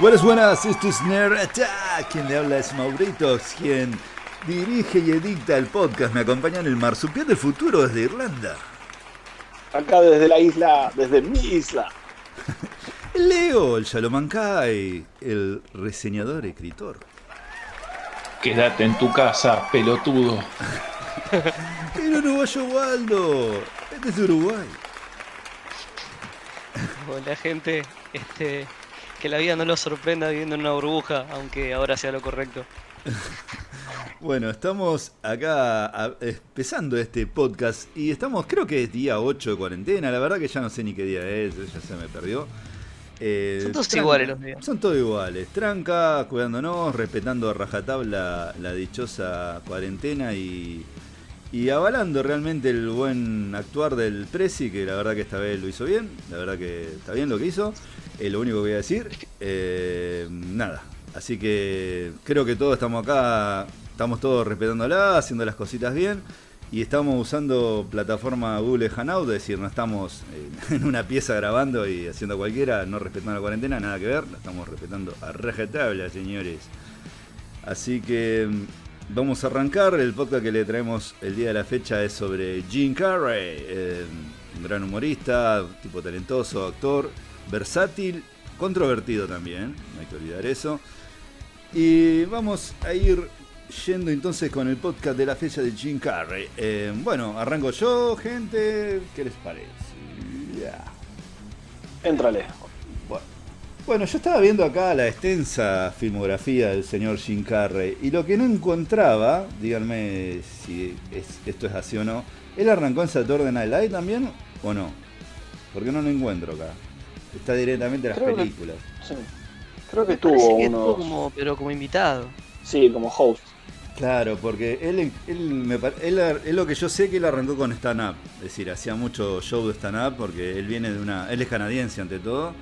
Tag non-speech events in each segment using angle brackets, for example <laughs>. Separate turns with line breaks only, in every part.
Buenas, buenas, esto es Nerd Attack. Quien le habla es Maurito, quien dirige y edita el podcast. Me acompaña en el marsupial del futuro desde Irlanda.
Acá desde la isla, desde mi isla. <laughs>
Leo, el Shalomankai, el reseñador escritor.
Quédate en tu casa, pelotudo. <laughs>
el uruguayo Waldo, este es Uruguay.
Hola gente, este que la vida no lo sorprenda viviendo en una burbuja, aunque ahora sea lo correcto. <laughs>
Bueno, estamos acá empezando este podcast y estamos, creo que es día 8 de cuarentena, la verdad que ya no sé ni qué día es, ya se me perdió.
Eh, son todos iguales los días.
Son todos iguales. Tranca, cuidándonos, respetando a rajatabla la dichosa cuarentena y, y avalando realmente el buen actuar del Prezi, que la verdad que esta vez lo hizo bien. La verdad que está bien lo que hizo. Es lo único que voy a decir. Eh, nada. Así que creo que todos estamos acá, estamos todos respetándola, haciendo las cositas bien. Y estamos usando plataforma Google Hangout, es decir, no estamos <laughs> en una pieza grabando y haciendo cualquiera, no respetando la cuarentena, nada que ver, la estamos respetando a rajatabla, señores. Así que mm, vamos a arrancar. El podcast que le traemos el día de la fecha es sobre Jim Carrey, eh, un gran humorista, tipo talentoso, actor, versátil, controvertido también, no hay que olvidar eso. Y vamos a ir yendo entonces con el podcast de la fecha de Jim Carrey. Eh, bueno, arranco yo, gente. ¿Qué les parece?
Yeah. Éntrale.
Bueno. yo estaba viendo acá la extensa filmografía del señor Jim Carrey y lo que no encontraba, díganme si esto es así o no, ¿él arrancó en Saturday Night Live también o no? Porque no lo encuentro acá. Está directamente en las películas.
sí. Creo que tuvo uno.
Como, pero como invitado.
Sí, como host.
Claro, porque él, él, me, él, es lo que yo sé que él arrancó con stand-up. Es decir, hacía mucho show de stand-up porque él viene de una. Él es canadiense ante todo.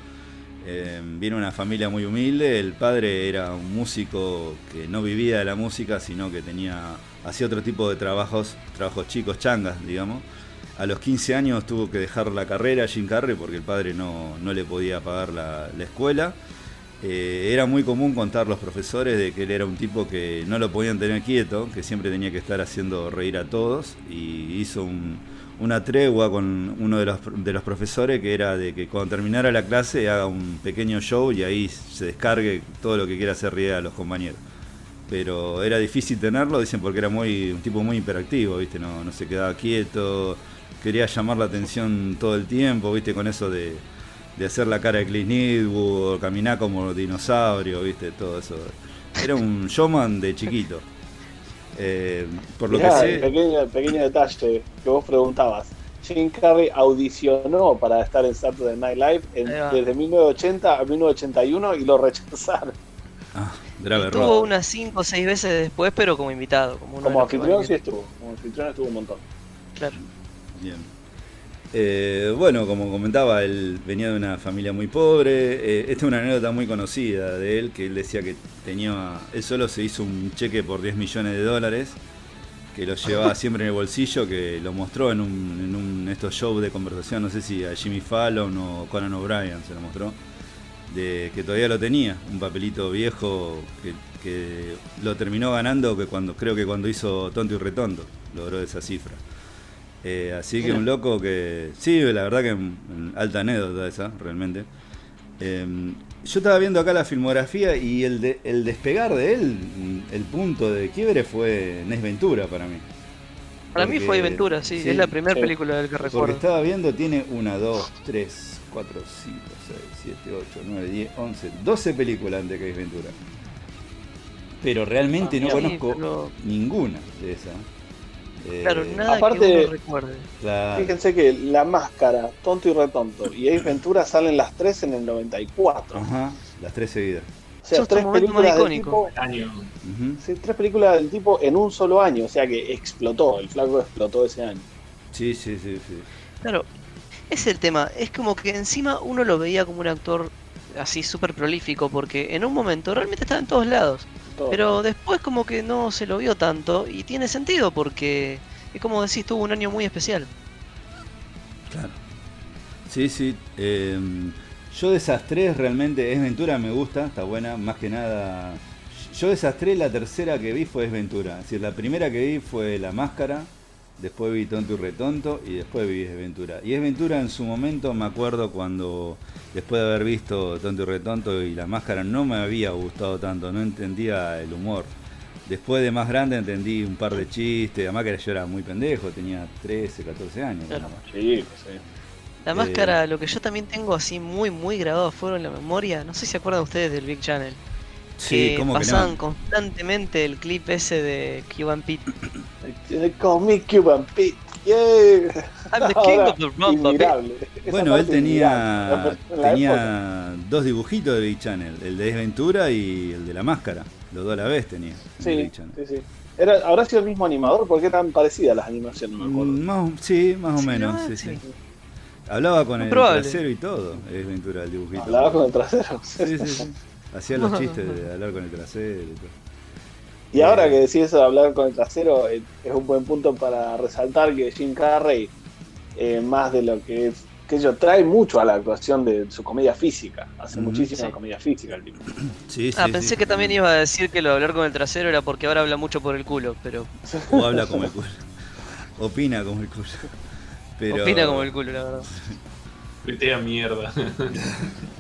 Eh, viene de una familia muy humilde. El padre era un músico que no vivía de la música, sino que tenía. hacía otro tipo de trabajos, trabajos chicos, changas, digamos. A los 15 años tuvo que dejar la carrera Jim Carrey porque el padre no, no le podía pagar la, la escuela eh, era muy común contar los profesores de que él era un tipo que no lo podían tener quieto, que siempre tenía que estar haciendo reír a todos y hizo una tregua con uno de los, de los profesores que era de que cuando terminara la clase haga un pequeño show y ahí se descargue todo lo que quiera hacer reír a los compañeros. Pero era difícil tenerlo, dicen porque era muy un tipo muy hiperactivo, ¿viste? No, no se quedaba quieto, quería llamar la atención todo el tiempo, ¿viste? Con eso de de hacer la cara de Clint Eastwood, caminar como dinosaurio, viste, todo eso. Era un showman de chiquito. Eh, por lo que sé.
Pequeño, pequeño detalle que vos preguntabas. Jim Carrey audicionó para estar en Saturday Night Live desde 1980 a 1981 y lo rechazaron.
Ah, grave
Estuvo unas 5 o 6 veces después, pero como invitado. Como,
como anfitrión sí estuvo. Como anfitrión estuvo un montón.
Claro.
Bien. Eh, bueno, como comentaba, él venía de una familia muy pobre. Eh, esta es una anécdota muy conocida de él, que él decía que tenía, él solo se hizo un cheque por 10 millones de dólares, que lo llevaba <laughs> siempre en el bolsillo, que lo mostró en, un, estos shows de conversación, no sé si a Jimmy Fallon o Conan O'Brien se lo mostró, de que todavía lo tenía, un papelito viejo que, que lo terminó ganando, que cuando creo que cuando hizo Tonto y Retonto logró esa cifra. Eh, así que un loco que. Sí, la verdad que alta anécdota esa, realmente. Em, yo estaba viendo acá la filmografía y el, el despegar de él, el punto de quiebre fue Nes Ventura para mí.
Para mí fue Ventura, sí, es la primera película del que recuerdo.
Porque estaba viendo, tiene 1, 2, 3, 4, 5, 6, 7, 8, 9, 10, 11, 12 películas antes que Ventura. Pero realmente no conozco ninguna de esas.
Claro, eh, nada aparte, que uno recuerde.
Fíjense que La Máscara, Tonto y Retonto y Ace Ventura salen las tres en el 94.
Ajá, las tres seguidas.
O sea, tres películas del tipo, año. sí, tres películas del tipo en un solo año, o sea que explotó, el flaco explotó ese año.
Sí, sí, sí, sí.
Claro, es el tema, es como que encima uno lo veía como un actor así súper prolífico, porque en un momento realmente estaba en todos lados. Pero después como que no se lo vio tanto y tiene sentido porque es como decís, tuvo un año muy especial.
Claro. Sí, sí. Em, Yo de esas tres realmente, es Ventura me gusta, está buena, más que nada. Yo de esas tres, la tercera que vi fue Es Ventura. Es decir, la primera que vi fue La Máscara, después vi Tonto y Retonto y después vi Es Ventura. Y Es Ventura en su momento me acuerdo cuando, después de haber visto Tonto y Retonto y La Máscara, no me había gustado tanto, no entendía el humor. Después de más grande entendí un par de chistes, además que yo era muy pendejo, tenía 13, 14 años.
Claro. Sí, sí.
La máscara, lo que yo también tengo así muy, muy grabado fuera en la memoria, no sé si se acuerdan ustedes del Big Channel.
Sí,
que
¿cómo que
pasaban
no?
constantemente el clip ese de Cuban Pete.
Con mi Cuban Pete. Yeah.
I'm the king
Ahora,
of the rumba,
inmirable. Esa
Bueno, él tenía, tenía dos dibujitos de Big Channel, el de Desventura y el de la máscara. Los dos a la vez tenía.
Sí, sí, sí. Era, ¿Habrá sido el mismo animador? ¿Por qué tan parecidas las animaciones? No me acuerdo.
Mm, Más, sí, más o
Sí,
menos.
no,
sí,
sí.
sí. Hablaba con el
probable.
trasero y todo, es Ventura, el dibujito.
Hablaba con el trasero.
Sí, sí, sí. Hacía los <laughs> chistes de hablar con el trasero y todo.
Y ahora que decís eso de hablar con el trasero, eh, es un buen punto para resaltar que Jim Carrey, eh, más de lo que es, que yo trae mucho a la actuación de su comedia física. Hace
Ujú.
muchísima
Sí.
comedia física el tipo.
Sí, sí,
Ah,
sí.
pensé que también iba a decir que lo de hablar con el trasero era porque ahora habla mucho por el culo, pero
O habla como el culo. Opina como el culo. Pero...
opina como el culo, la verdad. <laughs>
Tuitea mierda. <laughs>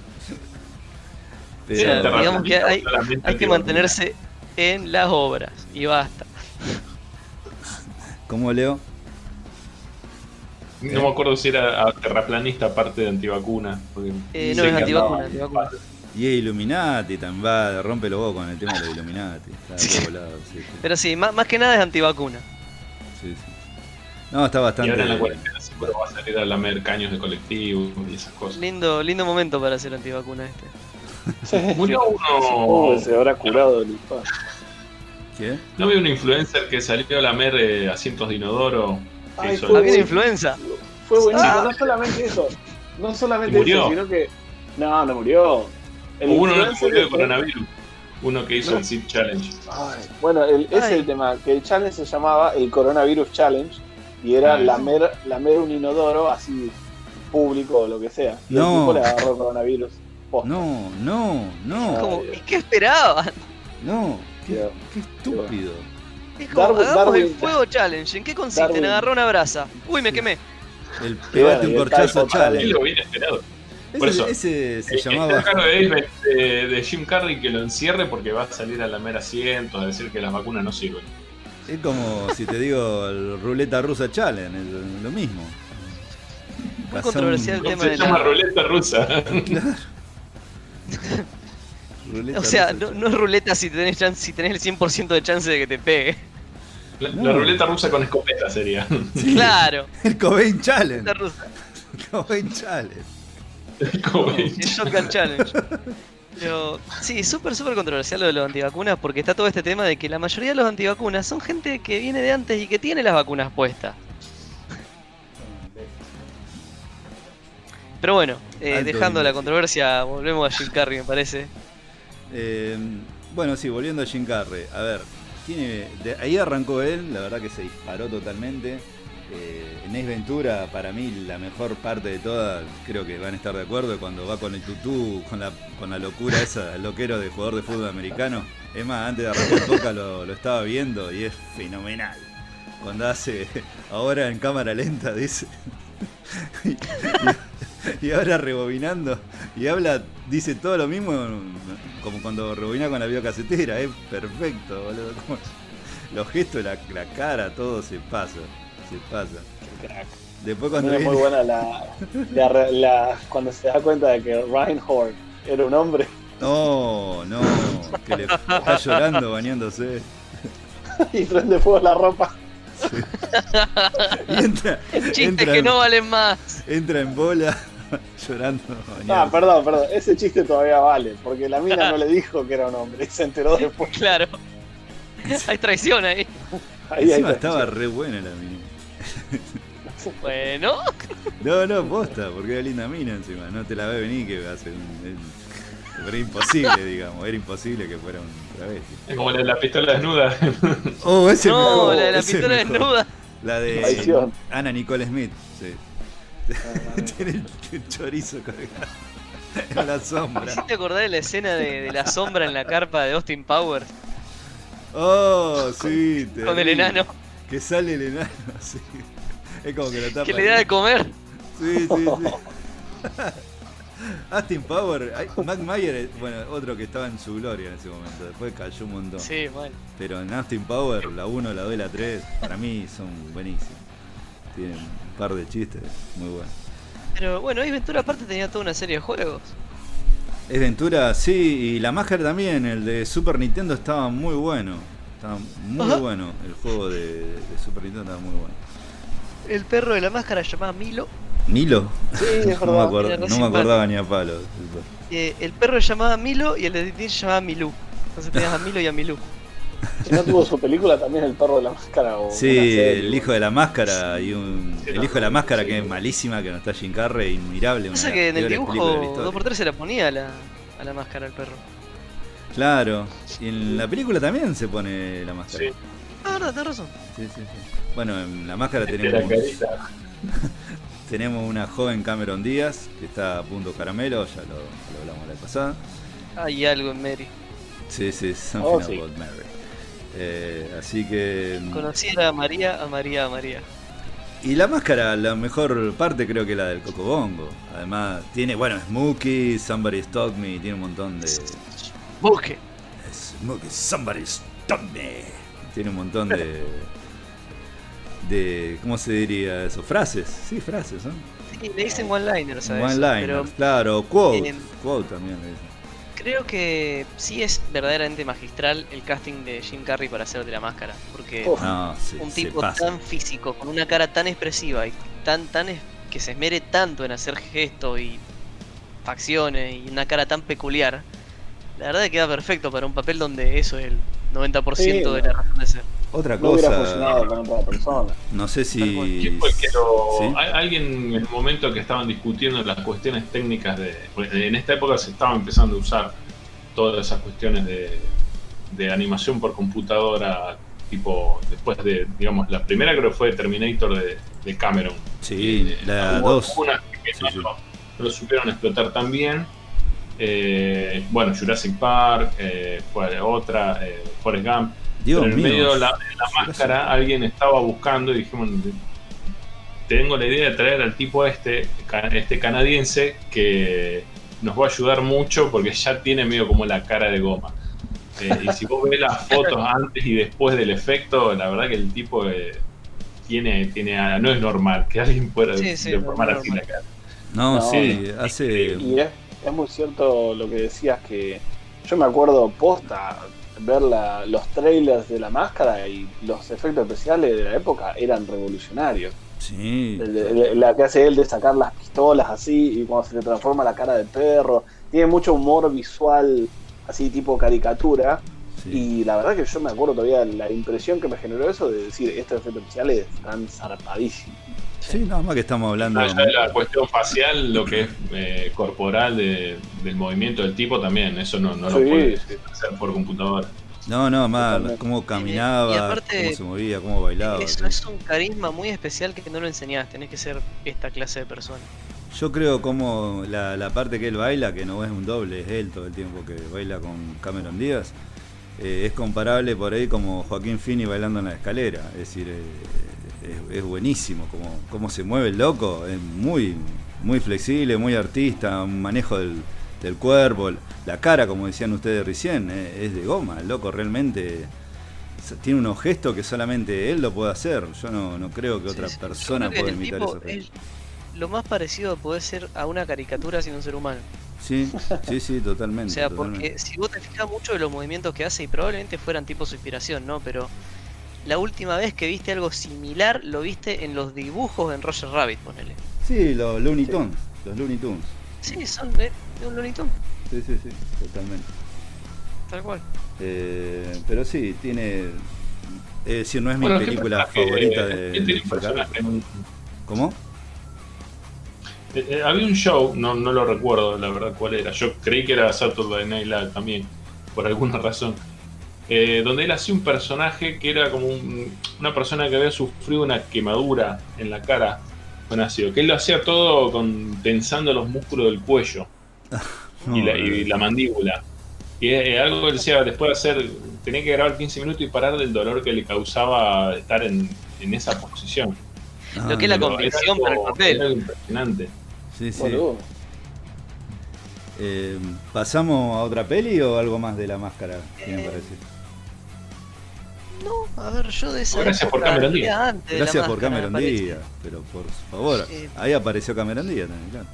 Terraplanista
digamos que hay, que mantenerse en las obras y basta.
¿Cómo leo?
No me acuerdo si era a- terraplanista aparte de antivacuna.
Eh, no, es antivacuna, antivacuna.
Y es Illuminati, también va, rompe los huevos con el tema de los Illuminati. Está de todos lados, sí, sí,
Pero sí, más, más que nada es antivacuna.
sí, sí. No, está
Y
bastante.
ahora en la cuarentena va a salir a lamer caños de colectivo y esas cosas.
Lindo, lindo momento para ser antivacuna este.
Murió
Oh,
uno.
se habrá curado del infarto.
¿Qué?
¿No había un influencer que salió a lamer eh, asientos de inodoro?
Ay, fue
Había influenza.
Fue buenísimo,
Ah.
no solamente eso, no solamente eso, sino que. No, no murió. El
Hubo uno que
influencer
murió de
fue-
coronavirus. Uno que hizo
No.
el Zip Challenge.
Ay, bueno, el- ese es
Ay.
el tema, que el challenge se llamaba el Coronavirus Challenge y era
Ah,
lamer, lamer un inodoro así público o lo que sea. Y
No.
el tipo le agarró coronavirus. Posta.
No, no, no,
Como, ¿y qué esperaban?
no. Qué, qué estúpido.
Es como,
Darwin-
hagamos el
Darwin-
fuego challenge. ¿En qué consiste? En
Darwin-
agarrar una brasa. Uy, me quemé.
El pegate
bueno,
un
el
corchazo challenge.
lo hubiera esperado. por
Ese,
eso.
ese se
Eh,
llamaba.
Está claro de, de, de Jim Carrey que lo encierre porque va a salir a lamer asientos, a decir que las vacunas no sirven.
Es como si te digo el ruleta rusa challenge, es lo mismo.
Muy controversial
un-
el tema
Se
de
llama
la...
ruleta rusa. <laughs> <laughs>
ruleta
O sea,
rusa
no, no es ruleta si tenés, chance, si tenés el 100% de chance de que te pegue.
La,
No.
la ruleta rusa con escopeta sería. <laughs>
Sí,
Claro.
El Cobain Challenge.
La rusa.
El Cobain Challenge.
Como-
El Shotgun Challenge. Pero sí, súper, súper controversial lo de los antivacunas porque está todo este tema de que la mayoría de los antivacunas son gente que viene de antes y que tiene las vacunas puestas. Pero bueno, eh, dejando la controversia, volvemos a Jim Carrey, me parece.
Eh, bueno, sí, volviendo a Jim Carrey. A ver, tiene, de ahí arrancó él, la verdad que se disparó totalmente. Eh, en Ace Ventura, para mí, la mejor parte de toda, creo que van a estar de acuerdo, cuando va con el tutú, con la, con la locura esa, el loquero de jugador de fútbol americano. Es más, antes de arrancar podcast lo, lo estaba viendo y es fenomenal. Cuando hace, ahora en cámara lenta, dice. <laughs> y, y- <laughs> y ahora rebobinando y habla, dice todo lo mismo como cuando rebobina con la videocasetera, es perfecto, boludo. como- <laughs> los gestos, la, la cara, todo se pasa, se pasa. Después cuando
También es muy
viene-
buena la, la re- la- cuando se da cuenta de que Reinhold era un hombre
No, no, que le está llorando, bañándose. <laughs>
y prende fuego la ropa.
Y entra,
Chistes
entra,
que
en,
no valen más.
entra en bola llorando.
Ah, perdón, perdón, ese chiste todavía vale, porque la mina no <laughs> le dijo que era un hombre, y se enteró después.
Claro. <laughs> Hay traición ahí.
Encima estaba re buena la mina. <laughs>
Bueno.
No, no, posta, porque era linda mina encima. No te la ve venir que va a ser un. Era imposible, digamos. Era imposible que fuera un travesti.
Es como la de la pistola desnuda.
Oh, ese
No,
mejor,
la de la
ese
pistola
mejor.
desnuda.
La de. Ana Nicole Smith, sí. Tiene el, el chorizo colgado. en la sombra.
¿Sí te acordás de la escena de, de la sombra en la carpa de Austin Powers?
Oh, sí.
Con el
terrible.
enano.
Que sale el enano, sí. Es como que lo tapa.
Que le da de comer.
Sí, sí, sí. <laughs> <laughs> Austin Power, Mac Mayer, bueno, otro que estaba en su gloria en ese momento. Después cayó un montón.
Sí, mal.
Pero en Austin Power, la 1, la 2 y la 3, para mí son buenísimos. Tienen par de chistes muy buenos.
Pero bueno, Ace Ventura aparte tenía toda una serie de juegos.
Es Ventura, sí, y la máscara también, el de Super Nintendo estaba muy bueno. Estaba muy
Ajá.
bueno. El juego de, de Super Nintendo estaba muy bueno.
El perro de la máscara llamaba Milo.
¿Nilo?
Sí, <laughs> es
no, me acuerdo- no acordaba ni a palo.
Eh, el perro se llamaba Milo y el de Tintin se llamaba Milú. Entonces tenías a Milo y a Milú.
Si no tuvo su película también El perro de la máscara o
Sí, el hijo de la máscara y un.
Sí,
El hijo de la máscara
sí.
que es malísima, que no está Jim Carrey, inmirable. Una
Pasa que en el dibujo
historia.
2x3 se la ponía a la, a la máscara al perro.
Claro, y en la película también se pone la máscara.
Sí.
Ah, verdad, tenés razón.
Sí, sí, sí. Bueno, en la máscara
la
tenemos, <laughs> tenemos una joven Cameron Díaz que está a punto caramelo, ya lo, lo hablamos la vez pasada.
Hay algo en Mary.
Sí, sí, something
Oh, sí.
about Mary. Eh, así que.
Conociera a María, a María, a María.
Y la máscara, la mejor parte creo que la del Cocobongo. Además, tiene, bueno, Smokey, Somebody Stop Me, tiene un montón de.
Busque.
Smokey, Somebody Stop Me. Tiene un montón de. de. ¿Cómo se diría eso? Frases. Sí, frases, ¿no?
Sí, le dicen one-liners a.
One-liners, claro. Quote.
em,
quote también le dicen.
Creo que sí es verdaderamente magistral el casting de Jim Carrey para hacer de la máscara. Porque
Uf.
No, sí,
un
se
tipo tan físico, con una cara tan expresiva y tan, tan es- que se esmere tanto en hacer gestos y facciones y una cara tan peculiar, la verdad que queda perfecto para un papel donde eso es el 90%
Sí,
de
no.
la razón de ser.
Otra
No hubiera
cosa.
funcionado con otra persona.
No sé si.
¿Quién fue el que lo-
sí.
Alguien en el momento que estaban discutiendo las cuestiones técnicas de. pues, En esta época se estaba empezando a usar todas esas cuestiones de, de animación por computadora, tipo, después de, digamos, la primera creo que fue Terminator de, de Cameron.
Sí,
Eh,
la
hubo
2.
Una que
Sí,
no,
sí.
no- no lo supieron explotar tan bien. Eh, bueno, Jurassic Park, eh, fue otra, eh, Forrest Gump.
Dios
Pero en
mío.
medio de la, de la máscara alguien estaba buscando y dijimos, tengo la idea de traer al tipo este, este canadiense que nos va a ayudar mucho porque ya tiene medio como la cara de goma. Eh, y si vos ves las fotos <laughs> antes y después del efecto, la verdad que el tipo eh, tiene, tiene, a- no es normal que alguien pueda
Sí, sí,
deformar
no
así la cara.
No,
No,
sí, hace.
Y es, es muy cierto lo que decías que yo me acuerdo posta ver la- los trailers de la máscara y los efectos especiales de la época eran revolucionarios.
Sí.
El de- el- la que hace él de sacar las pistolas así y cuando se le transforma la cara de perro. Tiene mucho humor visual, así tipo caricatura.
sí.
Y la verdad que yo me acuerdo todavía la impresión que me generó eso de decir, estos efectos especiales están zarpadísimos.
Sí, nada más que estamos hablando.
Allá de la cuestión facial, lo que es eh, corporal de- del movimiento del tipo también, eso no, no
Sí,
lo puede
sí.
hacer por computadora.
No, no, más cómo caminaba,
Y aparte,
cómo se movía, cómo bailaba.
Eso es un carisma muy especial que no lo enseñás, tenés que ser esta clase de persona.
Yo creo como la, la parte que él baila, que no es un doble, es él todo el tiempo que baila con Cameron Díaz, eh, es comparable por ahí como Joaquín Fini bailando en la escalera. Es decir, eh, es, es buenísimo como cómo se mueve el loco, es muy, muy flexible, muy artista, un manejo del, del cuerpo, la cara, como decían ustedes recién, eh, es de goma, el loco realmente tiene unos gestos que solamente él lo puede hacer. Yo no, no creo que otra
Sí,
persona pueda imitar
tipo
esos gestos.
es lo más parecido poder ser a una caricatura sin un ser humano.
Sí, sí, sí, <laughs>
O
totalmente.
sea,
totalmente.
porque si vos te fijas mucho de los movimientos que hace y probablemente fueran tipo su inspiración, ¿no? Pero la última vez que viste algo similar lo viste en los dibujos en Roger Rabbit, ponele.
Sí, los Looney Tunes, los Looney Tunes.
Sí, son de, de un Looney Tunes,
Sí, sí, sí, totalmente.
tal cual.
Eh, pero sí, tiene. Es decir, no es mi
Bueno, ¿qué
película favorita de.
¿quién tiene
de
en-
¿Cómo?
Eh, eh, había un show, no, no lo recuerdo la verdad cuál era. Yo creí que era Saturday Night Live también, por alguna razón. Eh, donde él hacía un personaje que era como un- una persona que había sufrido una quemadura en la cara con ácido. Que él lo hacía todo con tensando los músculos del cuello. <laughs> y, la, y la mandíbula. Y es algo que decía, después de hacer, tenía que grabar 15 minutos y parar del dolor que le causaba estar en, en esa posición.
Lo que es la
era
para el papel.
era algo impresionante.
Sí, sí. Eh, ¿Pasamos a otra peli o algo más de la máscara? ¿Qué me
Eh,
parece?
No, a ver, yo de esa
Gracias por Cameron Díaz.
antes
Gracias por Cameron. Díaz, pero por favor,
Sí.
ahí apareció Cameron Díaz también, claro.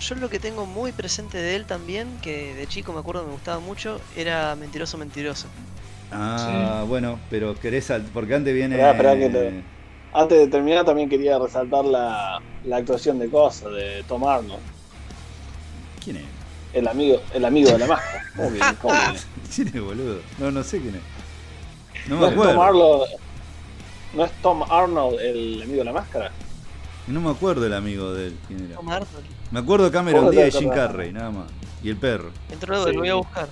Yo lo que tengo muy presente de él también, que de chico me acuerdo me gustaba mucho, era Mentiroso Mentiroso.
Ah, bueno, pero querés al- porque antes viene
Esperá, esperá que te- Antes de terminar, también quería resaltar la, la actuación de Cosa, de Tom Arnold,
¿Quién es?
el amigo, el amigo de la máscara. ¿Cómo que- cómo que-
¿Quién es, boludo? No, no sé quién es. No
¿No
me
es Tom
acuerdo.
Arnold, ¿No es Tom Arnold el amigo de la máscara?
No me acuerdo el amigo de él, quién era.
Tom Arnold.
Me acuerdo de Cameron
¿Cómo te
Díaz y Jim? Carrey, nada más. Y el perro.
Entró luego,
Sí.
lo voy a buscar.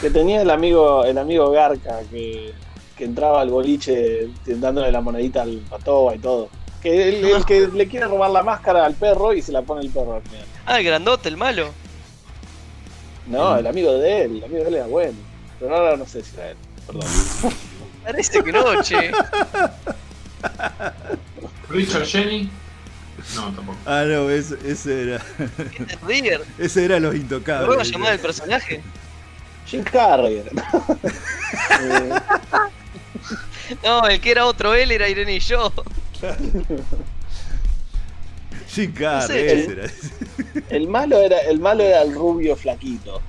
Que tenía el amigo, el amigo Garca que, que entraba al boliche dándole la monedita al patoba y todo. Que el, el que <laughs> le quiere robar la máscara al perro y se la pone el perro al final.
Ah, el grandote, el malo.
No, el amigo de él, el amigo de él era bueno. Pero ahora no sé si era él. Perdón. <laughs>
Parece que no, che.
Richard Jenny. No, tampoco.
Ah, no, ese, ese era.
Este es Digger.
Ese era los
¿Me
intocables.
puedo llamar el personaje?
Jim Carrey. <laughs>
No, el que era otro él era Irene y yo. <laughs>
Jim Carrey,
sé,
ese era.
el malo era el malo era el rubio flaquito.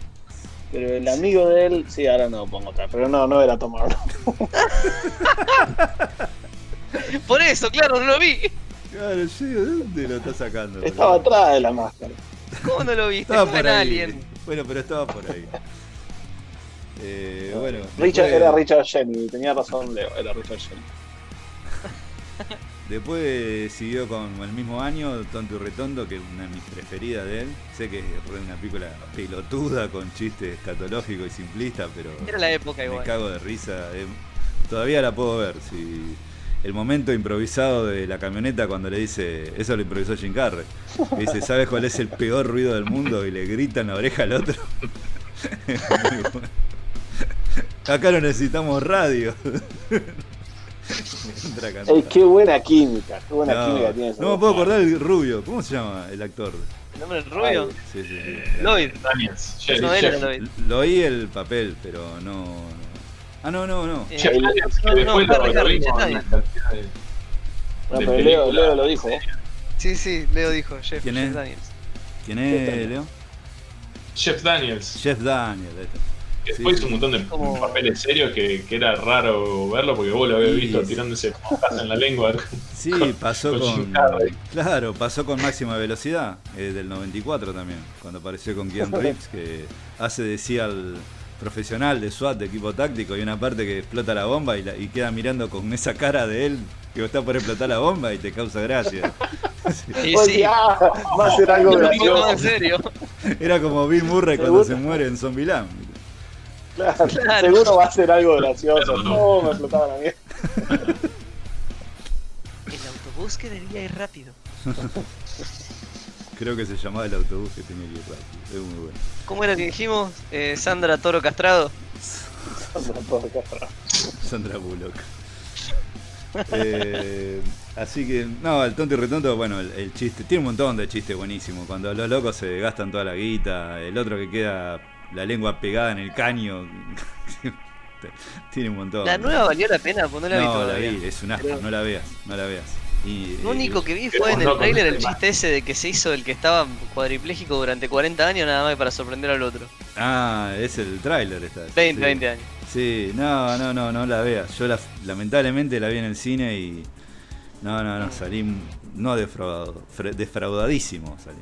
Pero el amigo de él, sí, ahora no pongo otra. Pero no, no era Tom Arnold. <laughs>
Por eso, claro, no lo vi.
Claro, sí, ¿de dónde lo está sacando? boludo?
Estaba atrás de la máscara.
¿Cómo no lo viste?
Estaba
Estaba
por
en
ahí.
Alien.
Bueno, pero estaba por ahí. Eh, bueno,
Richard,
después-
era Richard Jenny, tenía razón Leo, era Richard Jenny. <laughs>
Después siguió con el mismo año, Tonto y Retondo, que es una de mis preferidas de él. Sé que es una película pelotuda con chistes escatológicos y simplistas, pero
Era la época
me
igual.
cago de risa. Eh, todavía la puedo ver. Si el momento improvisado de la camioneta cuando le dice, eso lo improvisó Jim Carrey. Le dice, ¿sabes cuál es el peor ruido del mundo? Y le grita en la oreja al otro. <laughs> Acá no necesitamos radio. <laughs>
Ey, qué buena química, qué buena
No,
química tiene
no me puedo acordar el rubio. ¿Cómo se llama el actor?
¿El nombre del rubio?
Sí, sí, sí.
Lloyd.
Daniels. Jeff,
No, era
Jeff,
Lloyd.
Lo oí el papel, pero no. no. Ah, no, no, no.
Eh,
Jeff Daniels, que
no, no,
lo-
Harry, Harry, Jeff Daniels.
No, pero Leo. Leo lo dijo.
Sí, sí, Leo dijo, Jeff,
¿Quién
Jeff
es?
Daniels.
¿Quién es, Leo?
Jeff Daniels.
Jeff Daniel. ahí está.
Que
Sí,
después
sí.
hizo un montón de
Como-
papeles serios que, que era raro verlo porque vos lo habías
Sí.
visto tirándose en la lengua.
Sí,
Con-
pasó
con.
Claro, pasó con Máxima Velocidad, eh, del 94 también, cuando apareció con Keanu <laughs> Reeves, que hace decía al profesional de SWAT, de equipo táctico, y una parte que explota la bomba y, la- y queda mirando con esa cara de él que está por explotar la bomba y te causa gracia. <laughs> <laughs>
Oye,
sí,
ah, va a ser algo
tomar en
gracioso.
serio.
Era como Bill Murray cuando se muere en Zombieland.
Claro,
Claro.
Seguro va a ser algo gracioso.
No.
No, me explotaba la mierda.
El autobús que debía ir rápido.
Creo que se llamaba el autobús que tenía que ir rápido. Es muy bueno.
¿Cómo era que dijimos? Eh, Sandra Toro Castrado.
Sandra Bullock. Eh, así que, no, el tonto y retonto, bueno, el, el chiste, tiene un montón de chistes buenísimos. Cuando los locos se gastan toda la guita, el otro que queda la lengua pegada en el caño. <laughs> tiene un montón.
La nueva valió la pena, pues no la vi
no, la
todavía.
vi, es un asco,
Pero-
no la veas, no la veas. Y,
Lo
eh,
único que vi fue en el
locos,
trailer el chiste ese de que se hizo el que estaba cuadripléjico durante 40 años nada más para sorprender al otro.
Ah, es el tráiler esta.
20,
sí.
20 años.
Sí, no, no, no, no la veas. Yo la- lamentablemente la vi en el cine y. No, no, no, salí no defraudado, defraudadísimo salí.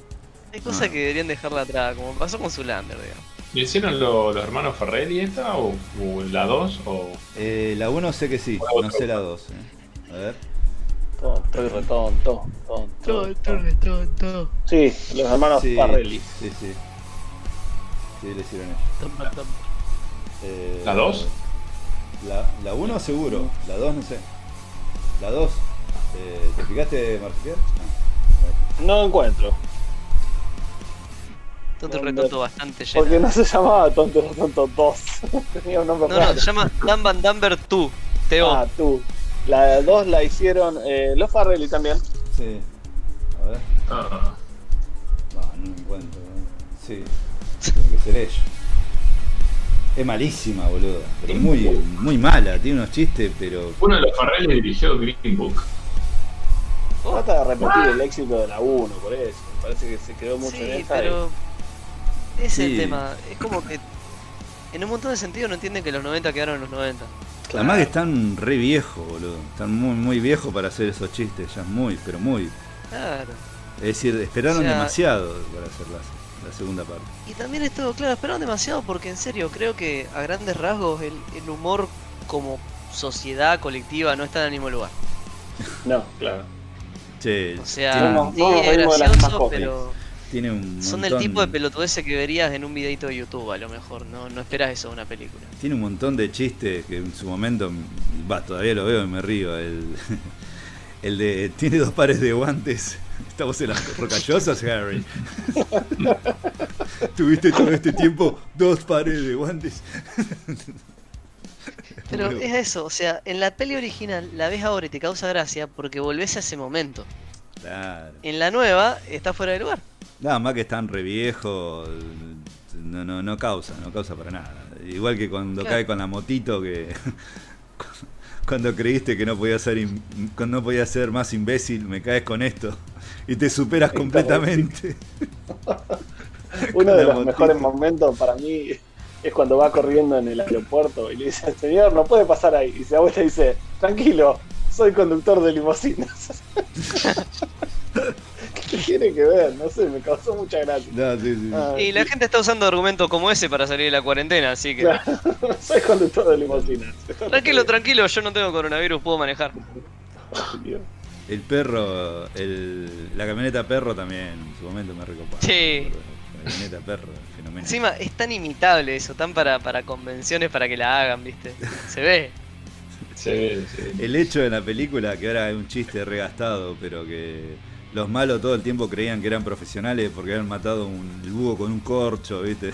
Hay cosas que deberían dejarla atrás, como pasó con Zulander, digamos.
¿Y hicieron lo- los hermanos Ferrelli esta o, o la 2? O...
Eh, la 1 sé que sí, no sé la 2. A ver.
Estoy retonto. tonto, tonto. Sí, los hermanos
Sí,
Parrelli.
Sí, sí. Sí, le hicieron ellos. Eh,
¿La dos?
La, la 1 seguro, la 2 no sé. La 2. Eh, ¿Te fijaste, Marcial?
No encuentro.
Tonto y retonto bastante lleno.
Porque no se llamaba Tonto y retonto 2. Tenía un nombre
No, no, se llama Dan Van Dumber 2. Teo.
Ah, tú. La 2 la hicieron eh, los Farrelly también.
Sí. A ver.
Ah,
No, no lo encuentro. ¿no? Sí. Tiene que ser ellos. Es malísima, boludo. Pero muy, muy mala. Tiene unos chistes, pero.
uno de los Farrelly dirigió Green Book.
Trata de repetir el éxito de la 1, por eso. Me parece que se quedó mucho en
sí, pero. Ese es
Sí.
el tema. Es como que. En un montón de sentidos no entienden que los 90 quedaron en los 90.
Además que están re viejos, boludo. Están muy, muy viejos para hacer esos chistes. Ya muy, pero muy.
Claro.
Es decir, esperaron
O sea-
demasiado para hacer la, la segunda parte.
Y también esto, claro, esperaron demasiado porque en serio creo que a grandes rasgos el, el humor como sociedad colectiva no está en el mismo lugar.
No, claro.
Che,
O sea,
no,
sí,
no
es
mismas
gracioso,
cosas.
pero
tiene un
son el
montón-
tipo de pelotudeces que verías en un videito de YouTube a lo mejor. No, no esperas eso de una película.
Tiene un montón de chistes que en su momento, va, todavía lo veo y me río. El, <laughs> el de, tiene dos pares de guantes. <laughs> Estamos en las rocallosas, Harry. <laughs> Tuviste todo este tiempo dos pares de guantes.
Pero es eso, o sea, en la peli original la ves ahora y te causa gracia porque volvés a ese momento.
Claro.
En la nueva está fuera de lugar.
Nada más que están re viejos. No, no, no causa, no causa para nada. Igual que cuando
Claro.
cae con la motito que. <laughs> Cuando creíste que no podía ser cuando no podía ser más imbécil, me caes con esto. <laughs> Y te superas
Está
completamente. <laughs>
Uno de los
motito.
mejores momentos para mí es cuando va corriendo en el aeropuerto y le dice, señor, no puede pasar ahí. Y se da vuelta y dice, tranquilo, soy conductor de limusinas. <laughs> ¿Qué tiene que ver? No sé, me causó mucha gracia.
No, sí, sí.
Ah,
Y la gente está usando argumentos como ese para salir de la cuarentena, así que...
claro, <laughs> soy conductor de limusinas.
Tranquilo, tranquilo, yo no tengo coronavirus, puedo manejar.
El perro, el, la camioneta perro también, en su momento me recopaba.
Sí.
La camioneta perro, fenomenal.
Encima es tan imitable eso, tan para, para convenciones para que la hagan, ¿viste? Se ve.
Sí, sí.
El hecho de la película, que ahora es un chiste regastado, pero que los malos todo el tiempo creían que eran profesionales porque habían matado un, búho con un corcho, ¿viste?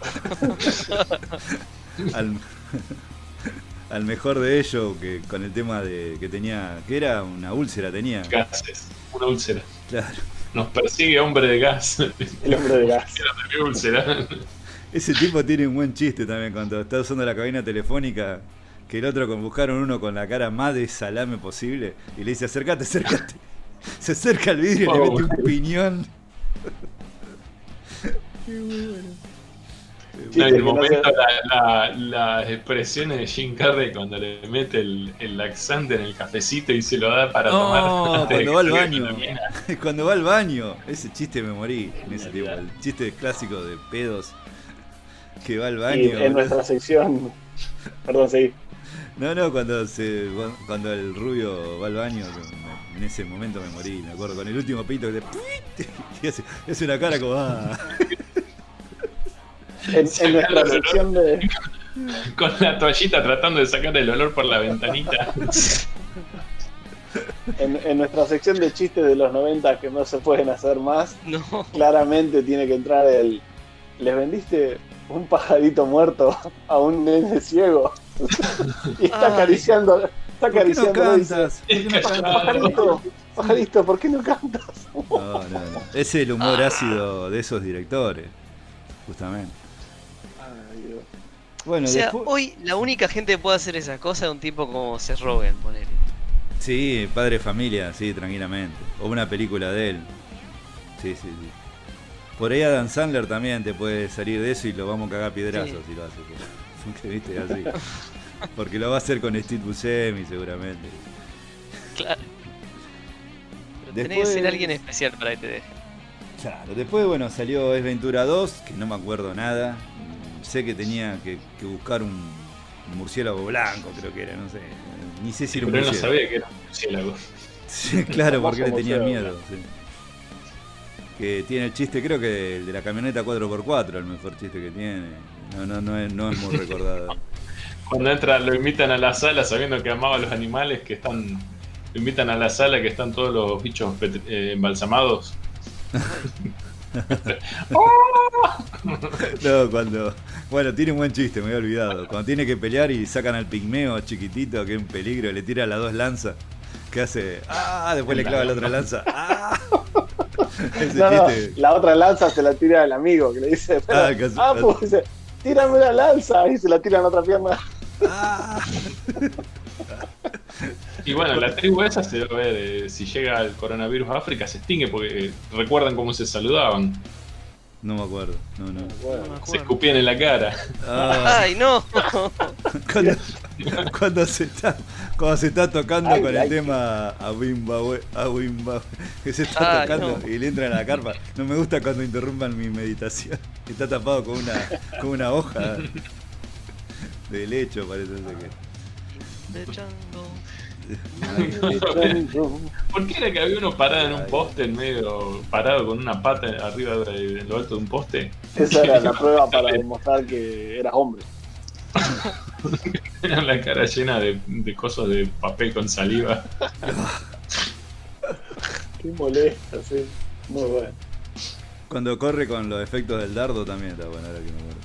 <laughs> al, <laughs> al mejor de ellos, que con el tema de que tenía, que era una úlcera, tenía.
Gases. Una úlcera.
Claro.
Nos persigue hombre de gas.
El hombre de gas. <laughs>
Era de mi úlcera.
Ese tipo tiene un buen chiste también cuando está usando la cabina telefónica. Que el otro con buscaron uno con la cara más de salame posible y le dice acércate, acércate. <laughs> Se acerca al vidrio y le mete un
bueno.
piñón.
Sí,
No, y
que
el momento,
sé.
la- la- las expresiones de Jim Carrey cuando le mete el, el laxante en el cafecito y se lo da para
No,
tomar. <laughs>
cuando va al baño. <laughs> Cuando va al baño. Ese chiste me morí en ese tiempo. El chiste clásico de pedos. Que va al baño.
Y en nuestra sección. Perdón, seguí.
No, no, cuando se cuando el rubio va al baño, en ese momento me morí, me acuerdo, con el último pito que te <laughs> y hace, hace una cara como ah.
En, en nuestra sección de.
Con la toallita tratando de sacar el olor por la ventanita.
En, en nuestra sección de chistes de los 90 que no se pueden hacer más,
No.
claramente tiene que entrar el. ¿Les vendiste un pajarito muerto a un nene ciego? <laughs> y está
Ay.
acariciando. Está
¿Por qué no
acariciando.
¿Por qué no cantas? <laughs>
Pajarito, pajarito, ¿por qué no cantas?
No, no, no. Ese es el humor ácido de esos directores, justamente.
Ay, Dios.
Bueno,
O sea,
después-
hoy la única gente que puede hacer esas cosas es un tipo como Seth Rogen, ponele.
Sí, padre de familia, sí, tranquilamente. O una película de él. Sí, sí, sí. Por ahí Adam Sandler también te puede salir de eso y lo vamos a cagar a piedrazos
Sí.
si lo hace. Porque, viste, así. Porque lo va a hacer con Steve Buscemi seguramente.
Claro. Pero tenés que
Después-
ser alguien especial para que te deje.
Claro, después bueno salió Es Ventura 2, que no me acuerdo nada. Sé que tenía que, que buscar un, murciélago blanco, creo que era, no sé. Ni sé si era un
Pero él no
murciélago.
sabía que era un murciélago. <laughs>
Sí, claro, porque le tenía miedo. sí. Que tiene el chiste, creo que el de la camioneta 4x4, el mejor chiste que tiene. No, no, no es, no es muy recordado. <laughs>
Cuando entra, lo invitan a la sala sabiendo que amaba a los animales que están. Lo invitan a la sala que están todos los bichos eh, embalsamados. <laughs>
no, cuando. Bueno, tiene un buen chiste, me había olvidado. Cuando tiene que pelear y sacan al pigmeo chiquitito, que es un peligro, le tira las dos lanzas. Que hace. ¡Ah! Después le clava la otra lanza. <laughs> ¡Ah!
la otra lanza se la tira al amigo, que le dice. ah, ah pues dice, tírame la lanza. Y se la tira en otra pierna. Ah.
Y bueno, la tribu esa se ve si llega el coronavirus a África se extingue porque recuerdan cómo se saludaban.
No me acuerdo, no, no.
Se escupían en la cara.
Ah. ¡Ay, no! <laughs>
cuando, se está, cuando se está tocando con el tema a Wimbawe, a Wimbawe, que se está tocando y le entra en la carpa. No me gusta cuando interrumpan mi meditación. <laughs> Está tapado con una, con una hoja de lecho, parece que. <laughs>
¿Por qué era que había uno parado en un poste en medio, parado con una pata arriba de, lo alto de un poste?
Esa era la <laughs> prueba para demostrar que eras hombre.
Era la cara llena de, de cosas de papel con saliva. <laughs>
Qué molesta, sí. Muy bueno.
Cuando corre con los efectos del dardo también está bueno, ahora que me acuerdo.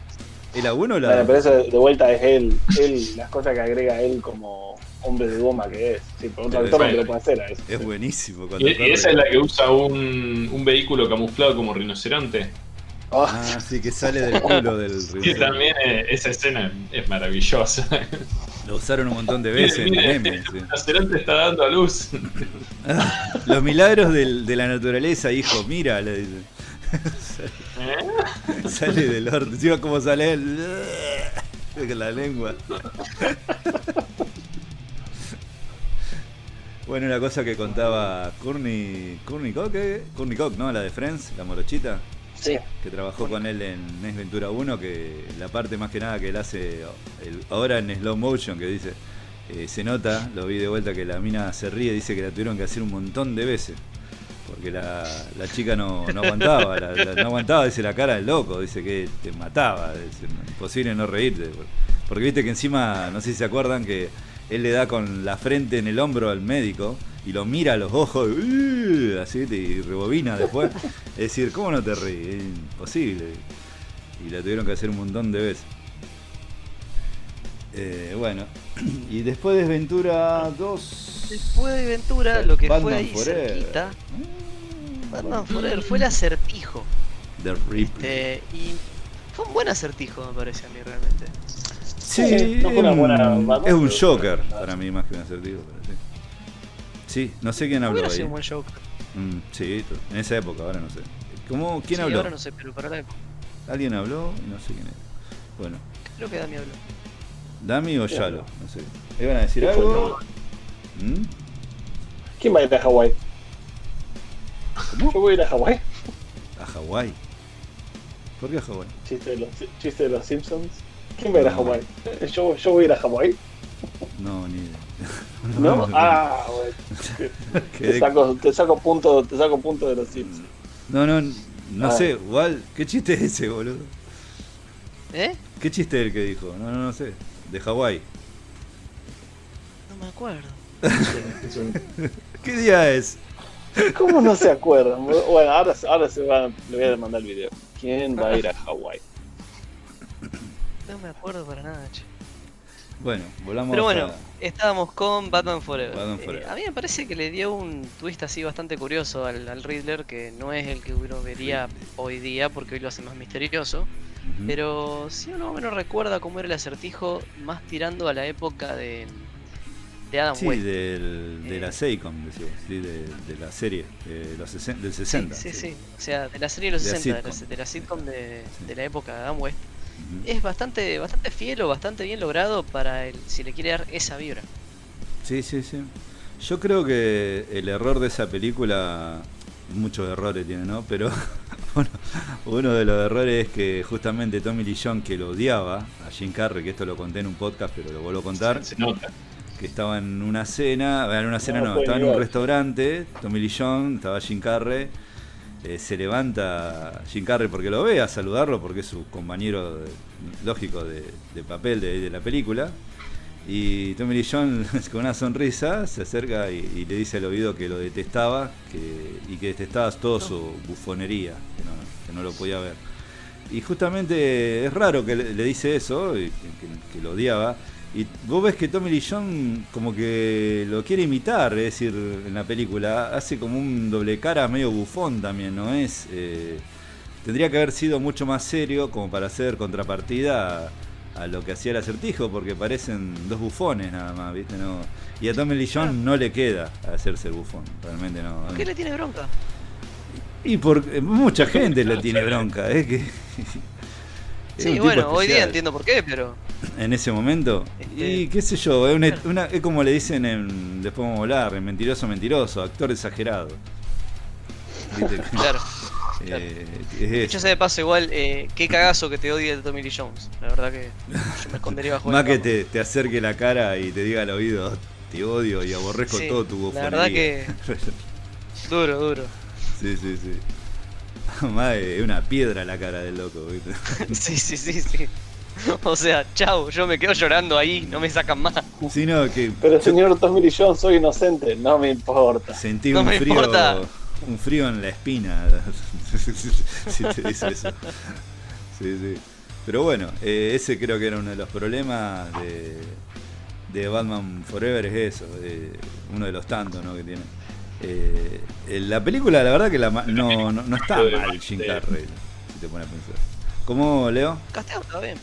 ¿El bueno la.?
Bueno, pero eso de vuelta es él, él, las cosas que agrega él como hombre de goma que es. Sí, por otro actor no lo puede hacer a eso.
Es buenísimo.
Y, esa es la que usa un, un vehículo camuflado como rinoceronte.
Ah, ah sí, que sale del culo del <laughs>
rinoceronte. Y también eh, esa escena es maravillosa.
Lo usaron un montón de veces en
El rinoceronte está dando a luz. <laughs>
Los milagros del, de la naturaleza, hijo, mira, le dice. ¿Eh? <laughs> sale del orto. Encima como sale él. la lengua. Bueno, una cosa que contaba Courtney, Courtney Cook, ¿eh? Courtney Cook, ¿no? La de Friends, la morochita.
Sí.
Que trabajó con él en Nes Ventura 1, que la parte más que nada que él hace ahora en slow motion, que dice, eh, se nota, lo vi de vuelta, que la mina se ríe, dice que la tuvieron que hacer un montón de veces. Porque la, chica no, aguantaba, no aguantaba, dice la cara del loco, dice que te mataba, es imposible no reírte. Porque viste que encima, no sé si se acuerdan que él le da con la frente en el hombro al médico y lo mira a los ojos así y rebobina después. <laughs> es decir, ¿cómo no te ríes? Es imposible. Y la tuvieron que hacer un montón de veces. Eh, bueno, <clears throat> y después de Ventura 2.
Después de Ventura, lo que fue ahí cerquita. Mm, Batman Forever fue el acertijo.
The
este, y fue un buen acertijo, me parece a mí realmente.
Sí, es, un Joker para mí más que un acertijo. Pero sí. sí, no sé quién habló ahí.
un buen Joker.
Mm, sí, en esa época, ahora no sé. ¿Cómo, ¿Quién habló?
Ahora no sé, pero para la época.
Alguien habló y no sé quién es. Bueno.
Creo que Dami habló.
Dami o Yalo, no sé. ¿Iban a decir algo?
¿Mm? ¿Quién va a ir a Hawái? Yo voy a ir a Hawái.
¿A Hawái? ¿Por qué a Hawái?
Chiste de los, chiste de los Simpsons. ¿Quién va a ir a Hawái? ¿Yo, ¿Yo voy a ir a Hawái?
No, ni
idea. <laughs> ¿No? <laughs> Ah, bueno. <laughs> te, saco, te, saco punto, te saco punto de los Simpsons.
No, no, no ah. sé, igual. ¿Qué chiste es ese, boludo?
¿Eh?
¿Qué chiste es el que dijo? No, no, no sé. De Hawái.
No me acuerdo.
¿Qué día es?
¿Cómo no se acuerdan? Bueno, ahora, ahora se va, le voy a mandar el video. ¿Quién va a ir a Hawái?
No me acuerdo para nada, che.
Bueno, volvamos
Pero bueno, estábamos con Batman Forever. Eh, a mí me parece que le dio un twist así bastante curioso al, Riddler, que no es el que uno vería hoy día, porque hoy lo hace más misterioso. Pero si uno menos recuerda cómo era el acertijo, más tirando a la época de, de Adam
sí, Del, de la eh, Seicom, sí, de, la serie de los del 60.
Sí, sí, o sea, de la serie de los 60, de la, sitcom. de, la época de Adam West es bastante, bastante fiel o bastante bien logrado para el, si le quiere dar esa vibra.
Sí, sí, sí. Yo creo que el error de esa película, muchos errores tiene, ¿no? Pero <laughs> uno, de los errores es que justamente Tommy Lee Jones, que lo odiaba a Jim Carrey, que esto lo conté en un podcast, pero lo vuelvo a contar. Que estaba en una cena, en una cena no, estaba en un restaurante, Tommy Lee Jones, estaba Jim Carrey eh, se levanta Jim Carrey porque lo ve a saludarlo, porque es su compañero lógico de, papel de, la película. Y Tommy Lee Jones, <laughs> con una sonrisa, se acerca y, le dice al oído que lo detestaba que, y que detestaba toda su bufonería, que no lo podía ver. Y justamente es raro que le, dice eso, que, que, lo odiaba. Y vos ves que Tommy Lee Jones como que lo quiere imitar, es decir, en la película. Hace como un doble cara medio bufón también, ¿no es? Eh, tendría que haber sido mucho más serio como para hacer contrapartida a, lo que hacía el acertijo, porque parecen dos bufones nada más, ¿viste? No, y a Tommy Lee Jones no le queda hacerse el bufón, realmente no.
¿Por qué le tiene bronca?
Y por <laughs> mucha gente le tiene bronca, es que.
Sí, bueno, hoy día entiendo por qué, pero.
En ese momento. Este, y qué sé yo, es, una, es como le dicen en. Después vamos a hablar, en mentiroso, mentiroso, actor exagerado. <laughs> <laughs>
claro. Eh, Yo sé de paso igual, eh, qué cagazo que te odie de Tommy Lee Jones. La verdad que yo me escondería bajo <laughs>
Más que te, te, acerque la cara y te diga al oído, te odio y aborrezco todo tu
bufonía. La verdad que... duro, duro.
Sí, sí, sí. <laughs> es una piedra la cara del loco, <laughs>
sí, sí, sí, sí. O sea, chau, yo me quedo llorando ahí, no me sacan más.
que,
Pero señor Tommy Jones, soy inocente, no me importa.
Sentí un frío, un frío en la espina. si te dice eso. Sí, sí. Pero bueno, eh, ese creo que era uno de los problemas de, de Batman Forever, es eso, uno de los tantos ¿no? que tiene. Eh, la película, la verdad que la, no, no, está mal Jim Carrey, si te pones a pensar. ¿Cómo, Leo?
Casteo está bien.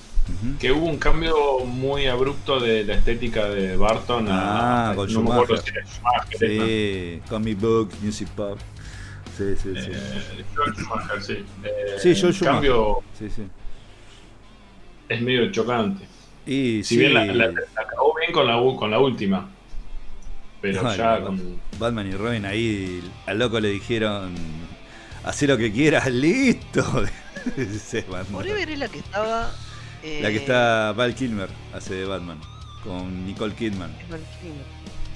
Que hubo un cambio muy abrupto de la estética de Barton
ah, con Schumacher. sí, comic book, music pop. Sí, sí, sí.
Eh, Schumacher, sí.
Eh, sí, Schumacher. cambio sí, sí.
es medio chocante.
Y,
si bien la, acabó bien con la, con la última. Pero ya con.
Batman y Robin ahí al loco le dijeron: Haz lo que quieras, listo.
Forever es la que estaba.
La que está Val Kilmer, hace de Batman. Con Nicole Kidman.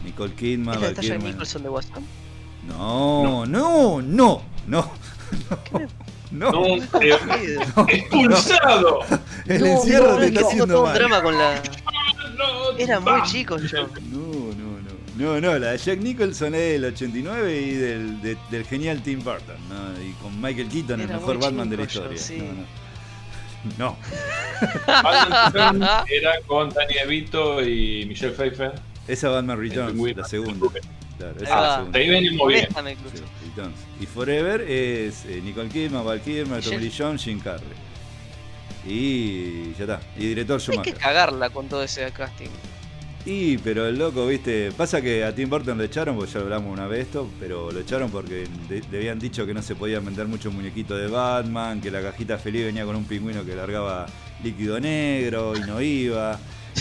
Nicole Kidman,
¿Es Val Kilmer. Nicholson de Watson?
No, no, no, no.
No, no, no, expulsado.
El encierro te
está haciendo todo un drama con la. Era muy chico yo.
No, no, no. No, no, la de Jack Nicholson es del 89 y del, del genial Tim Burton, ¿no? Y con Michael Keaton, el mejor Batman de la historia. No, no. <laughs>
Batman era con Danny DeVito y Michelle Pfeiffer.
Esa Batman Returns, la segunda.
Claro, ah, ahí venimos bien.
y Forever es eh, Nicole Kidman, Val Kilmer, Tommy Lee Jones, Jim Carrey. Y ya está. Y director Schumacher.
Hay que cagarla con todo ese casting.
Y, pero el loco, viste, pasa que a Tim Burton lo echaron, porque ya hablamos una vez esto, pero lo echaron porque le habían dicho que no se podía vender mucho muñequito de Batman, que la cajita feliz venía con un pingüino que largaba líquido negro y no iba.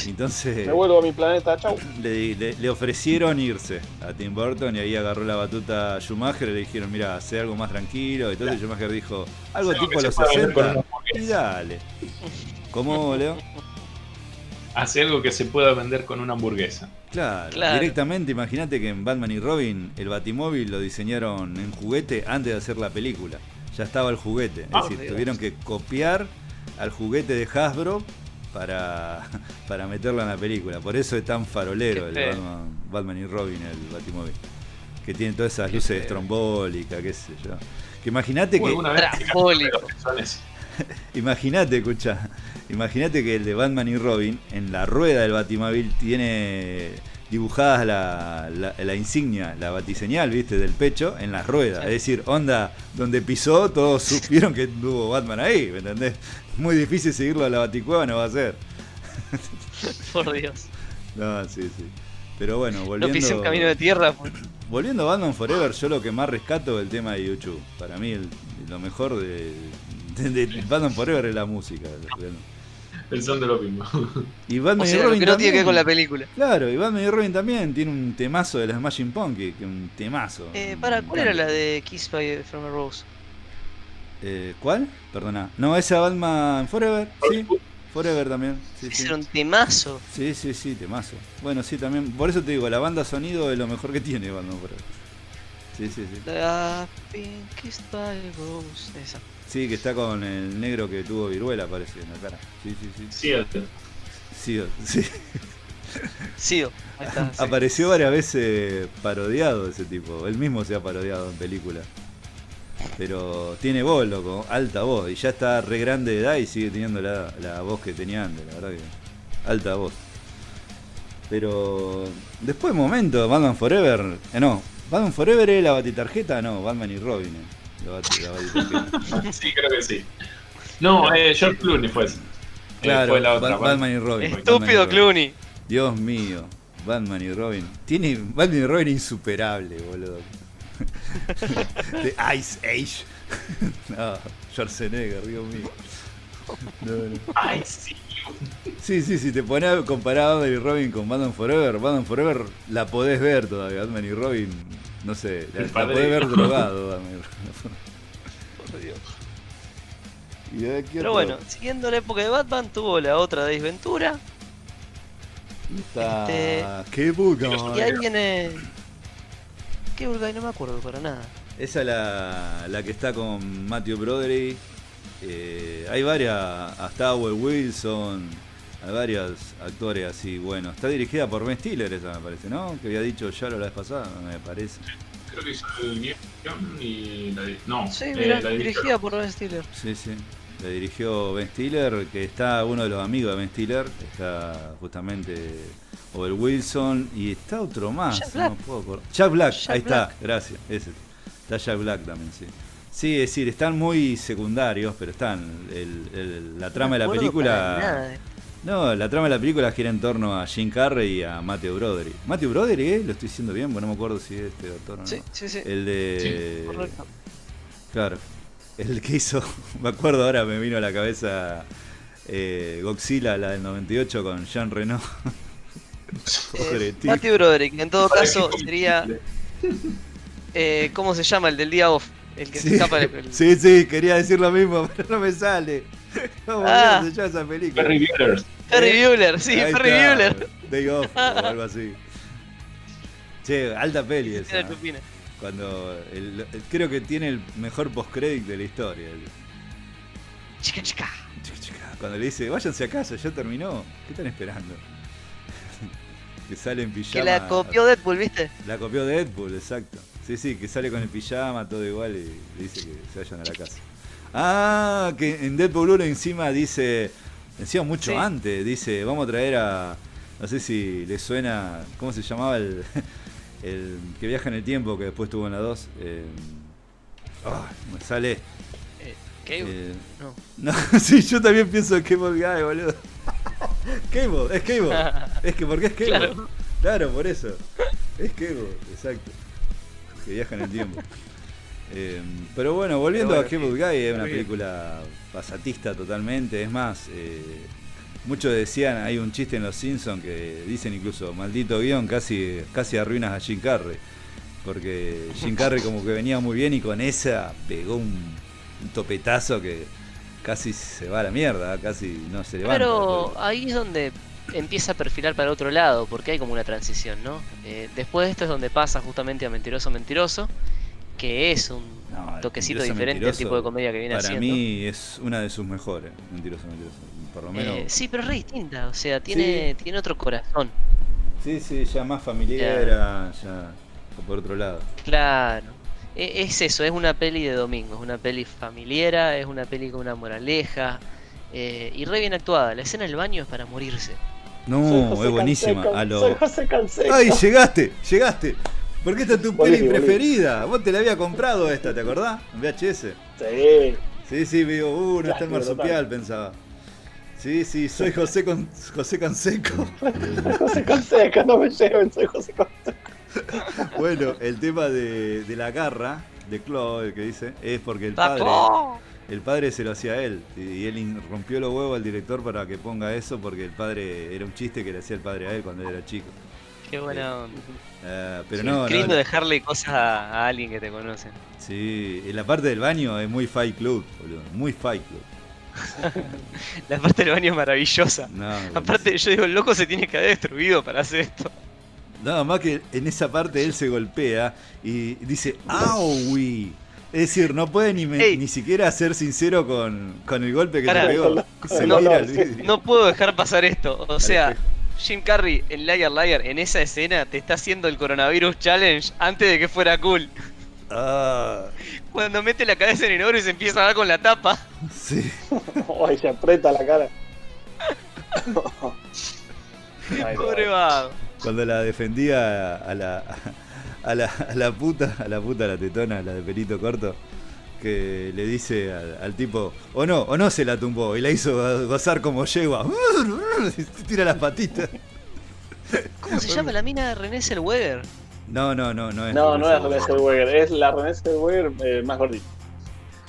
Entonces.
Me vuelvo a mi planeta, chau.
Le, ofrecieron irse a Tim Burton y ahí agarró la batuta a Schumacher y le dijeron, mira, hace algo más tranquilo. Entonces Schumacher dijo, algo tipo a los 60 y dale. ¿Cómo, Leo?
Hace algo que se pueda vender con una hamburguesa.
Claro, directamente imagínate que en Batman y Robin el Batimóvil lo diseñaron en juguete antes de hacer la película. Ya estaba el juguete, es ah, decir, tuvieron que copiar al juguete de Hasbro para, <laughs> para meterlo en la película. Por eso es tan farolero el Batman, y Robin, el Batimóvil. Que tiene todas esas luces estrombólicas, qué sé yo. Que imagínate que. <laughs> imagínate, escucha. Imagínate que el de Batman y Robin, en la rueda del Batimóvil, tiene dibujadas la, la, insignia, la batiseñal, viste, del pecho en las ruedas. Es decir, onda, donde pisó, todos supieron que tuvo Batman ahí, ¿me entendés? Muy difícil seguirlo a la baticueva, no va a ser. <laughs>
Por Dios.
No, sí, sí. Pero bueno, volviendo.
No un camino de tierra.
Volviendo a Batman Forever, yo lo que más rescato es el tema de YouTube. Para mí, lo mejor de, de, Batman Forever es la música
pensando lo mismo.
Y Batman y Robin
que no tiene que ver con la película.
Claro, y Batman y Robin también tiene un temazo de la Smashing Pumpkins, que un temazo.
Eh, para, ¿cuál era la de Kiss by from a Rose?
Eh, ¿Cuál? Perdona. No, esa Batman Forever, sí. Forever también. Sí,
sí. un temazo.
Sí, sí, sí, temazo. Bueno, sí, también. Por eso te digo, la banda sonido es lo mejor que tiene Batman Forever. Sí, sí, sí.
Kissed by Rose. Esa.
Sí, que está con el negro que tuvo viruela, parece, en la cara. Sí, sí, sí.
Sí,
sí.
Sí.
Apareció varias veces parodiado ese tipo. Él mismo se ha parodiado en películas. Pero tiene voz, loco, alta voz. Y ya está re grande de edad y sigue teniendo la, la voz que tenía antes, la verdad que. Alta voz. Pero después de momento, Batman Forever. Eh, no, Batman Forever es la batitarjeta, no, Batman y Robin. eh, <laughs>
Sí, creo que sí. No, eh, George Clooney fue ese. Eh,
claro,
fue la otra.
Ba- Batman y Robin.
Estúpido. Clooney.
Dios mío, Batman y Robin. Tiene Batman y Robin insuperable, boludo. <laughs> De Ice Age. <laughs> No, Schwarzenegger, Dios mío. No, no.
Ay, sí.
Sí, sí, si te pones a comparar a Batman y Robin con Batman Forever, Batman Forever la podés ver todavía. Batman y Robin, no sé, la, podés ver drogado. <laughs> Y de qué
Pero
otro?
bueno, siguiendo la época de Batman, tuvo la otra de Ventura.
Está
este-
qué puta
Y
madre.
ahí viene. ¿Qué Urgay? No me acuerdo para nada.
Esa es la, la que está con Matthew Broderick. Eh, hay varias, hasta Owen Wilson, hay varios actores así buenos. Está dirigida por Ben Stiller esa me parece, ¿no? Que había dicho ya la vez pasada, me parece.
Creo que hizo el guion y la No,
Sí,
eh,
mira,
la dirigió.
dirigida por Ben Stiller.
Sí, sí. La dirigió Ben Stiller, que está uno de los amigos de Ben Stiller, está justamente Owen Wilson y está otro más.
Jack
no
Black.
me puedo acordar. Jack Black,
Jack
ahí está, gracias. Ese. Está Jack Black también, sí. Sí, es decir, están muy secundarios, pero están. El- el- la trama de la
No
película. No, la trama de la película gira en torno a Jim Carrey y a Matthew Broderick. Matthew Broderick, ¿eh? Lo estoy diciendo bien, porque no me acuerdo si es este doctor o no.
Sí, sí, sí.
El de.
Correcto.
Claro. El que hizo. <laughs> Me acuerdo ahora, me vino a la cabeza. eh, Godzilla, la del 98 con Jean Reno. <laughs> Pobre
Eh,
tipo.
Matthew Broderick, en todo caso, sería. Eh, ¿Cómo se llama? El del día off. El que se
Sí,
escapa del. el-
sí, sí, quería decir lo mismo, <laughs> pero no me sale. <laughs> ¿Cómo
Ah.
se llama esa película?
Ferry Bueller.
Ferry Bueller, sí, Ferry Bueller.
Day Off o <laughs> algo así. Che, alta peli esa.
Era.
Cuando el- el- creo que tiene el mejor postcrédito de la historia.
Chica, chica.
chica, chica, Cuando le dice, váyanse a casa, ya terminó. ¿Qué están esperando? <laughs> que sale en pijama.
Que la copió Deadpool, ¿viste?
La copió Deadpool, exacto. Sí, sí, que sale con el pijama, todo igual y le dice que se vayan a la casa. Ah, que en Deadpool 1 encima dice, encima mucho
Sí.
antes, dice, vamos a traer a, no sé si le suena, ¿cómo se llamaba el, <laughs> el que viaja en el tiempo que después tuvo en la 2? Eh, ah, me sale.
Eh, ¿Qué?
eh,
No.
no, <laughs> sí, yo también pienso en Cable Guy, boludo. <laughs> Cable, es Cable. Es que, ¿por qué es Cable?
Claro.
Claro, por eso. Es Cable, exacto. Que viaja en el tiempo. Eh, pero bueno, volviendo
Pero
a Cable
sí,
Guy, es una película pasatista totalmente. Es más, eh, muchos decían, hay un chiste en Los Simpsons que dicen incluso, maldito guion, casi, casi arruinas a Jim Carrey. Porque Jim Carrey como que venía muy bien y con esa pegó un, un topetazo que casi se va a la mierda, casi no se levanta.
Pero ahí es donde empieza a perfilar para otro lado, porque hay como una transición, ¿no? Eh, después de esto es donde pasa justamente a Mentiroso Mentiroso, que es un
No,
toquecito diferente al tipo de comedia que viene
Para
haciendo.
mí es una de sus mejores, mentiroso, mentiroso. Por lo menos.
Eh, sí, pero es re distinta, o sea, tiene, tiene otro corazón.
Sí, sí, ya más familiar, ya, ya por otro lado.
Claro. E- Es eso, es una peli de domingo, es una peli familiera, es una peli con una moraleja. eh, y re bien actuada. La escena del baño es para morirse.
No, es buenísima.
Canseco,
A lo...
Soy José Canseco.
¡Ay, llegaste! ¡Llegaste! Porque esta es tu peli preferida. Vos te la había comprado esta, ¿te acordás? En VHS.
Sí.
Sí, sí, me digo, uh, no está el marsupial, pensaba. Sí, sí, soy José con José Canseco.
Soy <laughs> José Canseco, no me lleven, soy José Canseco.
Bueno, el tema de, de la garra de Claw, el que dice, es porque el padre, el padre se lo hacía a él. Y él rompió los huevos al director para que ponga eso porque el padre era un chiste que le hacía el padre a él cuando él era chico.
Qué buena onda.
Eh, pero
Sí,
no, la-
dejarle cosas a, a alguien que te conoce.
Sí, en la parte del baño es muy Fight Club, boludo. Muy Fight Club. <laughs>
La parte del baño es maravillosa.
No,
Aparte, yo digo, el loco se tiene que haber destruido para hacer esto.
Nada más que en esa parte él se golpea y dice ¡Aui! Es decir, no puede ni, me- ni siquiera ser sincero con, con el golpe que
Pará.
le pegó. Se
No,
puedo dejar pasar esto. O sea. Jim Carrey en Liar Liar, en esa escena, te está haciendo el coronavirus challenge antes de que fuera cool.
Ah,
Cuando mete la cabeza en el oro y se empieza a dar con la tapa.
Sí. <laughs>
Ay, se aprieta la cara. <laughs> Ay,
Pobre vago.
Cuando la defendía a la, a la, a la puta, a la puta, la tetona, la de pelito corto, que le dice al, al tipo, o no, o no se la tumbó, y la hizo gozar como yegua. <laughs> Tira las patitas.
¿Cómo se llama la mina de René Zellweger?
No, no, no, no es.
No, no es
René
René Zellweger, es la René Zellweger eh, más gordita.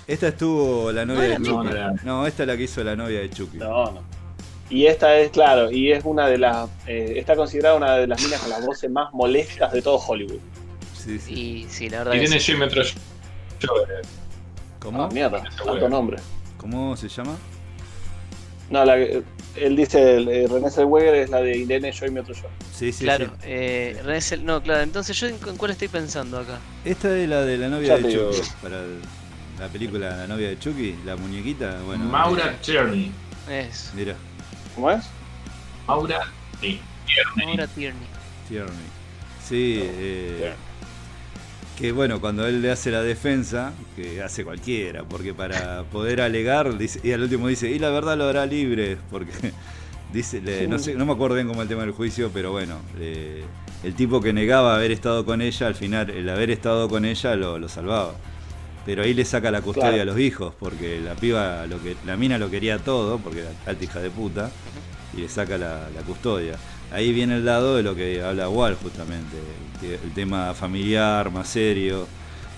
Esta estuvo la novia de Chucky.
no,
esta es la que hizo la novia de Chucky.
No, no. Y esta es, claro, y es una de las. eh, está considerada una de las minas con las voces más molestas de todo Hollywood.
Sí, sí.
Y sí, la verdad
Y tiene Jim Metro.
¿Cómo?
Ah, mierda, tanto nombre.
¿Cómo se llama?
No, la, que- él dice, el, eh, René Zellweger es la de Irene Joy Me Otro Yo.
Sí, sí,
Claro,
sí.
eh, René Zell- no, claro, entonces yo en, en cuál estoy pensando acá.
Esta es la de la novia
Ya
de. Chucky. Para el- la película La novia de Chucky, la muñequita. Bueno,
Maura Tierney.
Es
Mira,
¿Cómo es?
Maura sí. Tierney.
Maura Tierney.
Tierney. Sí, eh, que bueno, cuando él le hace la defensa, que hace cualquiera, porque para poder alegar, dice, y al último dice, y la verdad lo hará libre, <laughs> porque dice, le- no sé, no me acuerdo bien cómo el tema del juicio, pero bueno, le- el tipo que negaba haber estado con ella, al final el haber estado con ella lo, lo salvaba. Pero ahí le saca la custodia
Claro.
a los hijos, porque la piba, lo que, la mina lo quería todo, porque era alta hija de puta, y le saca la, la custodia. Ahí viene el lado de lo que habla Wall justamente, el, tema familiar, más serio.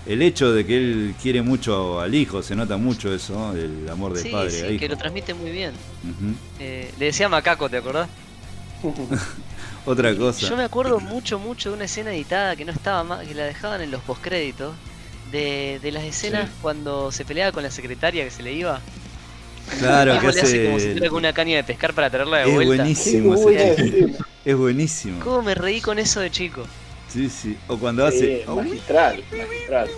El hecho de que él quiere mucho al hijo, se nota mucho eso, el amor de
Sí,
padre
sí,
a hijo.
que lo transmite muy bien. Eh, le decía macaco, ¿te acordás? <laughs>
Otra cosa.
Yo me acuerdo mucho, mucho de una escena editada que no estaba más, que la dejaban en los postcréditos. De, de las escenas
Sí.
cuando se peleaba con la secretaria que se le iba.
Claro, que
le hace
hace.
como si tuviera una caña de pescar para traerla de
Es
vuelta.
buenísimo
Sí,
ese. Es buenísimo.
¿Cómo me reí con eso de chico?
Sí, sí. O cuando
Sí,
hace. "Au",
magistral, magistral.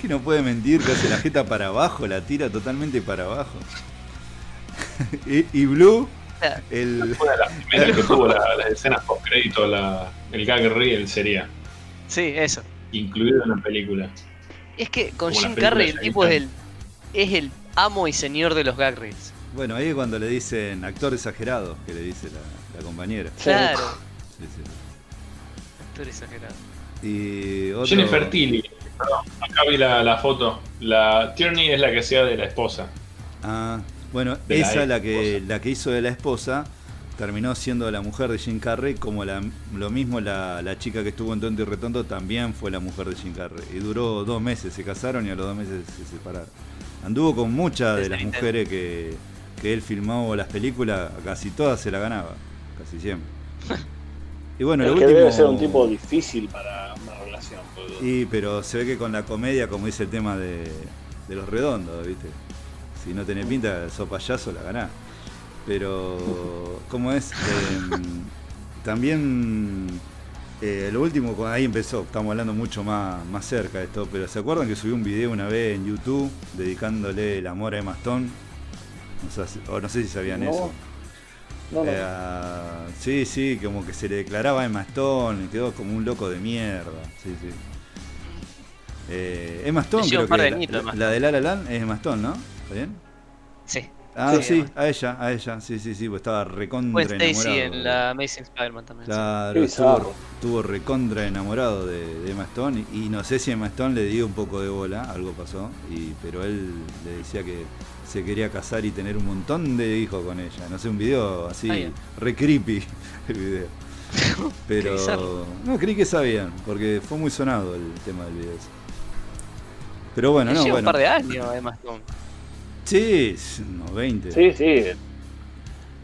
que no puede mentir, que hace la jeta para abajo, la tira totalmente para abajo. <laughs> y, y Blue, el.
Fue de las primeras que tuvo la- las escenas post crédito, la, el gag reel sería
Sí, eso.
incluido en la película.
Es que con
Como
Jim Carrey el tipo es el, es el amo y señor de los gag reels.
Bueno, ahí es cuando le dicen actor exagerado, que le dice la, la compañera.
Claro.
Sí, sí.
Actor exagerado.
Y otro...
Jennifer Tilly, perdón, acá vi la, la foto. La Tierney es la que hacía de la esposa.
Ah, bueno,
De la
esa
ex
la que,
esposa.
la que hizo de la esposa terminó siendo la mujer de Jim Carrey, como la, lo mismo la, la chica que estuvo en Tonto y Retondo también fue la mujer de Jim Carrey. Y duró dos meses, se casaron y a los dos meses se separaron. Anduvo con muchas de las mujeres que, que él filmó las películas, casi todas se la ganaba, casi siempre. <laughs> Y bueno,
es
lo
que
último...
debe ser un tipo difícil para una relación. porque-
Y, pero se ve que con la comedia, como dice el tema de, de los redondos, ¿viste? Si no tenés pinta, sos payaso, la ganás. Pero, ¿cómo es? <laughs> Em, también, eh, lo último, ahí empezó, estamos hablando mucho más, más cerca de esto, pero ¿se acuerdan que subí un video una vez en YouTube dedicándole el amor a Emma Stone? No sé, si- o no sé si sabían
No.
eso.
No, no.
Eh, sí, sí, como que se le declaraba a Emma Stone y quedó como un loco de mierda. Sí, sí. Eh, Emma Stone, creo que
de
la,
Emma
la de La La Land es Emma Stone, ¿no? ¿Está bien?
Sí.
Ah,
Sí,
sí,
Emma.
a ella, a ella, sí, sí, sí, pues estaba recontra
Fue Stacy
enamorado.
en la Amazing Spider-Man también.
Claro, estuvo, estuvo recontra enamorado de, de Emma Stone y, y no sé si Emma Stone le dio un poco de bola, algo pasó, y, pero él le decía que se quería casar y tener un montón de hijos con ella. No sé, un video así,
Ah,
re creepy <laughs> el video. <laughs> Pero no, creí que sabían, porque fue muy sonado el tema del video. Pero bueno, no,
lleva
bueno.
un par de años, además. Stone.
Sí, unos 20.
Sí, sí.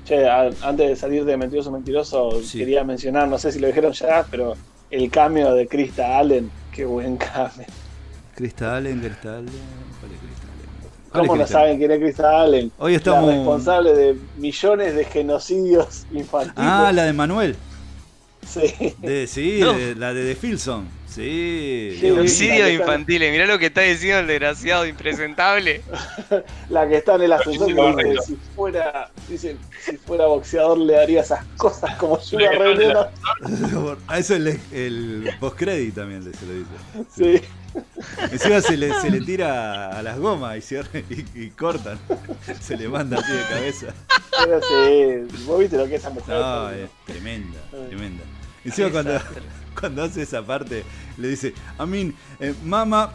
Che, a- antes de salir de Mentiroso Mentiroso,
Sí.
quería mencionar, no sé si lo dijeron ya, pero el cameo de Krista Allen. Qué buen cameo.
Krista Allen, Krista Allen. ¿Cuál es Krista Allen? ¿Cuál es
¿Cómo no saben quién es Krista Allen?
Hoy
La
estamos.
responsable de millones de genocidios infantiles.
Ah, la de Manuel.
Sí.
De, sí,
No.
de- la de The Filson. Sí.
Sí,
Dios mío.
Genocidio
Está-
infantiles. Mirá lo que está diciendo el desgraciado impresentable. <laughs>
La que está en el ascensor dice, si fuera, dice, si fuera boxeador le haría esas cosas como <laughs> yo
La <laughs>
A eso el, el postcredit también le- se lo dice.
Sí.
Encima se le, se le tira a las gomas y, cierra- y, y cortan. Se le manda así de cabeza.
Pero sí, vos viste lo que es esa mujer.
No, es tremenda, tremenda. Encima cuando. Cuando hace esa parte, le dice, I mean, eh, mama.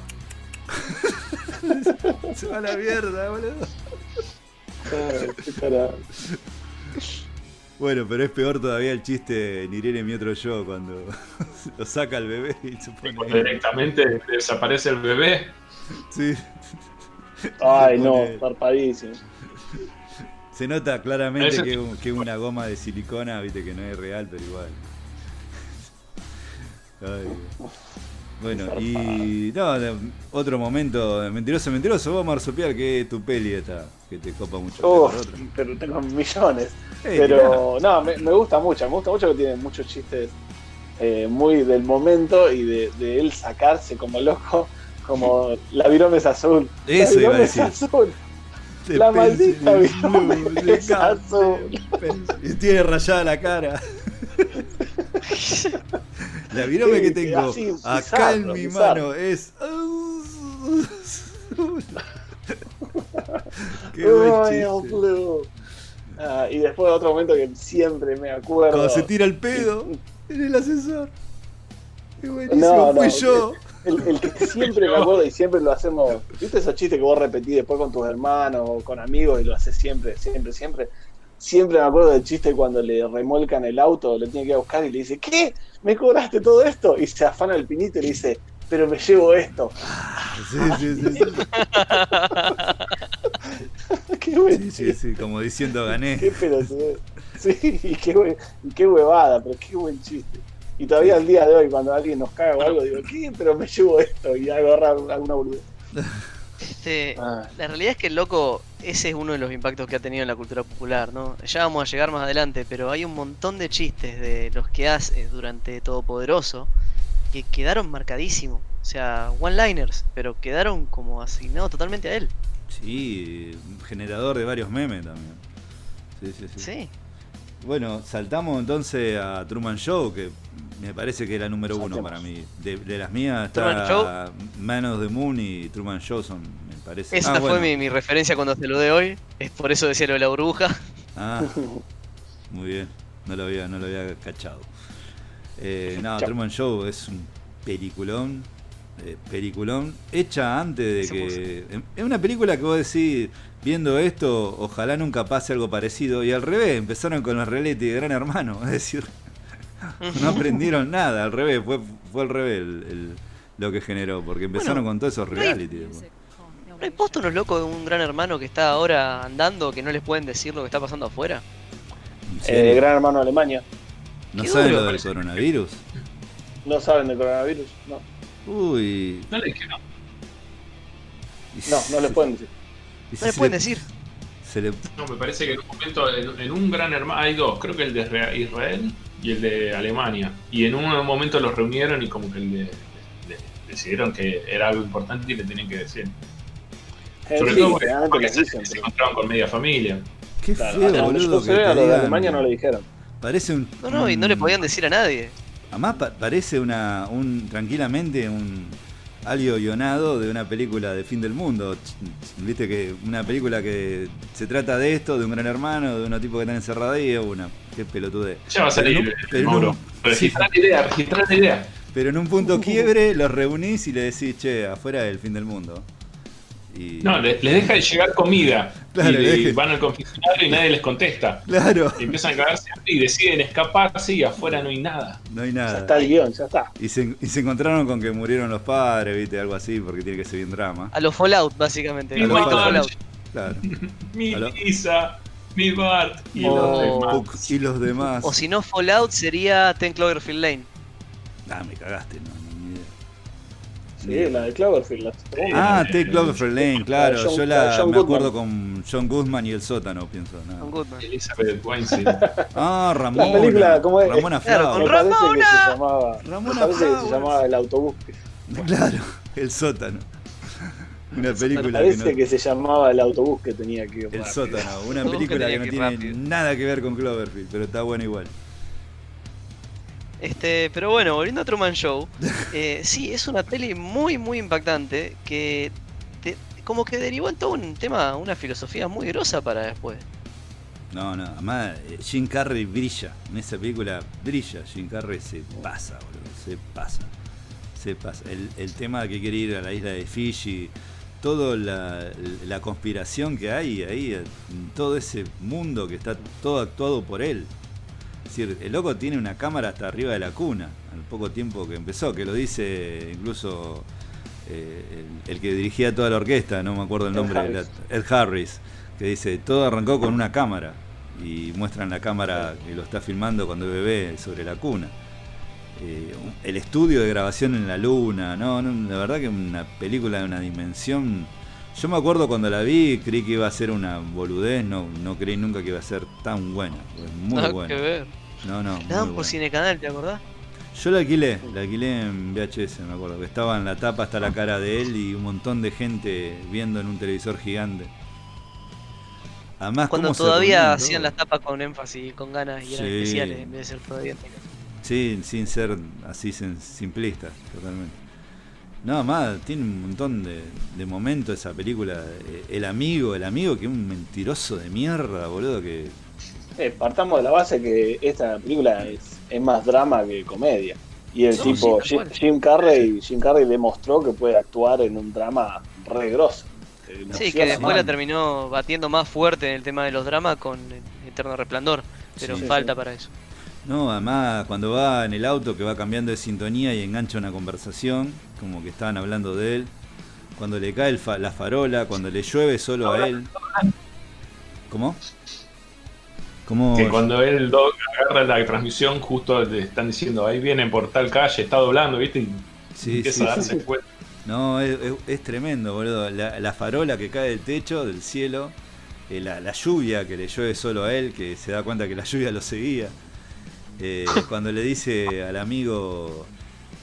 <laughs> Se va a la mierda, boludo.
Ay, qué tarado.
Bueno, pero es peor todavía el chiste de Nirene mi otro yo cuando <laughs> lo saca al bebé y se
Cuando directamente desaparece el bebé.
Sí.
Ay, no, zarpadísimo.
Se nota claramente que es una goma de silicona, viste que no es real, pero igual. Ay. Bueno, y no, otro momento, mentiroso, mentiroso, vos Marsupial, que es tu peli esta, que te copa mucho.
Pero tengo millones.
Eh,
Pero no, me, me gusta mucho, me gusta mucho que tiene muchos chistes eh, muy del momento y de, de él sacarse como loco, como la virome es azul.
Eso
la
iba a
es azul.
Te
La maldita virome es azul.
Y tiene rayada la cara. <laughs> La virome
Sí,
que tengo
así,
acá en mi
bizarro.
mano es. <laughs> Qué buen.
Ah, y después otro momento que siempre me acuerdo.
Cuando se tira el pedo en el ascensor. Qué buenísimo,
No, no,
fui yo.
El, el que <laughs> siempre me acuerdo y siempre lo hacemos. ¿Viste esos chistes que vos repetís después con tus hermanos o con amigos y lo haces siempre, siempre, siempre? Siempre me acuerdo del chiste cuando le remolcan el auto, le tiene que ir a buscar y le dice, ¿qué? ¿Me cobraste todo esto? Y se afana el pinito y le dice, pero me llevo esto.
Sí, sí, sí, sí. <laughs>
qué buen
Sí, sí, sí, como diciendo gané.
qué pelotudo. Sí, y qué, y qué huevada, pero qué buen chiste. Y todavía al día de hoy, cuando alguien nos caga o algo, digo, ¿qué? Pero me llevo esto y agarra alguna boludez. <laughs>
Este,
Ah.
la realidad es que el loco, ese es uno de los impactos que ha tenido en la cultura popular, ¿no? Ya vamos a llegar más adelante, pero hay un montón de chistes de los que hace durante Todopoderoso que quedaron marcadísimos. O sea, one-liners, pero quedaron como asignados totalmente a él.
Sí, generador de varios memes también. Sí, sí, sí.
Sí.
Bueno, saltamos entonces a Truman Show, que me parece que es la número uno para mí. De, de las mías
Truman
está Man of the Moon y Truman Show son, me parece.
Esa
Ah,
fue
bueno.
mi, mi referencia cuando te lo de hoy. Es por eso decía lo de la burbuja.
Ah, <laughs> muy bien. No lo había, no lo había cachado. Eh, no,
Chao.
Truman Show es un peliculón. eh, peliculón hecha antes de que. Es una película que vos decís, viendo esto, ojalá nunca pase algo parecido. Y al revés, empezaron con los reality de Gran Hermano. <laughs> Es decir, <laughs> no aprendieron nada. Al revés, fue, fue al revés el- el- lo que generó. Porque empezaron
Bueno,
con todos esos
no hay-
reality.
¿No hay posto unos locos de un gran hermano que está ahora andando que no les pueden decir lo que está pasando afuera?
¿En
Eh, gran hermano Alemania.
¿No saben
duro,
lo del coronavirus?
No saben del coronavirus, no.
Uy.
No le dije no.
No, no les pueden decir.
No les
se
pueden
le-
decir.
se le-
No, me parece que en un momento, en, en un gran hermano, hay dos, creo que el de Israel y el de Alemania. Y en un momento los reunieron y como que le, le- decidieron que era algo importante y le tenían que decir.
Eh,
Sobre
sí,
todo porque, se,
dicen,
se
pero-
encontraban con media familia.
Qué
claro,
feo, boludo. que
a los de Alemania no le dijeron.
Parece un.
No, no, y no le podían decir a nadie.
Además, pa- parece una, un, tranquilamente un algo guionado de una película de fin del mundo. Viste que una película que se trata de esto, de un gran hermano, de unos tipos que están encerrados ahí, es una. Qué pelotude.
Ya va a salir,
Pero no- pero
Registrar la idea, registrar la idea.
Pero en un punto quiebre los reunís y le decís, che, afuera del fin del mundo. Y...
No, les, les deja de llegar comida. <laughs>
Claro,
y, van al confesionario y nadie les contesta.
Claro,
Y empiezan a cagarse y deciden escaparse y afuera no hay nada.
no hay
Ya
nada.
está el guion, ya está.
Y se, y se encontraron con que murieron los padres, viste, algo así, porque tiene que ser bien drama.
A los Fallout, básicamente.
Mi
A los Fallout. Claro. <laughs>
Mi. Lisa, mi Bart y
Oh.
los demás.
Puck y los demás.
O si no, Fallout sería Ten Cloverfield Lane.
Ah, me cagaste, no.
Sí, la de Cloverfield. La
Ah, Take Cloverfield Lane, claro.
John-
Yo la,
John
me acuerdo
Goodman.
con John Goodman y el sótano, pienso. nada.
Con Goodman.
Elizabeth Weinstein. <laughs>
Ah, Ramona.
La película, ¿cómo es?
Ramona
Claro,
que
Ramona.
se llamaba.
Ramona
que se llamaba El Autobús. <laughs>
Claro, el sótano. Una
Me
película que
parece
no.
que se llamaba El Autobús que tenía que ir
El
rápido.
sótano, una película que no
que
tiene
rápido.
nada que ver con Cloverfield, pero está buena igual.
Este, pero bueno, volviendo a Truman Show, <laughs> eh, sí, es una peli muy, muy impactante que como que derivó en todo un tema, una filosofía muy grosa para después.
No, no, además eh, Jim Carrey brilla, en esa película brilla, Jim Carrey se pasa, boludo, se pasa, se pasa. El, el tema que quiere ir a la isla de Fiji, toda la, conspiración que hay ahí, todo ese mundo que está todo actuado por él. Es decir, el loco tiene una cámara hasta arriba de la cuna, al poco tiempo que empezó, que lo dice incluso eh, el, que dirigía toda la orquesta, no me acuerdo el nombre, Ed Ed Harris, que dice, todo arrancó con una cámara y muestran la cámara que lo está filmando cuando bebé sobre la cuna. Eh, el estudio de grabación en la luna, no, la verdad que una película de una dimensión. Yo me acuerdo cuando la vi, creí que iba a ser una boludez, no, no creí nunca que iba a ser tan buena. muy buena.
Que ver.
No, no.
La dan por Cine Canal, ¿te acordás?
Yo la alquilé, la alquilé en VHS, me acuerdo, que estaba en la tapa hasta la cara de él y un montón de gente viendo en un televisor gigante.
Además, Cuando todavía hacían las tapas con énfasis, con ganas y eran especiales en vez de ser todavía
Sí, sin ser así simplista, totalmente. Nada más, tiene un montón de, momentos esa película. Eh, el amigo, el amigo que es un mentiroso de mierda, boludo, que...
Eh, partamos de la base que esta película es, es más drama que comedia. Y el tipo, Jim, Carrey, Jim Carrey demostró que puede actuar en un drama re grosso.
Sí, que después la terminó batiendo más fuerte en el tema de los dramas con Eterno Resplandor, pero falta para eso.
No, además cuando va en el auto que va cambiando de sintonía y engancha una conversación, como que estaban hablando de él, cuando le cae la farola, cuando le llueve solo a él. ¿Cómo?
Que cuando él agarra la transmisión, justo le están diciendo, ahí viene por tal calle, está doblando, ¿viste? Y
sí, empieza a darse cuenta. No, es, tremendo, boludo. La, farola que cae del techo, del cielo, eh, la, la, lluvia que le llueve solo a él, que se da cuenta que la lluvia lo seguía. Eh, cuando le dice al amigo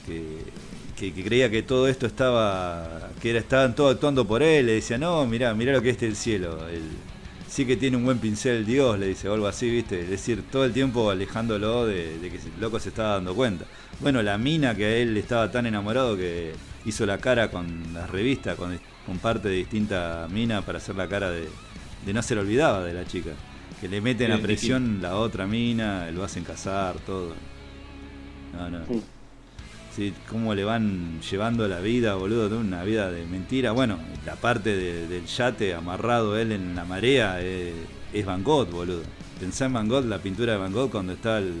que, creía que todo esto estaba, que era, estaban todos actuando por él, le decía, no, mirá, mirá lo que es el cielo. Sí que tiene un buen pincel Dios, le dice, o algo así, ¿viste? Es decir, todo el tiempo alejándolo de, que el loco se estaba dando cuenta. Bueno, la mina que a él estaba tan enamorado que hizo la cara con las revistas, con, parte de distinta mina para hacer la cara de, de no ser olvidaba de la chica. Que le meten a presión la otra mina, lo hacen casar, todo. No, no. Sí. Cómo le van llevando la vida, boludo, de una vida de mentira. Bueno, la parte del yate amarrado él en la marea es, Van Gogh, boludo. Pensá en Van Gogh, la pintura de Van Gogh cuando está el,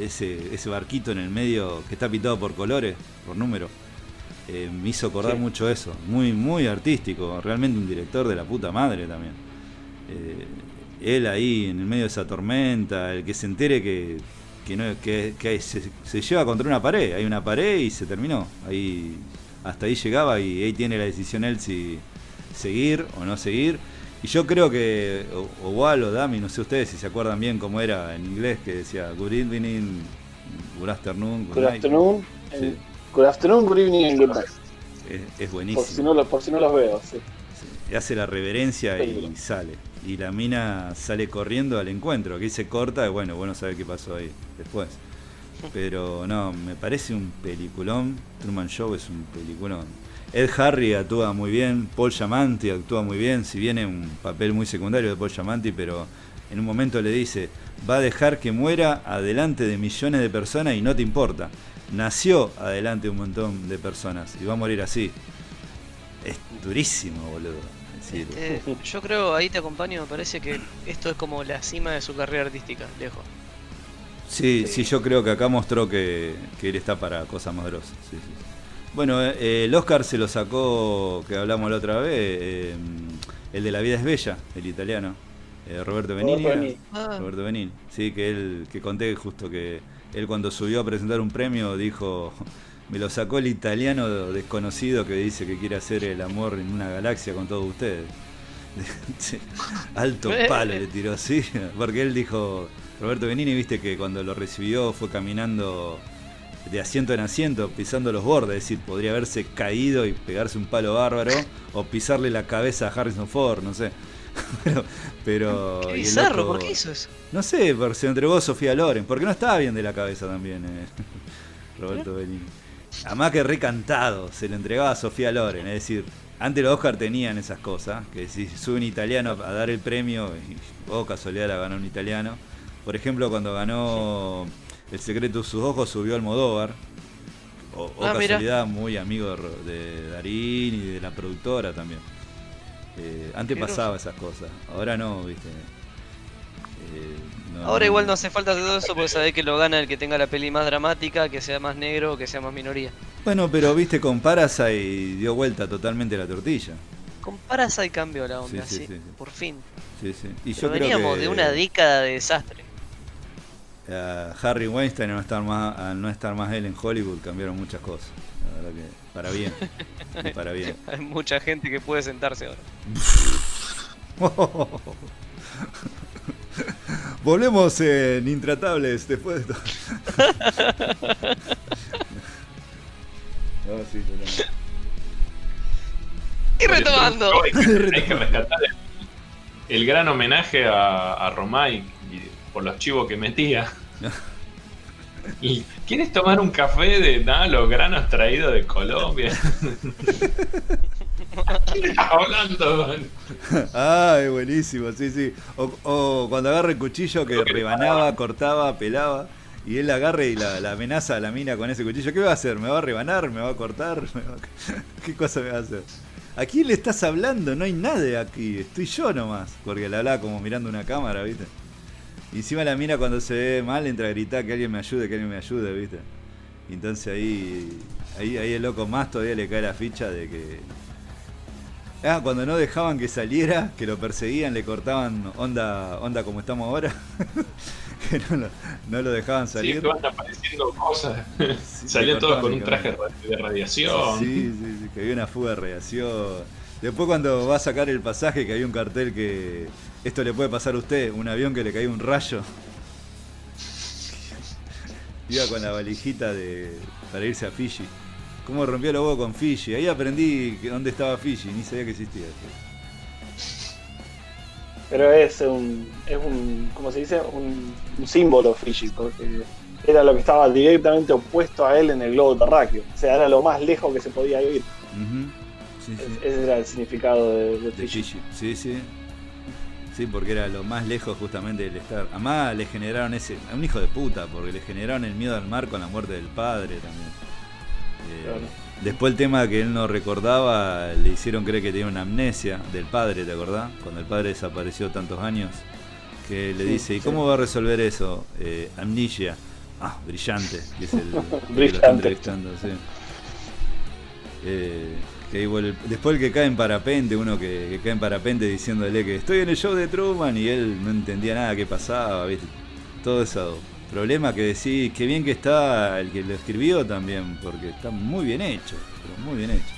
ese, ese barquito en el medio que está pintado por colores, por números. Eh, me hizo acordar mucho eso. Muy, muy artístico. Realmente un director de la puta madre también. Eh, él ahí en el medio de esa tormenta, el que se entere que, no, que, se, lleva contra una pared, hay una pared y se terminó. Ahí hasta ahí llegaba y ahí tiene la decisión él si seguir o no seguir. Y yo creo que o, Wal o Dami, no sé ustedes si se acuerdan bien cómo era en inglés, que decía good evening, good afternoon,
good, afternoon, good afternoon, good evening good night.
Es, buenísimo.
Por si, no, por si no los veo, sí.
Hace la reverencia y sale y la mina sale corriendo al encuentro. Aquí se corta y bueno, bueno sabe qué pasó ahí después. Pero no, me parece un peliculón. Truman Show es un peliculón. Ed Harry actúa muy bien, Paul Giamatti actúa muy bien, si viene un papel muy secundario de Paul Giamatti, pero en un momento le dice, va a dejar que muera adelante de millones de personas y no te importa. Nació adelante de un montón de personas y va a morir así. Es durísimo, boludo.
Eh, yo creo, ahí te acompaño, me parece que esto es como la cima de su carrera artística, lejos.
Sí, sí, yo creo que acá mostró que, él está para cosas más grosas. Bueno, eh, el Oscar se lo sacó, que hablamos la otra vez, eh, el de La vida es bella, el italiano, Roberto Benini. Ah. Roberto Benini, sí, que él, que conté justo que él cuando subió a presentar un premio dijo me lo sacó el italiano desconocido que dice que quiere hacer el amor en una galaxia con todos ustedes. <laughs> Alto palo le tiró así, porque él dijo, Roberto Benini, viste que cuando lo recibió fue caminando de asiento en asiento, pisando los bordes, es decir, podría haberse caído y pegarse un palo bárbaro, o pisarle la cabeza a Harrison Ford, no sé. <laughs> pero, pero
Qué bizarro,
loco-
¿por qué hizo eso?
No sé, se entregó Sofía Loren, porque no estaba bien de la cabeza también eh, Roberto Benigni. Además que recantado, se lo entregaba a Sofía Loren, es decir, antes los Oscar tenían esas cosas, que si sube un italiano a dar el premio, y oh casualidad la ganó un italiano. Por ejemplo, cuando ganó El secreto de sus ojos subió Almodóvar, o, o
Ah, mira.
casualidad muy amigo de, Darín y de la productora también. Eh, antes pasaba esas cosas, ahora no, viste. Eh,
Ahora igual no hace falta todo eso porque sabés que lo gana el que tenga la peli más dramática, que sea más negro o que sea más minoría.
Bueno, pero viste, con Parasite dio vuelta totalmente la tortilla.
Con Parasite cambió la onda,
Sí,
por fin.
Sí, sí. Y
Pero
yo creo
veníamos
que
de una década de desastre.
a Harry Weinstein al no estar más, al no estar más él en Hollywood cambiaron muchas cosas. La verdad que para bien. y para bien. <laughs>
Hay mucha gente que puede sentarse ahora. <laughs>
Volvemos en Intratables después de todo. <laughs> No, sí, totalmente.
Y retomando.
Hay que, <laughs> hay que rescatar el, el gran homenaje a, a Romay y por los chivos que metía. <laughs> ¿Y quieres tomar un café de nada, los granos traídos de Colombia? ¿A quién hablando? man?
Ay, buenísimo, sí, sí. O, o cuando agarra el cuchillo que rebanaba, cortaba, pelaba. Y él agarre y la, la amenaza a la mina con ese cuchillo. ¿Qué va a hacer? ¿Me va a rebanar? ¿Me va a cortar? <laughs> ¿Me va a- <laughs> ¿Qué cosa me va a hacer? ¿A quién le estás hablando? No hay nadie aquí. Estoy yo nomás. Porque le hablaba como mirando una cámara, ¿viste? Y encima la mina cuando se ve mal entra a gritar que alguien me ayude, que alguien me ayude, ¿viste? Entonces ahí, ahí, ahí el loco más todavía le cae la ficha de que Ah, cuando no dejaban que saliera, que lo perseguían, le cortaban onda, onda como estamos ahora, <laughs> que no lo, no lo dejaban
Sí,
salir.
van apareciendo cosas.
Sí,
Salió todo con un traje de radiación.
Sí, sí, sí, que había una fuga de radiación. Después cuando va a sacar el pasaje, que había un cartel que esto le puede pasar a usted, un avión que le caía un rayo. <laughs> Iba con la valijita de, para irse a Fiji. ¿Cómo rompió los huevos con Fiji? Ahí aprendí que dónde estaba Fiji, ni sabía que existía.
Pero es un, es un ¿cómo se dice? Un, un símbolo Fiji, porque era lo que estaba directamente opuesto a él en el globo terráqueo. O sea, era lo más lejos que se podía ir.
Sí, sí.
Ese era el significado de, de
De
Fiji.
Sí, sí. Sí, porque era lo más lejos justamente del estar. Además le generaron ese. a un hijo de puta, porque le generaron el miedo al mar con la muerte del padre también.
Claro.
Después el tema que él no recordaba, le hicieron creer que tenía una amnesia del padre, ¿te acordás? Cuando el padre desapareció tantos años. Que le
Sí,
dice, ¿y
sí.
cómo va a resolver eso? Eh, amnesia. Ah, brillante, que es el, <laughs> que
Brillante.
sí. Eh, que después el que cae en parapente, uno que, que cae en parapente diciéndole que estoy en el show de Truman y él no entendía nada que pasaba, ¿viste? Todo eso problema que decís, qué bien que está el que lo escribió también, porque está muy bien hecho, pero muy bien hecho.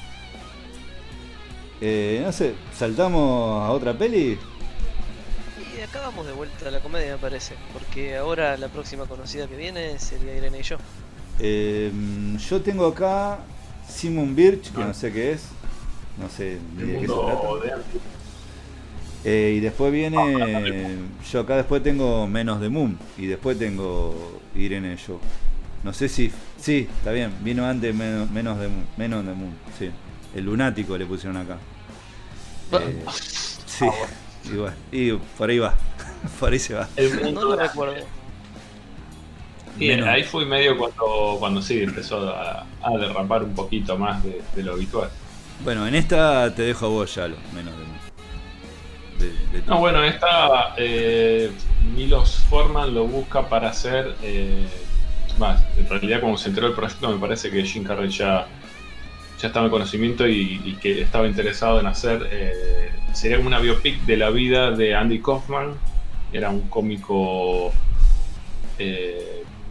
Eh, no sé, saltamos a otra peli.
Y acá vamos de vuelta a la comedia, me parece. Porque ahora la próxima conocida que viene sería Irene y yo.
Eh, yo tengo acá Simon Birch, que no sé qué es, no sé ni de qué se trata. Eh, y después viene. Yo acá después tengo menos de Moon. Y después tengo Irene Yo. No sé si. Sí, está bien. Vino antes menos, menos de Moon. Menos de Moon. Sí. El lunático le pusieron acá. Eh, sí. Y, bueno, y por ahí va. <laughs> por ahí se va.
El
No
mundo
lo recuerdo.
Y
Menos.
ahí fue medio cuando, cuando sí empezó a, a derrapar un poquito más de, de lo habitual.
Bueno, en esta te dejo a vos ya lo menos de. De- de tu-
No, bueno, esta eh, Milos Forman lo busca para hacer. Eh, más, en realidad, cuando se enteró del proyecto, me parece que Jim Carrey ya, ya estaba en conocimiento y, y que estaba interesado en hacer. eh, sería como una biopic de la vida de Andy Kaufman. Era un cómico,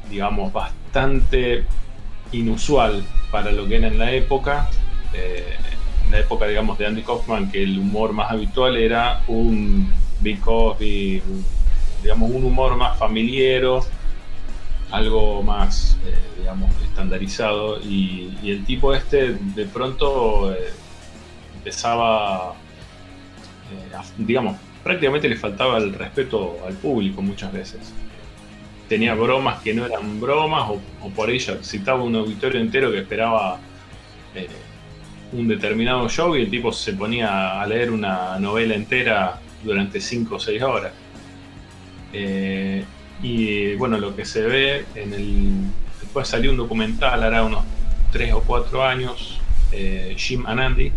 digamos, bastante inusual para lo que era en la época. Eh, la época, digamos, de Andy Kaufman, que el humor más habitual era un Big Cosby, un- digamos, un humor más familiero, algo más, eh, digamos, estandarizado. Y, y el tipo este, de pronto, eh, empezaba, eh, a- digamos, prácticamente le faltaba el respeto al público muchas veces. Tenía bromas que no eran bromas, o, por ella citaba un auditorio entero que esperaba un determinado show y el tipo se ponía a leer una novela entera durante 5 o 6 horas. Eh, y bueno, lo que se ve en el. Después salió un documental, hará unos 3 o 4 años, eh, Jim Anandi.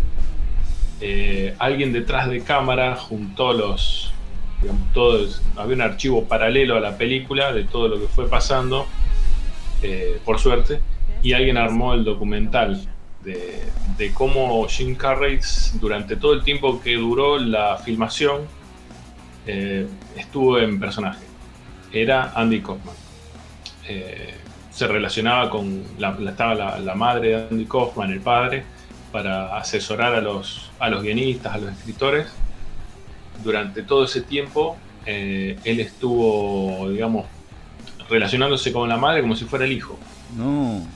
Eh, alguien detrás de cámara juntó los. Había un archivo paralelo a la película de todo lo que fue pasando, por suerte, y alguien armó el documental de, cómo Jim Carrey, durante todo el tiempo que duró la filmación, eh, estuvo en personaje. Era Andy Kaufman. Eh, se relacionaba con la, estaba la, madre de Andy Kaufman, el padre, para asesorar a los, a los guionistas, a los escritores. Durante todo ese tiempo, eh, él estuvo, digamos, relacionándose con la madre como si fuera el hijo.
No.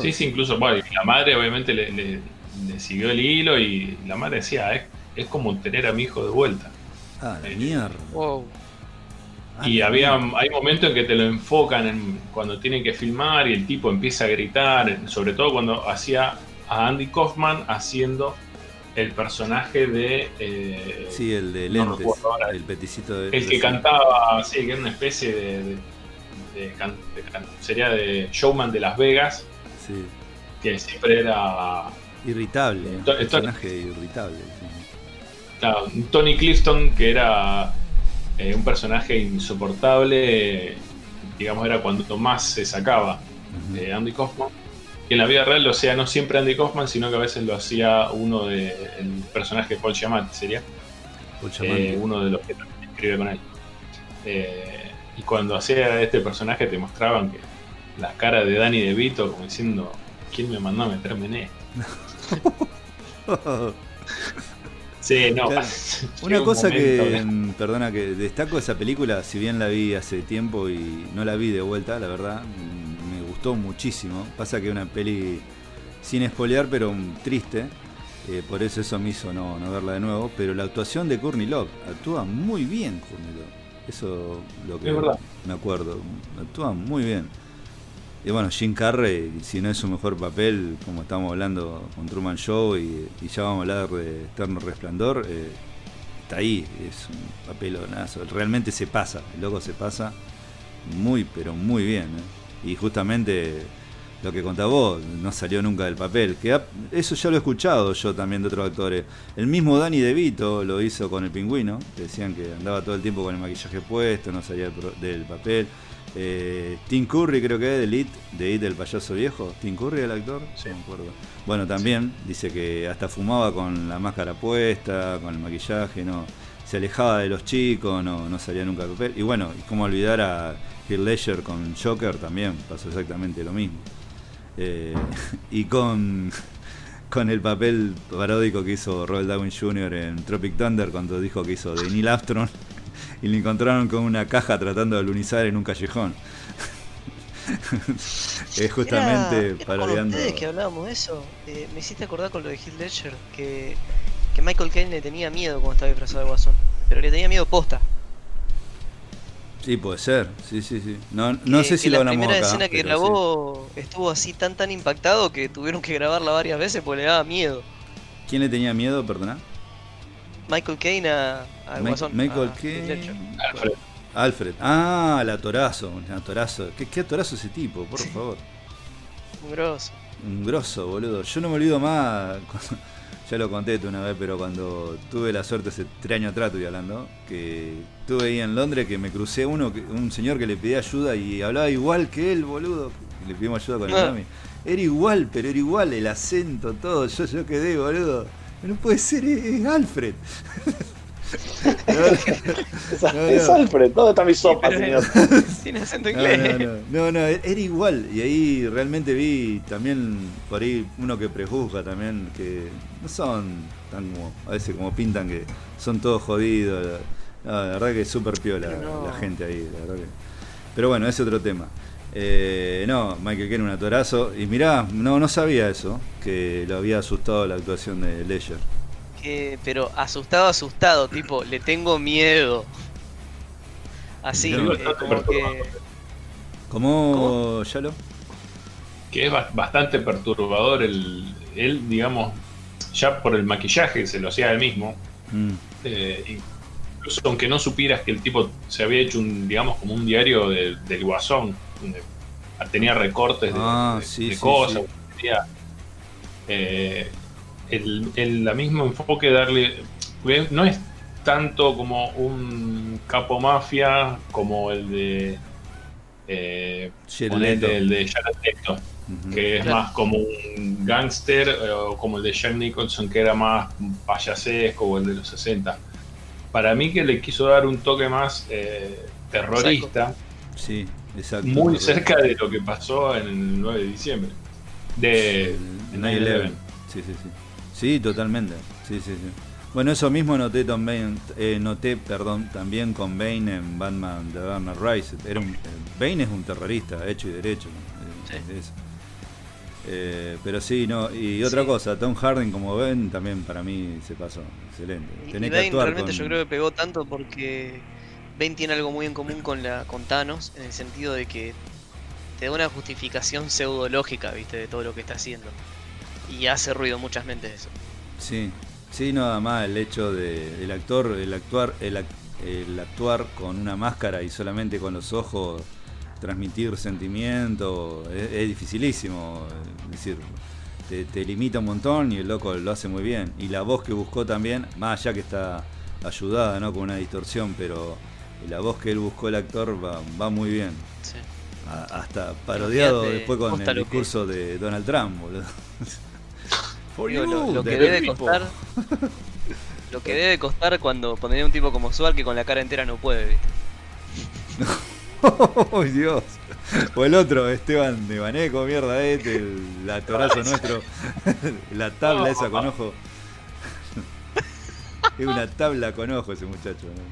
Sí, sí, incluso, la madre obviamente le, siguió el hilo y la madre decía, es, es como tener a mi hijo de vuelta.
Ah, la mierda.
y había, hay momentos en que te lo enfocan cuando tienen que filmar y el tipo empieza a gritar, sobre todo cuando hacía a Andy Kaufman haciendo el personaje de.
Eh, sí, el de lentes, el peticito de.
El que cantaba, sí, que era una especie de. sería de Showman de Las Vegas. Sí. Que siempre era.
Irritable, un personaje irritable.
Tony Clifton, que era eh, un personaje insoportable, digamos, era cuando más se sacaba de Andy Kaufman. Y en la vida real lo hacía no siempre Andy Kaufman, sino que a veces lo hacía uno de el personaje Paul Giamatti sería. Eh, uno de los que escribe con él. Eh, y cuando hacía este personaje te mostraban que las caras de Danny DeVito como diciendo, ¿quién me mandó a meterme en esto? <laughs> Sí, no. <laughs>
Una cosa que, mm, perdona, que destaco esa película, si bien la vi hace tiempo y no la vi de vuelta, la verdad, mm, me gustó muchísimo. Pasa que es una peli sin espolear, pero triste. Eh, por eso eso me hizo no, no, verla de nuevo. Pero la actuación de Courtney Love, actúa muy bien Courtney Love. Eso lo que me acuerdo. Actúa muy bien. Y bueno, Jim Carrey, si no es su mejor papel, como estamos hablando con Truman Show y, ya vamos a hablar de Eterno Resplandor, eh, está ahí, es un papelonazo. Realmente se pasa, el loco se pasa muy, pero muy bien. ¿eh? Y justamente lo que contaba vos, no salió nunca del papel. Que eso ya lo he escuchado yo también de otros actores. El mismo Danny DeVito lo hizo con el pingüino, decían que andaba todo el tiempo con el maquillaje puesto, no salía del papel. Eh, Tim Curry creo que es de It, de It del payaso viejo. Tim Curry el actor, sí. me acuerdo. Bueno, también dice que hasta fumaba con la máscara puesta, con el maquillaje, no se alejaba de los chicos, no, no salía nunca de papel. Y bueno, como olvidar a Heath Ledger con Joker también pasó exactamente lo mismo. Eh, <laughs> y con, con el papel paródico que hizo Robert Downey Jr. en Tropic Thunder cuando dijo que hizo de Neil Armstrong <laughs> y le encontraron con una caja tratando de alunizar en un callejón. <laughs> es justamente
era, parodiando. ustedes que hablábamos de eso, eh, me hiciste acordar con lo de Heath Ledger que, que Michael Caine le tenía miedo cuando estaba disfrazado de Guasón, pero le tenía miedo posta.
Sí, puede ser, sí, sí, sí. No, no sé si lo
La primera escena que grabó estuvo así tan tan impactado que tuvieron que grabarla varias veces porque le daba miedo.
¿Quién le tenía miedo, perdona?
Michael Caine a,
Michael Caine. Alfred. Alfred. Ah, el atorazo. El atorazo. ¿Qué, ¿Qué atorazo ese tipo, por favor?
Un grosso.
Un grosso, boludo. Yo no me olvido más. <laughs> ya lo conté tú una vez, pero cuando tuve la suerte hace tres años atrás, estoy hablando, que estuve ahí en Londres, que me crucé uno, un señor que le pedía ayuda y hablaba igual que él, boludo. le pedimos ayuda con el mami. Era igual, pero era igual, el acento, todo. Yo, yo quedé, boludo. No puede ser, es, Alfred. <laughs>
es, Alfred, ¿dónde está mi sopa, señor?
Tiene <laughs> acento inglés.
No no, era igual. Y ahí realmente vi también por ahí uno que prejuzga también, que no son tan como, a veces como pintan que son todos jodidos. la verdad que es súper piola la gente ahí, la verdad que. Pero bueno, ese es otro tema. Eh, no, Michael Caine un atorazo. Y mirá, no, no sabía eso, que lo había asustado la actuación de Ledger.
Eh, pero asustado, asustado, tipo, le tengo miedo. Así,
No,
eh, como que...
¿Cómo, Yalo?
que es ba- bastante perturbador el, él, digamos, ya por el maquillaje se lo hacía él mismo.
Mm,
eh, incluso aunque no supieras que el tipo se había hecho un, digamos, como un diario de- del guasón, donde tenía recortes de,
Ah,
de-
sí,
de
sí,
cosas,
sí.
tenía, eh, el, el la mismo enfoque darle no es tanto como un capo mafia como el de eh,
Leto.
el de Jared Leto,
Ujú.
que es
Claro.
más como un gángster eh, o como el de Jack Nicholson que era más payasesco o el de los 60 para mí que le quiso dar un toque más eh, terrorista
Sí, exacto.
muy cerca de lo que pasó en el 9 de diciembre de
El
en
9/11. Sí, sí, sí. Sí, totalmente. Sí, sí, sí. Bueno, eso mismo noté también, eh, noté, perdón, también con Bane en Batman The Dark Knight Rises. Era un, eh, Bane es un terrorista, hecho y derecho. eh,
Sí.
es. Eh, pero sí, no, y otra
Sí.
cosa, Tom Harden como Bane también para mí se pasó, excelente.
Y
Tenés que
Bane
actuar
realmente
con-
yo creo que pegó tanto porque Bane tiene algo muy en común con la con Thanos en el sentido de que te da una justificación pseudológica, viste, de todo lo que está haciendo. Y hace ruido muchas mentes eso.
Sí, sí, nada más el hecho de el actor, el actuar, el, el actuar con una máscara y solamente con los ojos transmitir sentimiento es, es dificilísimo, es decir, te, te limita un montón y el loco lo hace muy bien. Y la voz que buscó también, más allá que está ayudada, ¿no? Con una distorsión, pero la voz que él buscó el actor va, va muy bien.
Sí.
A- hasta parodiado después con el
que-
discurso de Donald Trump, boludo. <laughs> For
Digo, lo, lo que debe
people.
costar. Lo que debe costar cuando poner un tipo como Suar que con la cara entera no puede, viste. <laughs>
¡Oh, Dios! O el otro, Esteban de Baneco, mierda, este, el atorazo <laughs> nuestro. La tabla esa con ojo. Es una tabla con ojo ese muchacho. ¿no?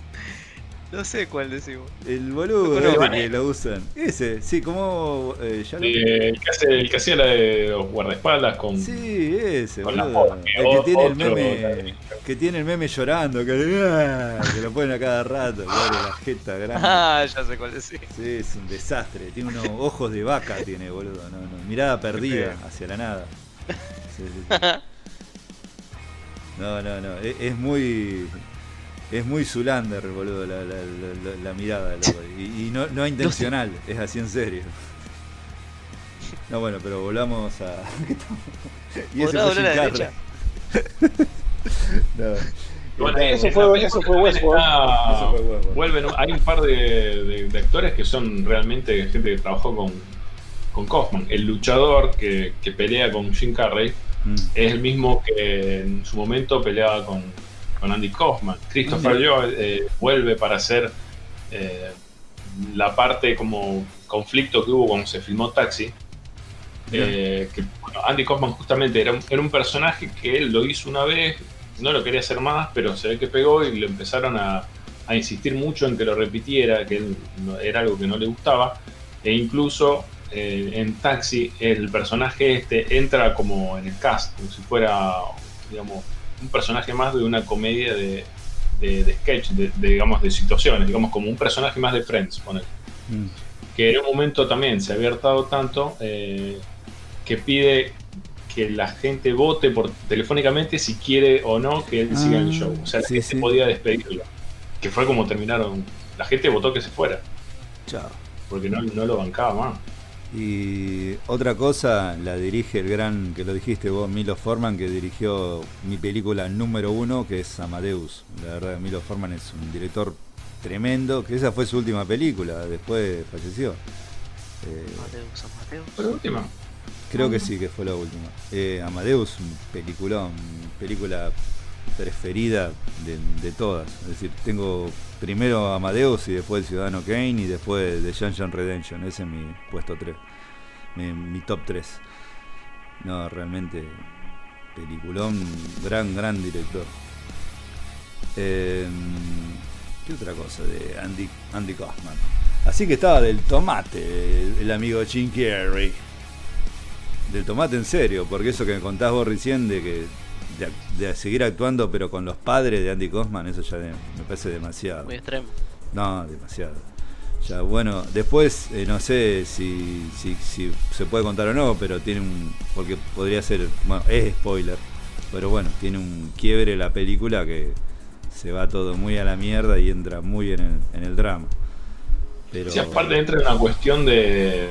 No sé cuál decimos.
El boludo ese
conozco.
que lo usan. Ese, sí, como. eh, ya lo-
Eh, el, que hace, el que hacía la de los guardaespaldas con
Sí, ese,
Con
boludo. El que tiene el meme. Que tiene el meme llorando, que, ¡ah! que lo ponen a cada rato, abre la jeta grande. <laughs>
Ah, ya sé cuál decimos.
Sí, es un desastre. Tiene unos ojos de vaca, tiene, boludo. No, no, mirada perdida hacia la nada. Sí, sí, sí. <laughs> No, no, no. Es, es muy. Es muy Zulander, boludo, la, la, la- la- la mirada, loco. Y, y no, no es intencional, es así en serio. No, bueno, pero volvamos a. <laughs> y ese fue
la derecha. <laughs>
No.
Bueno,
Eso
en
fue- eso fue Westworld.
vuelven, hay un par de, de- de actores que son realmente gente que trabajó con, con Kaufman. El luchador que, que pelea con Jim Carrey
Mm.
es el mismo que en su momento peleaba con, con Andy Kaufman. Christopher Lloyd eh, vuelve para hacer eh, la parte como conflicto que hubo cuando se filmó Taxi. Eh, que, bueno, Andy Kaufman justamente era un, era un personaje que él lo hizo una vez, no lo quería hacer más, pero se ve que pegó y le empezaron a, a insistir mucho en que lo repitiera, que él no- era algo que no le gustaba, e incluso eh, en Taxi el personaje este entra como en el cast, como si fuera, digamos, un personaje más de una comedia de, de, de sketch, de, de, digamos, de situaciones, digamos, como un personaje más de Friends, ponele
Mm.
que en un momento también se había hartado tanto eh, que pide que la gente vote por telefónicamente si quiere o no que él siga en el
Ah,
show. O sea, la
sí,
gente
sí.
podía despedirlo. Que fue como terminaron. La gente votó que se fuera,
Chao.
porque no, no lo bancaba más.
Y otra cosa la dirige el gran, que lo dijiste vos, Milo Forman, que dirigió mi película número uno, que es Amadeus. La verdad, Milo Forman es un director tremendo, que esa fue su última película, después falleció. Eh,
Mateus, San Mateus.
Fue la última.
creo que sí, que fue la última. Eh, Amadeus, un peliculón, película preferida de, de todas. Es decir, tengo primero Amadeus y después el Ciudadano Kane y después The Shawshank Redemption. Ese es mi puesto 3. Mi, top 3. No, realmente peliculón, gran, gran director. Eh, ¿Qué otra cosa de Andy, Andy Kaufman? Así que estaba del tomate, el, el amigo Jim Carrey. Del tomate en serio, porque eso que me contás vos recién de que de, seguir actuando, pero con los padres de Andy Cosman, eso ya me parece demasiado.
Muy extremo.
No, demasiado. Ya, bueno, después eh, no sé si, si, si, se puede contar o no, pero tiene un. Porque podría ser. Bueno, es spoiler. Pero bueno, tiene un quiebre la película que se va todo muy a la mierda y entra muy en el, en el drama.
Pero... Sí, aparte entra en una cuestión de.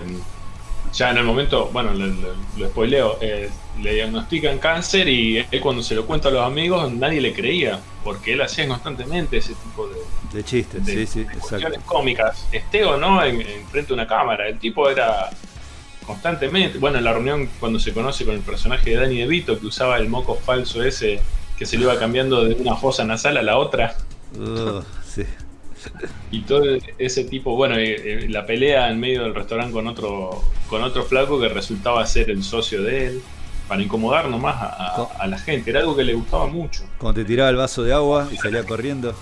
Ya en el momento, bueno, lo, spoileo, eh, le diagnostican cáncer y él cuando se lo cuenta a los amigos nadie le creía, porque él hacía constantemente ese tipo de,
de chistes, sí, sí,
de cómicas, esté o no en, frente a una cámara. El tipo era constantemente, bueno, en la reunión cuando se conoce con el personaje de Danny DeVito que usaba el moco falso ese que se le iba cambiando de una fosa nasal a la otra. Y todo ese tipo, bueno, eh, eh, la pelea en medio del restaurante con otro, con otro flaco que resultaba ser el socio de él, para incomodar nomás a, la gente, era algo que le gustaba mucho.
Cuando te tiraba el vaso de agua y salía corriendo,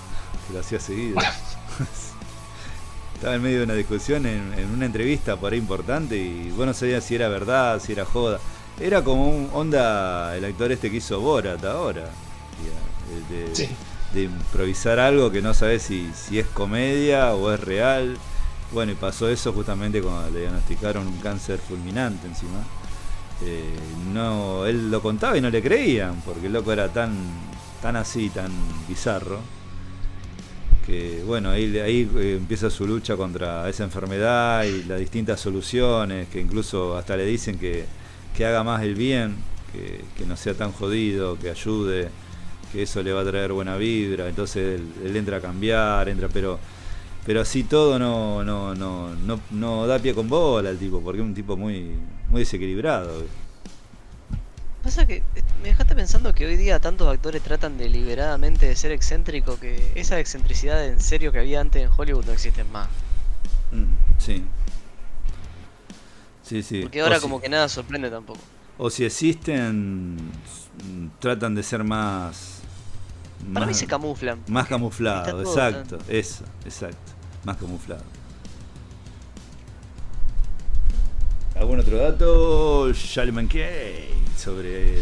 lo hacía seguido. <laughs> Estaba en medio de una discusión en, una entrevista por ahí importante y bueno, sabía si era verdad, si era joda. Era como un onda el actor este que hizo Borat ahora. sí de improvisar algo que no sabes si, si es comedia o es real. Bueno, y pasó eso justamente cuando le diagnosticaron un cáncer fulminante encima. Eh, no, él lo contaba y no le creían, porque el loco era tan, tan así, tan bizarro, que bueno, ahí, ahí eh, empieza su lucha contra esa enfermedad y las distintas soluciones, que incluso hasta le dicen que, que haga más el bien, que, que no sea tan jodido, que ayude que eso le va a traer buena vibra, entonces él, entra a cambiar, entra, pero pero así todo no, no, no, no, no da pie con bola el tipo, porque es un tipo muy, muy desequilibrado.
Pasa que me dejaste pensando que hoy día tantos actores tratan deliberadamente de ser excéntrico que esa excentricidad en serio que había antes en Hollywood no existe más.
Mm, sí. Sí, sí.
Porque ahora como que nada sorprende tampoco.
O si existen, tratan de ser más
para mí se camuflan.
Más camuflado, exacto, eso, exacto, más camuflado. ¿Algún otro dato? Charlemagne Kane sobre...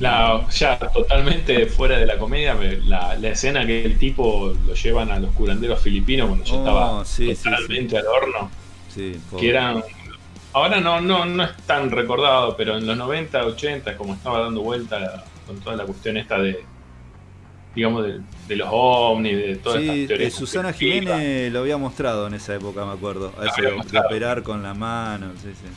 La, ya totalmente fuera de la comedia, la, escena que el tipo lo llevan a los curanderos filipinos cuando yo estaba oh, totalmente al horno. que eran ahora no, no, no es tan recordado, pero en los 90, 80, como estaba dando vuelta con toda la cuestión esta de, digamos, de, los ovnis, de todas sí, estas teorías.
Susana Jiménez lo había mostrado en esa época, me acuerdo. A eso de, operar con la mano, sí, sí.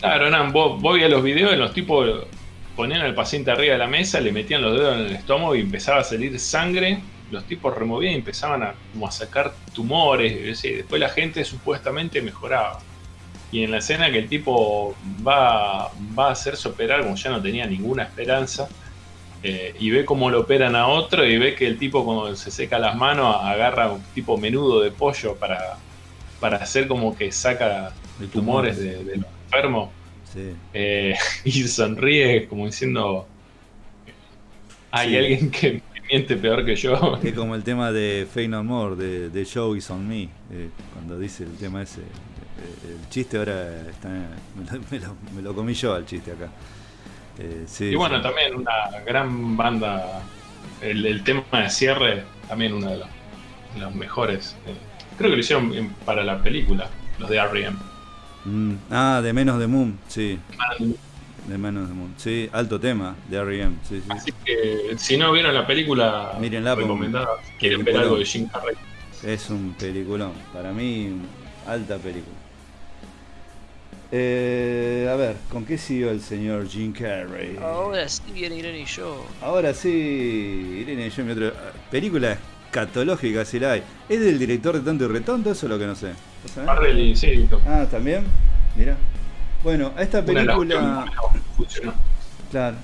Claro, eran, vos, vos los videos y los tipos ponían al paciente arriba de la mesa, le metían los dedos en el estómago y empezaba a salir sangre. Los tipos removían y empezaban a, como a sacar tumores. Después la gente supuestamente mejoraba. Y en la escena que el tipo va, va a hacerse operar, como ya no tenía ninguna esperanza, eh, y ve cómo lo operan a otro y ve que el tipo cuando se seca las manos agarra un tipo menudo de pollo para, para hacer como que saca tumores de, de los enfermos. Eh, <laughs> y sonríe como diciendo, hay alguien que miente peor que yo. <laughs>
Es como el tema de Fey No More, de, de Show is on Me, eh, cuando dice el tema ese. el chiste ahora está, me, lo, me lo comí yo al chiste acá.
Eh, y bueno, también una gran banda. El, tema de cierre, también uno de los, mejores. Eh, creo que lo hicieron para la película, los de R.E.M.
Mm, ah, de Menos de Moon, sí. De Menos de Moon, sí, alto tema de R.E.M. Sí, sí.
Así que si no vieron la película,
Mírenla,
recomendada. Quieren ver algo de Jim Carrey.
Es un peliculón, para mí, alta película. Eh, a ver, ¿con qué siguió el señor Jim Carrey?
Ahora sí viene Irene y yo.
Ahora sí, Irene y yo, mi otra película escatológica si la hay. ¿Es del director de Tanto y Retonto? Eso es lo que no sé.
sí.
Ah, también. Mira. Bueno, a esta película. Claro.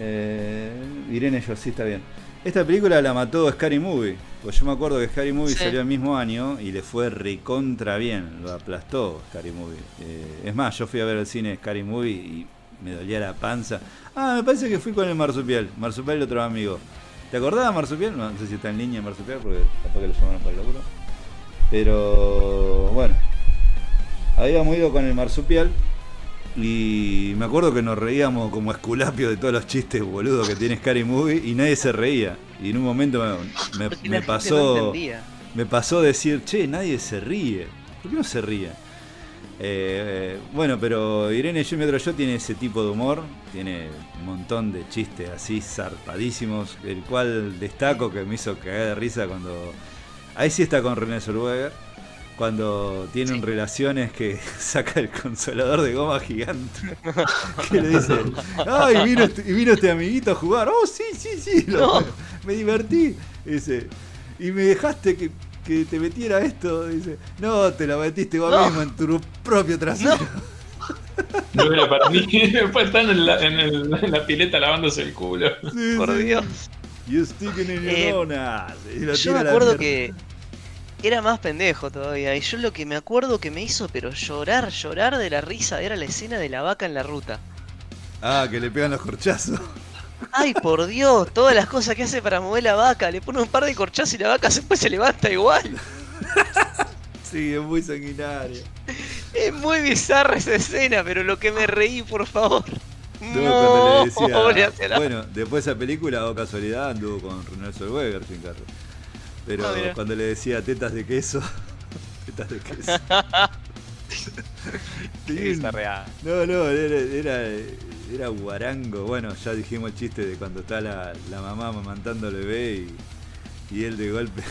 Eh, Irene y yo, sí está bien. Esta película la mató Scary Movie. Pues yo me acuerdo que Scary Movie salió el mismo año y le fue recontra bien, lo aplastó Scary Movie. Eh, es más, yo fui a ver el cine Scary Movie y me dolía la panza. Ah, me parece que fui con el Marsupial, Marsupial y otro amigo. ¿Te acordabas Marsupial? No, sé si está en línea Marsupial porque capaz que lo llamaron para el locuro. Pero bueno, habíamos ido con el Marsupial Y me acuerdo que nos reíamos como esculapio de todos los chistes boludos que tiene Scary Movie y nadie se reía. Y en un momento me, me, me pasó. me pasó decir, che, nadie se ríe. ¿Por qué no se ríe? Eh, bueno, pero Irene Otro Yo tiene ese tipo de humor, tiene un montón de chistes así zarpadísimos, el cual destaco que me hizo cagar de risa cuando. Ahí sí está con René Zellweger, cuando tienen relaciones que <laughs> saca el consolador de goma gigante. <laughs> que le dice, ¡ay, vino este, vino este amiguito a jugar! ¡Oh, sí, sí, sí! me divertí. dice, y me dejaste que que te metiera esto. Dice, no, te la metiste vos mismo en tu propio trasero.
No, <laughs> era para mí. Después están en la, en, la, pileta lavándose el culo.
Por Dios.
You sticking in your
eh, Yo me acuerdo que era más pendejo todavía. Y yo lo que me acuerdo que me hizo, pero llorar, llorar de la risa, era la escena de la vaca en la ruta.
Ah, que le pegan los corchazos.
Ay, por Dios, todas las cosas que hace para mover la vaca. Le pone un par de corchazos y la vaca después se levanta igual. <laughs>
Sí, es muy sanguinaria.
Es muy bizarra esa escena, pero lo que me reí, por favor.
No, le decía, <laughs> bueno, después de esa película, o casualidad, anduvo con René Zellweger sin carro. Pero ah, cuando le decía tetas de queso, <laughs> tetas de queso. <laughs>
real.
No, no, era era guarango. Bueno, ya dijimos el chiste de cuando está la, mamá mamantando al bebé y, y él de golpe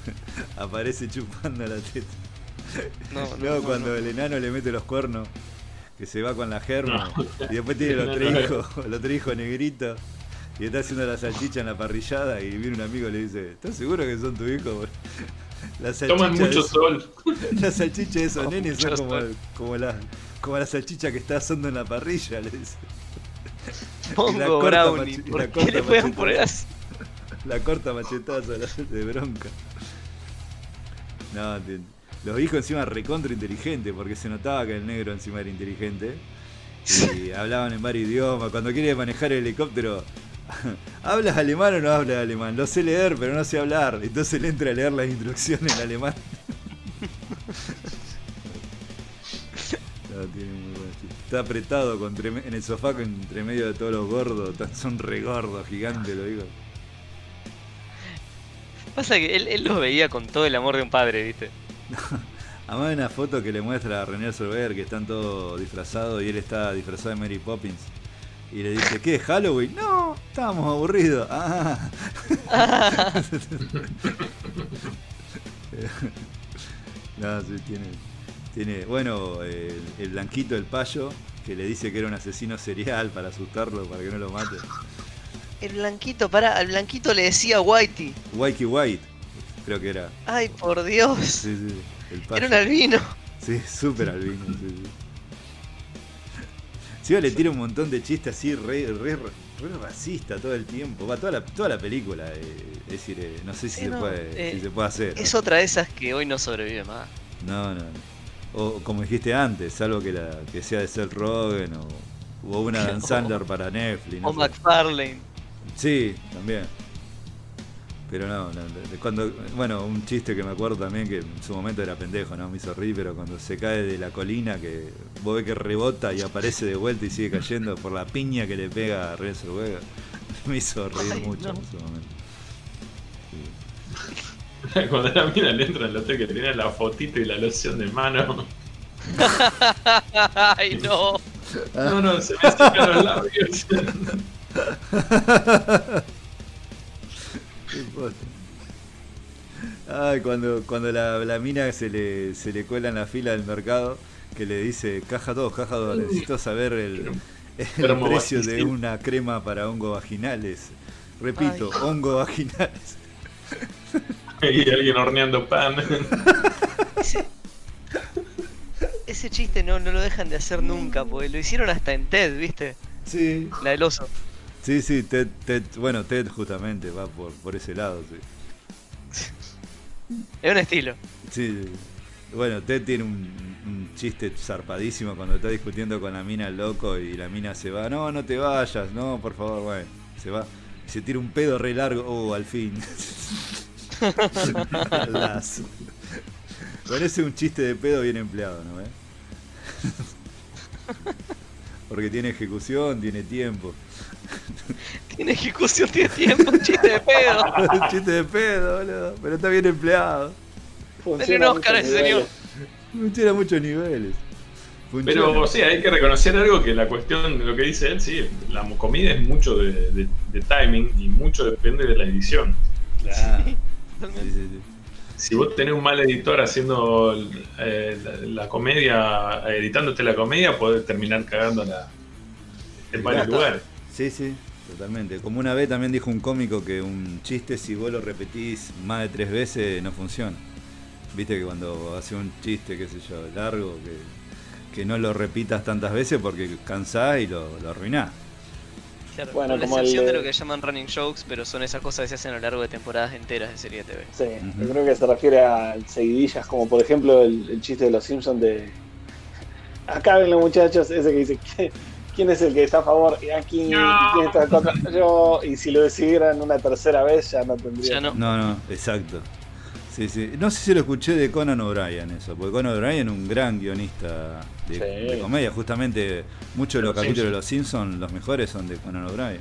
<laughs> aparece chupando la teta. No, no, cuando el enano le mete los cuernos, que se va con la germa, y después tiene el otro hijo, el otro hijo negrito, y está haciendo la salchicha en la parrillada, y viene un amigo y le dice, ¿estás seguro que son tu hijo?
La Toman mucho sol. <laughs>
La salchicha de esos nenes son como, como, la, como la salchicha que está asando en la parrilla, le dice.
Pongo brownie. ¿Por qué le pueden poner así?
La corta machetazo de bronca. No, los hijos encima recontra inteligentes, porque se notaba que el negro encima era inteligente. Y <laughs> hablaban en varios idiomas. Cuando quiere manejar el helicóptero, <laughs> ¿hablas alemán o no hablas alemán? Lo sé leer, pero no sé hablar. Entonces le entra a leer las instrucciones en alemán. <laughs> no, tiene muy Está apretado en el sofá entre medio de todos los gordos. Son regordos, gigantes, lo digo.
Pasa que él, los veía con todo el amor de un padre, ¿viste? <laughs>
Además hay una foto que le muestra a René Solver que están todos disfrazados y él está disfrazado de Mary Poppins. Y le dice, ¿qué? ¿Halloween? No, estábamos aburridos. Ah. <laughs> no, sí, tiene, tiene, bueno, el, blanquito del payo, que le dice que era un asesino serial para asustarlo, para que no lo mate.
El blanquito, para, al blanquito le decía Whitey.
Whitey White, creo que era.
Ay, por Dios. Sí, sí, el Era un albino.
Sí, súper albino, sí, sí. Le tira un montón de chistes así, re, re, racista todo el tiempo. Va, toda la, toda la película. Eh, es decir, eh, no sé si, se puede, si se puede hacer.
Es otra de esas que hoy no sobrevive más.
No, no, no o como dijiste antes, algo que, la, que sea de Seth Rogen o, o una <laughs> Dan Sandler para Netflix.
o McFarlane.
Sí, también. Pero no, cuando, bueno, un chiste que me acuerdo también que en su momento era pendejo, ¿no? Me hizo reír, pero cuando se cae de la colina, que vos ves que rebota y aparece de vuelta y sigue cayendo por la piña que le pega a Renzo Vega, <laughs> me hizo reír mucho en su momento. <laughs>
Cuando la mina le entra en el hotel que tenía la fotito y la loción de mano. <laughs>
Ay, no.
No, no, se me sacaron los labios.
Ay, cuando, cuando la, la, mina se le, se le cuela en la fila del mercado, que le dice, caja 2, caja 2, necesito saber el, el precio de una crema para hongos vaginales. Repito, hongos vaginales.
y alguien horneando pan.
Ese, chiste no, no lo dejan de hacer nunca, porque lo hicieron hasta en TED, ¿viste?
Sí.
La del oso.
Sí, sí, Ted, Ted, bueno, Ted justamente va por, por ese lado, sí.
Es un estilo.
Sí, bueno, Ted tiene un, chiste zarpadísimo cuando está discutiendo con la mina el loco y la mina se va, no, no te vayas, no, por favor, bueno, se va. Y se tira un pedo re largo, oh, al fin. <laughs> Parece un chiste de pedo bien empleado, ¿no? <laughs> Porque tiene ejecución, tiene tiempo.
Tiene ejecución, tiene tiempo, un chiste de pedo. <laughs>
un chiste de pedo, boludo. Pero está bien empleado.
Dale un Oscar ese señor.
Funciona muchos niveles.
Pero, o sea, hay que reconocer algo que la cuestión de lo que dice él, sí, la comida es mucho de, timing y mucho depende de la edición. Claro. Si vos tenés un mal editor haciendo eh, la, comedia, editándote la comedia, podés terminar cagando en varios lugares.
Sí, sí, totalmente. Como una vez también dijo un cómico que un chiste, si vos lo repetís más de tres veces, no funciona. Viste que cuando hace un chiste, qué sé yo, largo, que, que no lo repitas tantas veces porque cansás y lo, lo arruinás.
Claro, bueno, como la excepción de lo que llaman running jokes, pero son esas cosas que se hacen a lo largo de temporadas enteras de serie TV.
Sí, yo creo que se refiere a seguidillas, como por ejemplo el, chiste de los Simpsons de. Acá ven los muchachos, ese que dice: ¿Quién es el que está a favor? Y aquí, ¿quién está contra? Yo, y si lo decidieran una tercera vez, ya no tendría.
no. no, no, exacto. Sí, sí. No sé si lo escuché de Conan O'Brien eso, porque Conan O'Brien es un gran guionista de, comedia. Justamente muchos de los, capítulos de Los Simpsons, los mejores son de Conan O'Brien.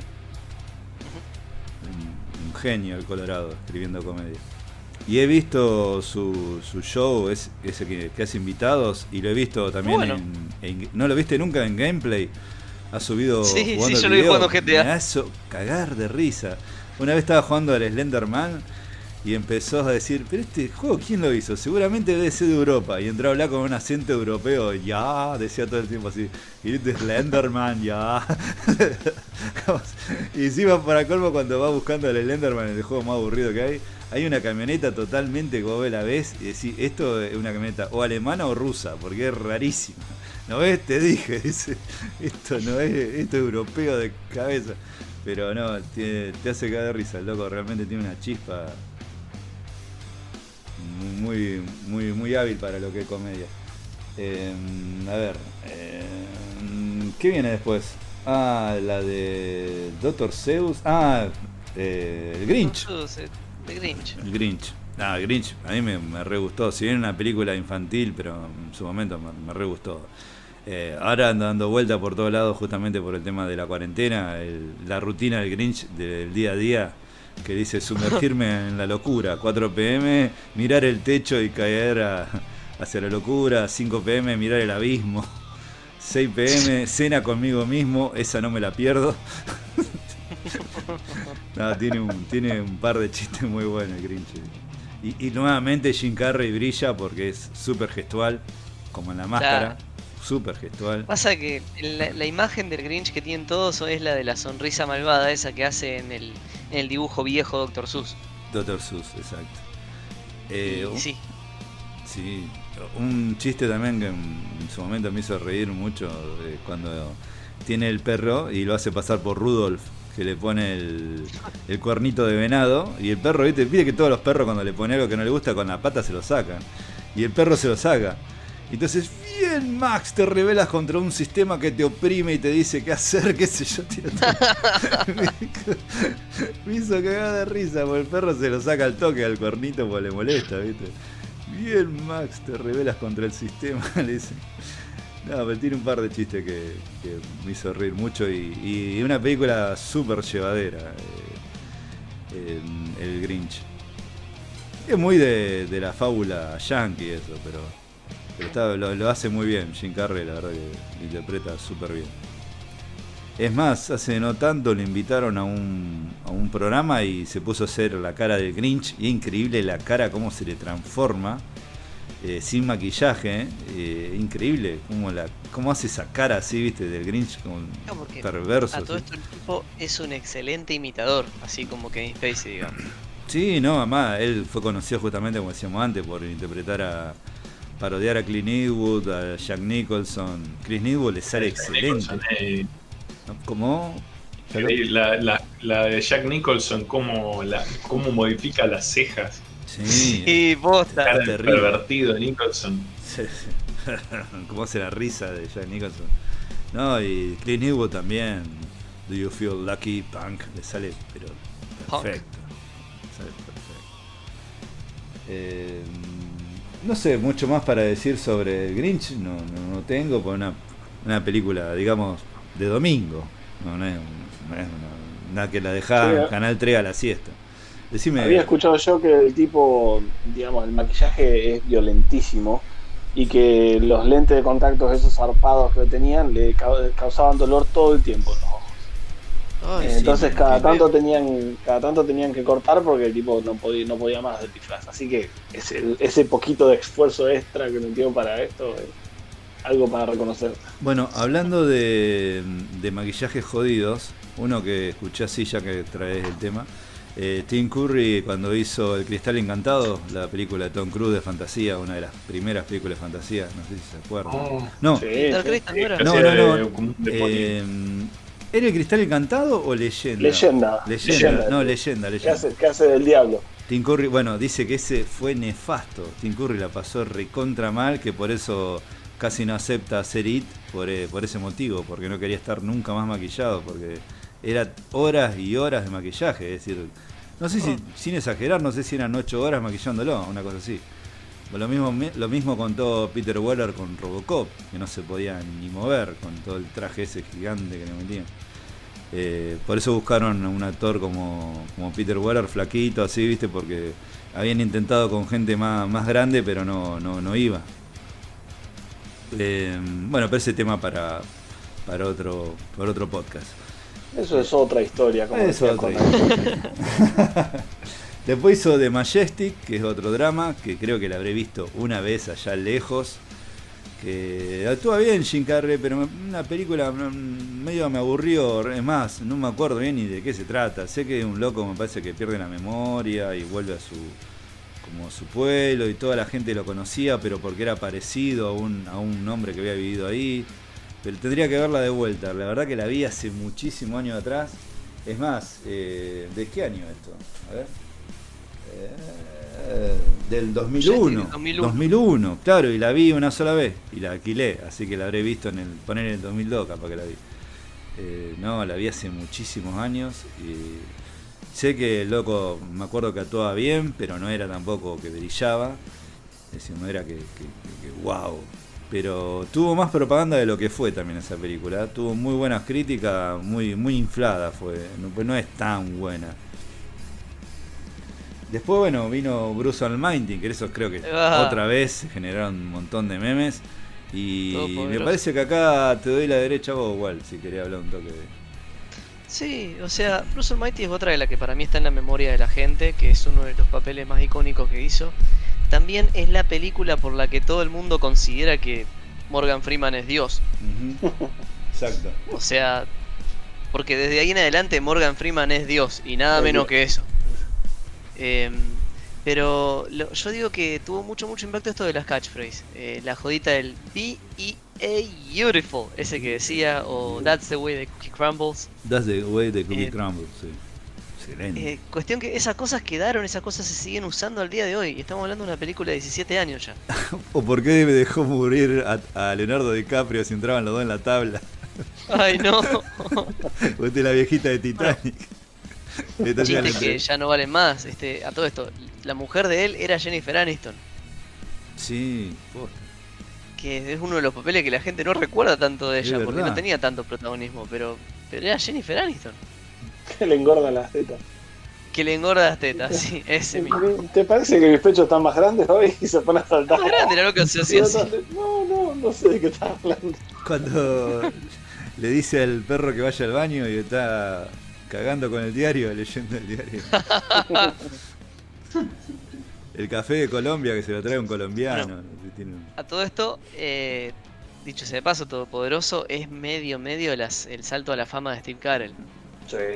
Un, genio el Colorado escribiendo comedia. Y he visto su, su show, es, ese que, hace invitados, y lo he visto también en, ¿No lo viste nunca en gameplay? Ha subido.
Sí, sí, yo lo vi jugando GTA.
Me hace cagar de risa. Una vez estaba jugando al Slenderman y empezó a decir, pero este juego, ¿quién lo hizo? Seguramente debe ser de Europa. Y entró a hablar con un acento europeo, ya, decía todo el tiempo así, y este Slenderman, ya. <laughs> y encima para colmo cuando va buscando al Slenderman, el juego más aburrido que hay, hay una camioneta totalmente como la ves y decís, esto es una camioneta o alemana o rusa, porque es rarísima. ¿No ves? Te dije, <laughs> dice, esto no es, esto es europeo de cabeza. Pero no, te, hace caer risa, el loco realmente tiene una chispa muy, muy, muy hábil para lo que es comedia. Em, a ver, em, ¿qué viene después? Ah, la de Doctor Zeus. Ah, eh, el Grinch.
El Grinch.
El Grinch. Ah, el Grinch, a mí me, me re gustó. Si bien una película infantil, pero en su momento me, me re gustó. Eh, ahora ando dando vuelta por todos lados justamente por el tema de la cuarentena, la rutina del Grinch del día a día que dice sumergirme <laughs> en la locura, 4 pm, mirar el techo y caer hacia la locura, 5 pm, mirar el abismo, 6 pm, cena conmigo mismo, esa no me la pierdo. <laughs> tiene, un, tiene un par de chistes muy buenos el Grinch. Y, nuevamente Jim Carrey brilla porque es súper gestual, como en la máscara. Súper gestual.
Pasa que la, imagen del Grinch que tienen todos es la de la sonrisa malvada, esa que hace en el, en el dibujo viejo Doctor Sus.
Doctor Sus, exacto. Eh,
sí.
Sí, un chiste también que en su momento me hizo reír mucho eh, cuando tiene el perro y lo hace pasar por Rudolf, que le pone el, el cuernito de venado y el perro, ¿viste? pide que todos los perros cuando le pone algo que no le gusta con la pata se lo sacan. Y el perro se lo saca. Entonces, bien, Max, te rebelas contra un sistema que te oprime y te dice qué hacer, qué sé yo. Tío, <laughs> me hizo cagar de risa, porque el perro se lo saca al toque al cuernito porque le molesta, ¿viste? Bien, Max, te rebelas contra el sistema, <laughs> le dice. No, pero tiene un par de chistes que, me hizo reír mucho y, una película súper llevadera, eh, el Grinch. Es muy de la fábula yankee eso, pero lo, hace muy bien, Jim Carrey, la verdad que interpreta súper bien. Es más, hace no tanto le invitaron a un, a un programa y se puso a hacer la cara del Grinch. Y es increíble la cara, cómo se le transforma. Eh, sin maquillaje, eh, increíble cómo, la, cómo hace esa cara así, viste, del Grinch con perverso.
A todo esto el tipo es un excelente imitador, así como Kevin Spacey, digamos.
Sí, no, además él fue conocido justamente, como decíamos antes, por interpretar a, parodiar a Clint Eastwood, a Jack Nicholson. Chris Eastwood le sale excelente. Eh, ¿Cómo?
La, la, de Jack Nicholson, cómo, la, cómo modifica las cejas.
Sí,
sí bosta.
pervertido Nicholson. <laughs>
cómo hace la risa de Jack Nicholson. No, y Clint Eastwood también. Do you feel lucky? Punk. Le sale, pero perfecto. Le sale perfecto. Eh, no sé, mucho más para decir sobre el Grinch, no, no, tengo, por una, una película, digamos, de domingo. No, es, una, que la dejaba en Canal 3 a la siesta.
Decime, Había escuchado yo que el tipo, digamos, el maquillaje es violentísimo y que los lentes de contacto, esos zarpados que tenían, le causaban dolor todo el tiempo Entonces cada tanto tenían cada tanto tenían que cortar porque el tipo no podía no podía más del disfraz. Así que ese, ese poquito de esfuerzo extra que metió para esto es algo para reconocer.
Bueno, hablando de, de maquillajes jodidos, uno que escuché así ya que traes el tema, eh, Tim Curry cuando hizo El Cristal Encantado, la película de Tom Cruise de fantasía, una de las primeras películas de fantasía, no sé si se acuerdan.
Oh, no.
no, no, no, eh, ¿Era El Cristal Encantado o Leyenda?
Leyenda.
Leyenda, no, Leyenda, leyenda.
¿Qué hace, del diablo?
Tim Curry, bueno, dice que ese fue nefasto. Tim Curry la pasó recontra mal, que por eso casi no acepta hacer IT por, eh, por ese motivo, porque no quería estar nunca más maquillado, porque era horas y horas de maquillaje, es decir, no sé si, oh. sin exagerar, no sé si eran ocho horas maquillándolo, una cosa así. Lo mismo, lo mismo contó Peter Weller con Robocop, que no se podía ni mover con todo el traje ese gigante que le metían. Eh, por eso buscaron a un actor como, como Peter Weller, flaquito, así, viste, porque habían intentado con gente más, más grande, pero no, no, no iba. Eh, bueno, pero ese tema para, para, otro, para otro podcast.
Eso es otra historia, como Eso otra <laughs>
Después hizo The Majestic, que es otro drama, que creo que la habré visto una vez allá lejos. Que actúa bien Jim Carrey, pero una película medio me aburrió. Es más, no me acuerdo bien ni de qué se trata. Sé que un loco me parece que pierde la memoria y vuelve a su como su pueblo y toda la gente lo conocía, pero porque era parecido a un, a un hombre que había vivido ahí. Pero tendría que verla de vuelta. La verdad que la vi hace muchísimos años atrás. Es más, eh, ¿de qué año esto? A ver. Del 2001, 2001. claro, y la vi una sola vez y la alquilé, así que la habré visto en el poner en el 2002, capaz que la vi. Eh, no, la vi hace muchísimos años y sé que el loco, me acuerdo que actuaba bien, pero no era tampoco que brillaba, es decir, no era que, que, que wow, pero tuvo más propaganda de lo que fue también esa película. Tuvo muy buenas críticas, muy, muy inflada fue, no, pues no es tan buena. Después, bueno, vino Bruce Almighty, que eso creo que <laughs> ah. otra vez generaron un montón de memes. Y me parece que acá te doy la derecha vos igual, si quería hablar un toque de...
Sí, o sea, Bruce Almighty es otra de la que para mí está en la memoria de la gente, que es uno de los papeles más icónicos que hizo también es la película por la que todo el mundo considera que Morgan Freeman es Dios. <laughs>
Exacto.
O sea, porque desde ahí en adelante Morgan Freeman es Dios y nada menos que eso. Em, pero yo digo que tuvo mucho, mucho impacto esto de las catchphrases. Eh, la jodita del B E A Beautiful, ese que decía, o That's the way the cookie crumbles.
That's the way the cookie eh, crumbles, sí.
Eh, cuestión que esas cosas quedaron, esas cosas se siguen usando al día de hoy. Estamos hablando de una película de 17 años ya. <laughs>
¿O por qué me dejó morir a, Leonardo DiCaprio si entraban los dos en la tabla?
Ay, no. <laughs>
Usted la viejita de Titanic. <laughs>
Chistes que ya no valen más. Este, a todo esto, la mujer de él era Jennifer Aniston.
Sí,
Que es uno de los papeles que la gente no recuerda tanto de ella, porque no tenía tanto protagonismo, pero, pero era Jennifer Aniston. <laughs>
Que le engorda las tetas.
Que le engorda las tetas, sí, <laughs> ese mismo.
¿Te parece que mis pechos están más grandes hoy? Y se pone a saltar.
Más grande era lo que se hacía
No, no, no sé de qué estás hablando.
Cuando le dice al perro que vaya al baño y está cagando con el diario, <laughs> leyendo el diario. el café de Colombia que se lo trae un colombiano.
A todo esto, eh, dicho sea de paso, Todopoderoso es medio, medio las, el salto a la fama de Steve Carell.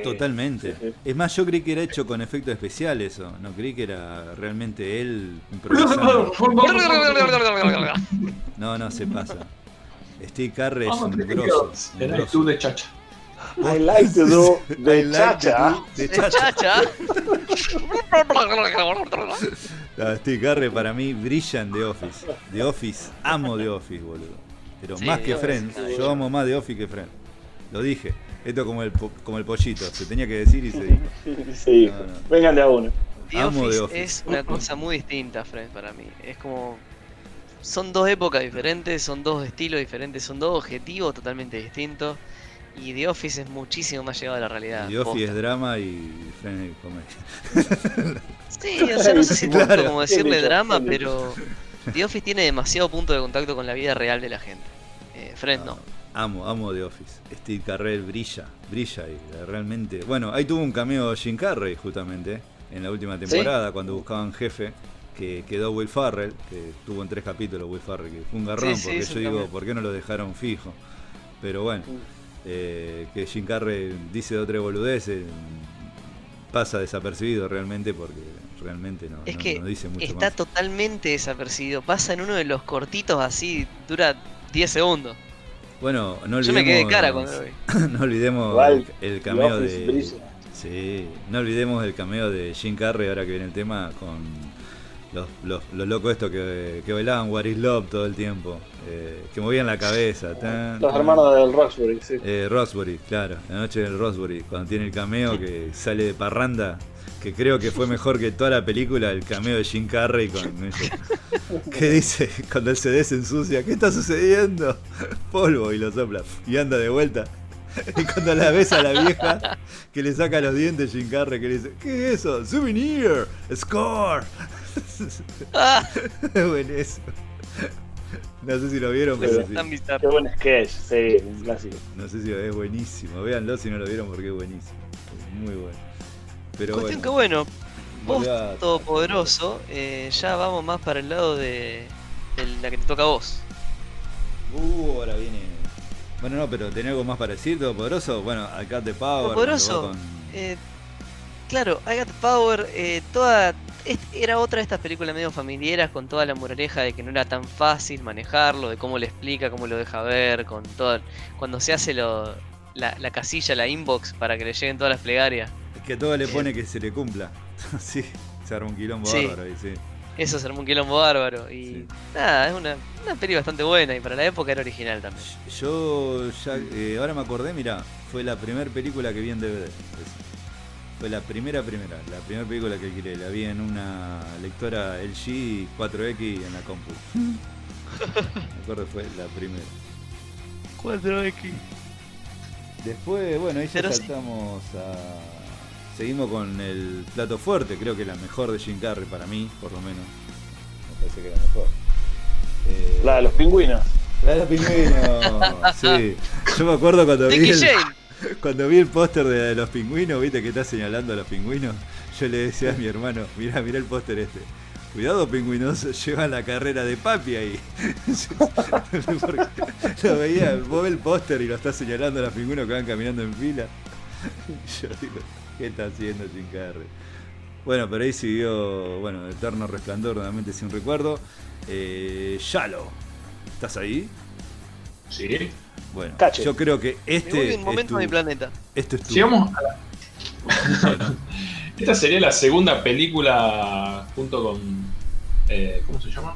Totalmente. Es más, yo creí que era hecho con efectos especiales eso. No creí que era realmente él <laughs> No, no, se pasa. Steve Carrey es un grosso.
Era tú de chacha.
I like to do de chacha.
De chacha. <laughs>
no, Steve Carrey para mí brilla en The Office. The Office, amo The Office, boludo. Pero más que Friends. Yo amo más The Office que Friends. Lo dije. Esto como el, como el pollito, se tenía que decir y se dijo. <laughs>
Sí, vengan de a uno.
The Office, es una cosa muy distinta, Fred, para mí. Es como. Son dos épocas diferentes, son dos estilos diferentes, son dos objetivos totalmente distintos. Y The Office es muchísimo más llevado a la realidad.
The Office
posta.
es drama y Friends es comedia.
Sí, o sea, no sé si <laughs> tanto
Claro.
como decirle drama, pero The Office tiene demasiado punto de contacto con la vida real de la gente. Eh, Friends no.
Amo, amo The Office. Steve Carrell brilla, brilla y realmente. Bueno, ahí tuvo un cameo Jim Carrey justamente en la última temporada cuando buscaban jefe. Que quedó Will Farrell, que tuvo en tres capítulos Will Farrell, que fue un garrón,
Sí, sí,
porque yo digo,
también.
¿por qué no lo dejaron fijo? Pero bueno, eh, que Jim Carrey dice de otra boludez, eh, pasa desapercibido realmente porque realmente no,
Es
no-
que
no dice mucho
Está
más.
totalmente desapercibido. Pasa en uno de los cortitos así, dura 10 segundos.
Bueno, no
Yo me quedé de
olvidemos-
cara cuando lo vi. <laughs>
no olvidemos
Igual,
el, cameo de. Sí, no olvidemos el cameo de Jim Carrey ahora que viene el tema con los, los, los locos estos que, que bailaban What is Love todo el tiempo, eh, que movían la cabeza. tan,
Los hermanos del Roxbury, sí.
Eh, Roxbury, claro, la noche del Roxbury, cuando tiene el cameo que sale de parranda, que creo que fue mejor que toda la película, el cameo de Jim Carrey con eso. <laughs> ¿Qué dice? Cuando el CD se ensucia, ¿qué está sucediendo? <laughs> Polvo y lo sopla y anda de vuelta. <laughs> Y cuando la ves a la vieja que le saca los dientes Jim Carrey, que le dice, ¿qué es eso? Souvenir, score.
¡Ah! <laughs>
Es buenísimo. No sé si lo vieron, pero
Es
sí.
Qué buen sketch, sí, un clásico.
No sé si es buenísimo. Véanlo si no lo vieron porque es buenísimo. Es muy bueno. Pero
Cuestión que
bueno.
bueno, vos
a-
todopoderoso, eh, ya vamos más para el lado de, de la que te toca a vos.
Uh, ahora viene. Bueno, no, pero ¿tenés algo más para decir, Todopoderoso? Bueno, acá de Power.
Todopoderoso,
con-
Eh, claro, I Got the Power, eh, toda, era otra de estas películas medio familiares con toda la moraleja de que no era tan fácil manejarlo, de cómo le explica, cómo lo deja ver, con todo, cuando se hace lo, la, la casilla, la inbox para que le lleguen todas las plegarias.
Es que todo le pone que se le cumpla. <laughs> sí, se arma un quilombo
Sí.
bárbaro ahí, sí.
Eso se armó un quilombo bárbaro y
Sí.
nada, es una, una peli bastante buena y para la época era original también.
Yo ya, eh, ahora me acordé, mira, fue la primera película que vi en DVD. Fue la primera, primera, la primera película que alquilé. La vi en una lectora LG 4X en la compu. <laughs> me acuerdo fue la primera.
4X.
Después, bueno, ahí ya
Pero sí.
saltamos a. Seguimos con el plato fuerte, creo que la mejor de Jim Carrey para mí, por lo menos. Me parece que la mejor. Eh,
La de los pingüinos.
la de los pingüinos. <laughs> sí. Yo me acuerdo cuando vi el, <laughs> cuando vi el póster de los pingüinos, viste que está señalando a los pingüinos. Yo le decía a mi hermano, mirá, mirá el póster este. Cuidado pingüinos, <laughs> llevan la carrera de papi ahí. Lo veía, vos ves el póster y lo está señalando a los pingüinos que van caminando en fila. Yo digo, ¿qué está haciendo Jim Carrey? Bueno, pero ahí siguió, bueno, Eterno Resplandor, nuevamente sin recuerdo. Eh, Shallow, ¿estás ahí?
Sí.
Bueno,
Cache.
yo creo que
Me
este
voy
es
un momento
tu-
a mi planeta.
esto es tu-
a la... <laughs> Esta sería la segunda película junto con... eh, ¿Cómo se llama?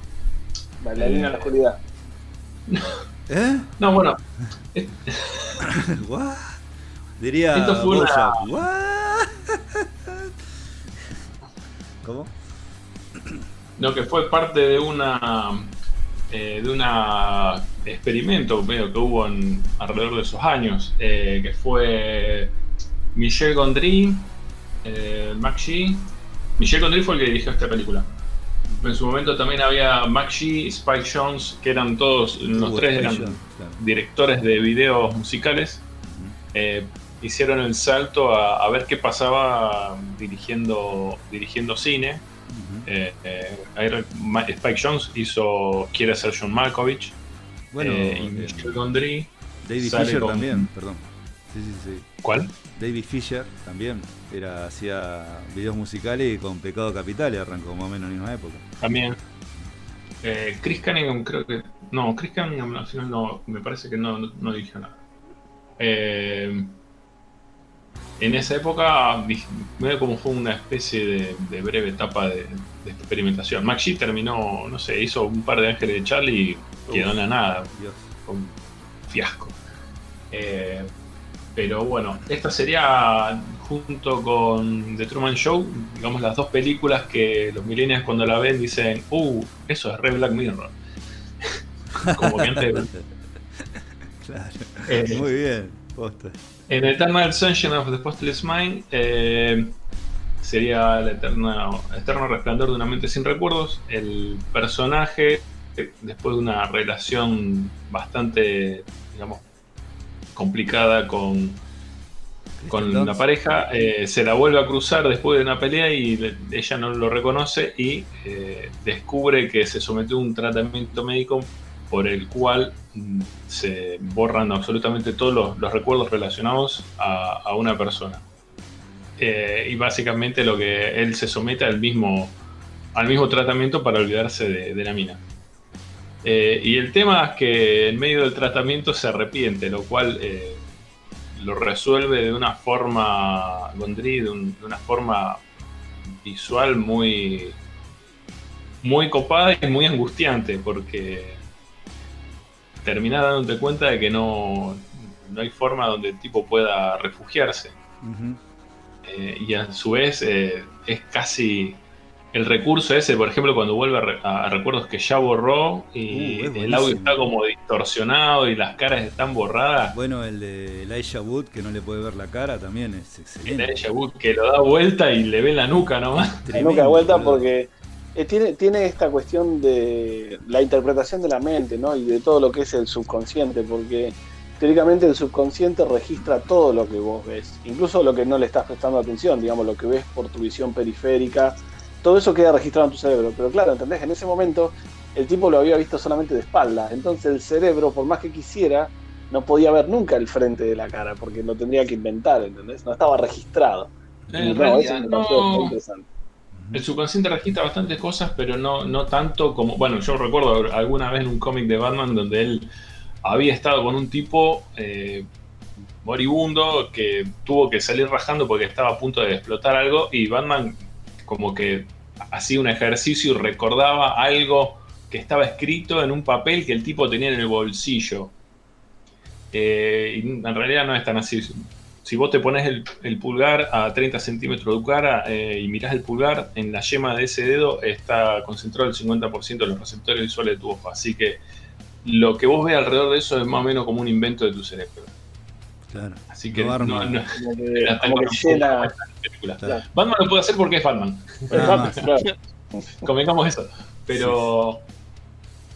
Bailarina en la oscuridad.
¿Eh?
No, bueno, <coughs>
¿What? Diría
Esto fue una-
Bojack, ¿what?
No, que fue parte de una... eh, de una experimento medio que hubo en, alrededor de esos años, eh, que fue Michel Gondry, eh, Mac Shee. Michel Gondry fue el que dirigió esta película. En su momento también había Mac Shee, Spike Jones, que eran todos, los tres eran directores de videos musicales. Eh, hicieron el salto a, a ver qué pasaba dirigiendo, dirigiendo cine. Eh, eh, Spike Jones hizo Quiere ser John Malkovich.
Bueno,
eh, y
eh,
Gondry.
David Fisher
con-
también, perdón. Sí, sí, sí.
¿Cuál?
David Fisher también era hacía videos musicales y con Pecado Capital y arrancó más o menos en la misma época.
También. Eh, Chris Cunningham, creo que. No, Chris Cunningham al final no. Me parece que no, no, no dirigió nada. Eh, en esa época, como fue una especie de, de breve etapa de, de experimentación. Shee terminó, no sé, hizo un par de Ángeles de Charlie y quedó en la nada.
Dios.
Fue un fiasco. Eh, pero bueno, esta sería junto con The Truman Show, digamos las dos películas que los millennials cuando la ven dicen, uh, eso es re Black Mirror. <laughs> Como que antes, <laughs>
Claro.
eh,
Muy bien.
En Eternal Sunshine of the Postless Mind eh, sería el eterno, eterno resplandor de una mente sin recuerdos. El personaje, eh, después de una relación bastante, digamos, complicada con, con la pareja, eh, se la vuelve a cruzar después de una pelea y ella no lo reconoce y descubre que se sometió a un tratamiento médico por el cual mm, se borran absolutamente todos los, recuerdos relacionados a, una persona. Eh, y básicamente lo que él se somete al mismo, al mismo tratamiento para olvidarse de, la mina. Eh, y el tema es que en medio del tratamiento se arrepiente, lo cual eh, lo resuelve de una forma, Gondry, de, una forma visual muy, muy copada y muy angustiante, porque terminás dándote cuenta de que no, no hay forma donde el tipo pueda refugiarse. Eh, y a su vez eh, es casi el recurso ese, por ejemplo, cuando vuelve a, recuerdos que ya borró y uh, el audio está como distorsionado y las caras están borradas.
Bueno, el de Elijah Wood, que no le puede ver la cara, también es excelente.
El Elijah Wood que lo da vuelta y le ve la nuca nomás.
La nuca vuelta porque eh, tiene, tiene esta cuestión de la interpretación de la mente, ¿no? Y de todo lo que es el subconsciente, porque teóricamente el subconsciente registra todo lo que vos ves, incluso lo que no le estás prestando atención, digamos, lo que ves por tu visión periférica, todo eso queda registrado en tu cerebro. Pero claro, ¿entendés? En ese momento el tipo lo había visto solamente de espalda, entonces el cerebro, por más que quisiera, no podía ver nunca el frente de la cara, porque lo tendría que inventar, ¿entendés? No estaba registrado.
eso me interesante el subconsciente registra bastantes cosas, pero no, no tanto como. Bueno, yo recuerdo alguna vez en un cómic de Batman donde él había estado con un tipo eh, moribundo que tuvo que salir rajando porque estaba a punto de explotar algo y Batman como que hacía un ejercicio y recordaba algo que estaba escrito en un papel que el tipo tenía en el bolsillo. Eh, y en realidad no es tan así si vos te pones el, pulgar a 30 centímetros de tu cara eh, y mirás el pulgar, en la yema de ese dedo está concentrado el 50% de los receptores visuales de tu ojo. Así que lo que vos ves alrededor de eso es más o menos como un invento de tu cerebro.
Claro.
Así que no, no, <laughs> no Batman lo puede hacer porque es Batman. <laughs> Convengamos eso. Pero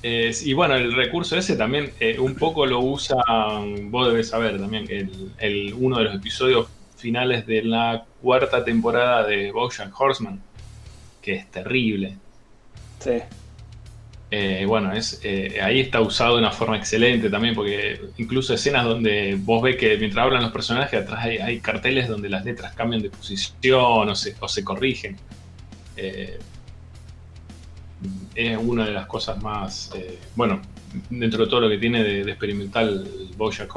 y bueno, el recurso ese también eh, un poco lo usa, vos debes saber también, el, uno de los episodios finales de la cuarta temporada de Bojack Horseman, que es terrible.
Sí.
Eh, bueno, es, eh, ahí está usado de una forma excelente también, porque incluso escenas donde vos ves que mientras hablan los personajes, atrás hay, carteles donde las letras cambian de posición o se, o se corrigen es una de las cosas más, eh, bueno, dentro de todo lo que tiene de, experimental Bojack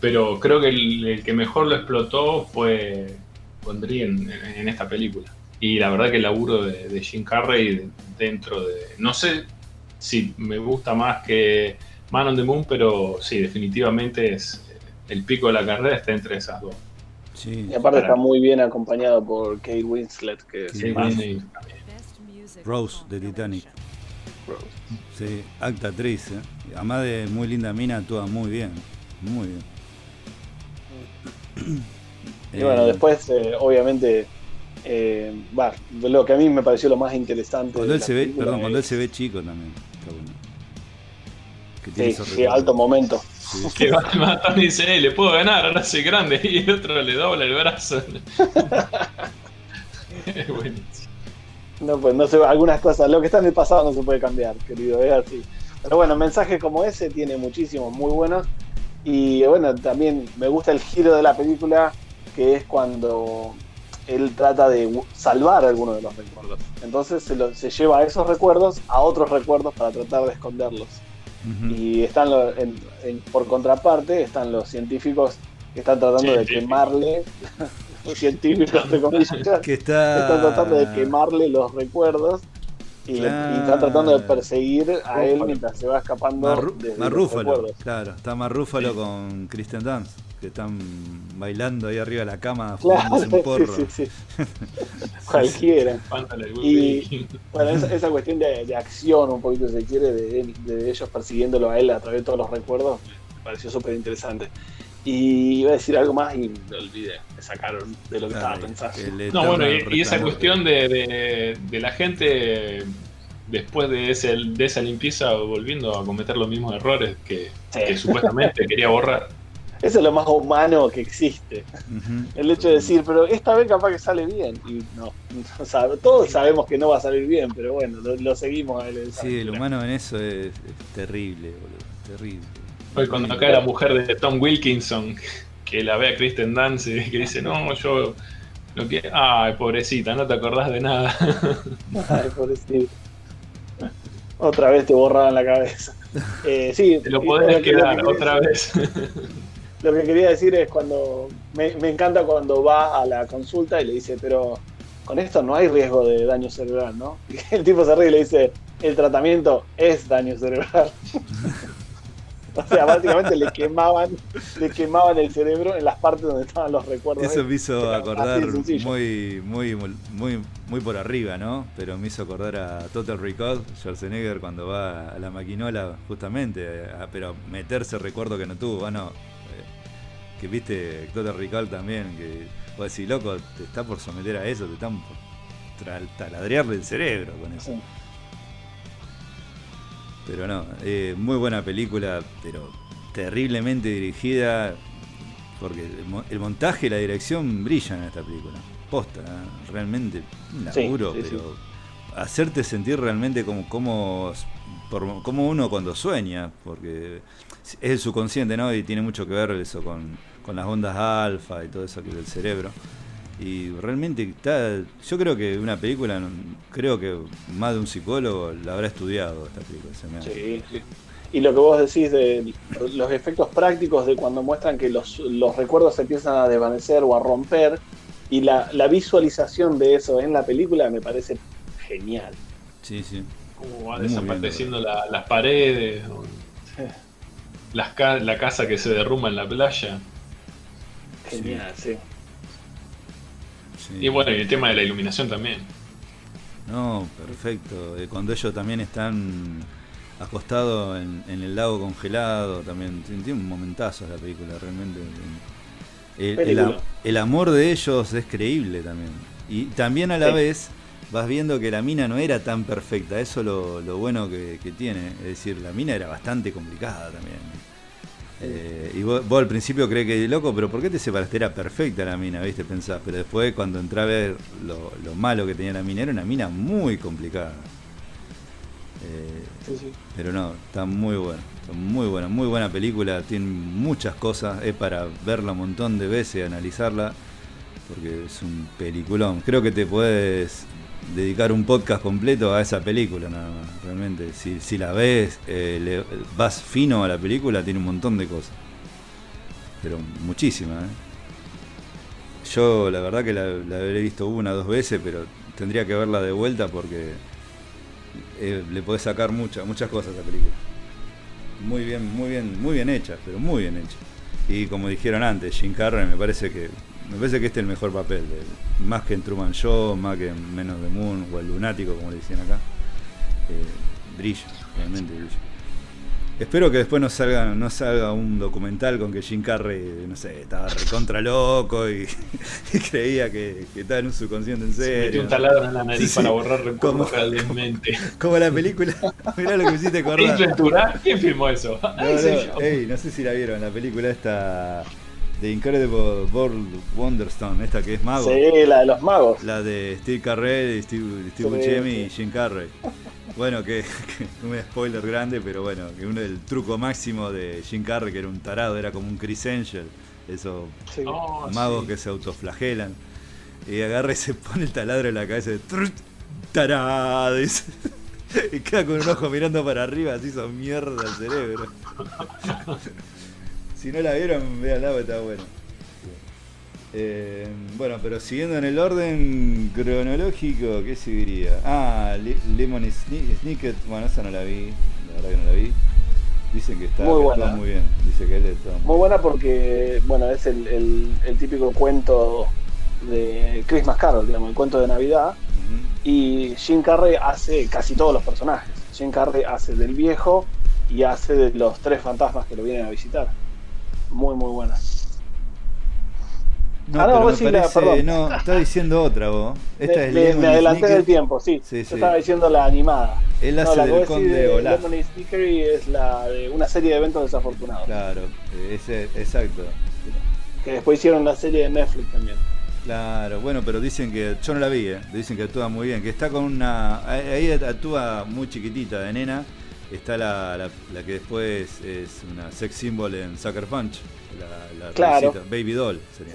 Pero creo que el, que mejor lo explotó fue Gondry en, en, esta película. Y la verdad que el laburo de, de Jim Carrey dentro de... No sé si me gusta más que Man on the Moon, pero sí, definitivamente es el pico de la carrera está entre esas dos.
y aparte está muy bien acompañado por Kate Winslet, que
sí, Rose de Titanic. Rose. Sí, acta actriz. ¿eh? Además de muy linda mina, actúa muy bien. Muy bien.
Y bueno, eh, después, eh, obviamente, eh, lo que a mí me pareció lo más interesante.
Cuando él se ve, perdón, cuando él se ve chico también. Está bueno.
Que sí, sí, alto momento.
Sí. <laughs> Que Batman <laughs> dice, le puedo ganar, ahora soy grande, <laughs> y el otro le dobla el brazo.
es buenísimo. No, pues no sé, algunas cosas, lo que está en el pasado no se puede cambiar, querido, es así. Pero bueno, mensajes como ese tiene muchísimos, muy buenos. Y bueno, también me gusta el giro de la película, que es cuando él trata de salvar algunos de los recuerdos. Entonces se, se lleva esos recuerdos a otros recuerdos para tratar de esconderlos. Y están por contraparte, están los científicos que están tratando de quemarle <laughs> científicos que está... están tratando de quemarle los recuerdos y, están tratando de perseguir a él mientras se va escapando
Marrúfalo, claro, está Marrúfalo con Kristen Dance, que están bailando ahí arriba de la cama,
claro, un porro. <laughs> Cualquiera. y bueno, esa, cuestión de, acción, un poquito se quiere, de, de ellos persiguiéndolo a él a través de todos los recuerdos, me pareció súper interesante. Y iba a decir algo más y me olvidé. Me sacaron de lo que estaba pensando.
No, bueno, y, esa cuestión de, de, la gente después de, ese, de esa limpieza volviendo a cometer los mismos errores que, que supuestamente <laughs> quería borrar.
Eso es lo más humano que existe. El hecho de decir, pero esta vez capaz que sale bien. Y no, todos sabemos que no va a salir bien, pero bueno, lo, seguimos a él.
Sí, el humano en eso es, terrible, boludo. Terrible.
Cuando acá la mujer de Tom Wilkinson, que la ve a Kristen Dance y que dice, no, yo lo que. Ay, pobrecita, no te acordás de nada. <laughs>
Ay, pobrecita. Otra vez te borraban la cabeza. Eh, sí,
te lo podés quedar otra vez.
Lo que quería decir es cuando. Me, encanta cuando va a la consulta y le dice, pero con esto no hay riesgo de daño cerebral, ¿no? Y <laughs> el tipo se ríe y le dice, el tratamiento es daño cerebral. <laughs> o sea, básicamente le quemaban, le quemaban el cerebro en las partes donde estaban los recuerdos.
Eso me hizo acordar muy, muy, muy, muy por arriba, ¿no? Pero me hizo acordar a Total Recall, Schwarzenegger cuando va a la maquinola, justamente, pero meterse recuerdo que no tuvo, bueno, que viste Total Recall también, que vos decís, loco, te está por someter a eso, te están por taladrearle el cerebro con eso. Pero no, eh, muy buena película, pero terriblemente dirigida, porque el, montaje y la dirección brillan en esta película. Posta, ¿eh? realmente un laburo, pero hacerte sentir realmente como, como, como uno cuando sueña, porque es el subconsciente, ¿no? Y tiene mucho que ver eso con, las ondas alfa y todo eso que del cerebro. Y realmente está, yo creo que una película, creo que más de un psicólogo la habrá estudiado esta película.
sí, sí. Y lo que vos decís de los efectos prácticos de cuando muestran que los, recuerdos se empiezan a desvanecer o a romper, y la, la visualización de eso en la película me parece genial.
Sí, sí.
Como va desapareciendo las paredes la casa que se derrumba en la playa.
Genial, sí.
Y bueno, y el tema de la iluminación también.
No, perfecto. Eh, cuando ellos también están acostados en, el lago congelado, también tiene un momentazo la película, realmente. El, amor de ellos es creíble también. Y también a la vez vas viendo que la mina no era tan perfecta, eso lo, lo bueno que, tiene, es decir, la mina era bastante complicada también. Eh, y vos, al principio crees que loco, pero ¿por qué te separaste? Era perfecta la mina, ¿viste? Pensás, pero después cuando entré a ver lo, malo que tenía la mina, era una mina muy complicada. Eh, pero no, está muy buena, muy buena, muy buena película, tiene muchas cosas, es para verla un montón de veces, analizarla, porque es un peliculón. Creo que te puedes dedicar un podcast completo a esa película nada más. Realmente, si, si la ves, eh, vas fino a la película, tiene un montón de cosas. Pero muchísima, ¿eh? Yo la verdad que la, habré visto una dos veces, pero tendría que verla de vuelta porque eh, le podés sacar muchas, muchas cosas a la película. Muy bien, muy bien, muy bien hecha, pero muy bien hecha. Y como dijeron antes, Jim Carrey me parece que me parece que este es el mejor papel, más que en Truman Show, más que en Menos de Moon o el Lunático, como le decían acá. Eh, brilla, realmente brilla. Espero que después no salga, no salga un documental con que Jim Carrey, no sé, estaba recontra loco y, <laughs> creía que, estaba en un subconsciente en serio.
Se metió un taladro en la nariz para borrar recuerdos.
Como <laughs> la película. <laughs> Mirá lo que me hiciste
acordar. ¿Quién filmó eso?
No, no, ey, no sé si la vieron, la película esta The Incredible World Wonderstone, esta que es mago.
Sí, la de los magos.
La de Steve Carrell, Steve, Steve Buscemi y Jim Carrey. Bueno, <laughs> que, un spoiler grande, pero bueno, que uno del truco máximo de Jim Carrey, que era un tarado, era como un Chris Angel, esos oh, magos que se autoflagelan. Y agarra y se <laughs> pone el taladro en la cabeza de tarado. <laughs> Y queda con un ojo mirando para arriba, así hizo mierda el cerebro. Si no la vieron, véanla, está bueno. Eh, bueno, pero siguiendo en el orden cronológico, ¿qué seguiría? Ah, Lemon Snicket, bueno, esa no la vi, la verdad que no la vi. Dicen que está
muy, buena.
muy bien, dice que él está
muy, muy buena porque, bueno, es el, típico cuento de Christmas Carol, digamos, el cuento de Navidad. Y Jim Carrey hace casi todos los personajes. Jim Carrey hace del viejo y hace de los tres fantasmas que lo vienen a visitar muy, muy buenas.
No, ah, no, vos me parece, no, está diciendo otra vos.
Esta me, es me, adelanté del tiempo, sí. sí, sí. Yo estaba diciendo la animada.
Él hace no, la del Conde Olaf.
Snickery es la de una serie de eventos desafortunados.
Claro, ese, exacto.
Que después hicieron la serie de Netflix también.
Claro, bueno, pero dicen que. Yo no la vi, ¿eh? Dicen que actúa muy bien. Que está con una. Ahí actúa muy chiquitita de nena. Está la, la, que después es una sex symbol en Sucker Punch. La,
claro.
Baby Doll sería.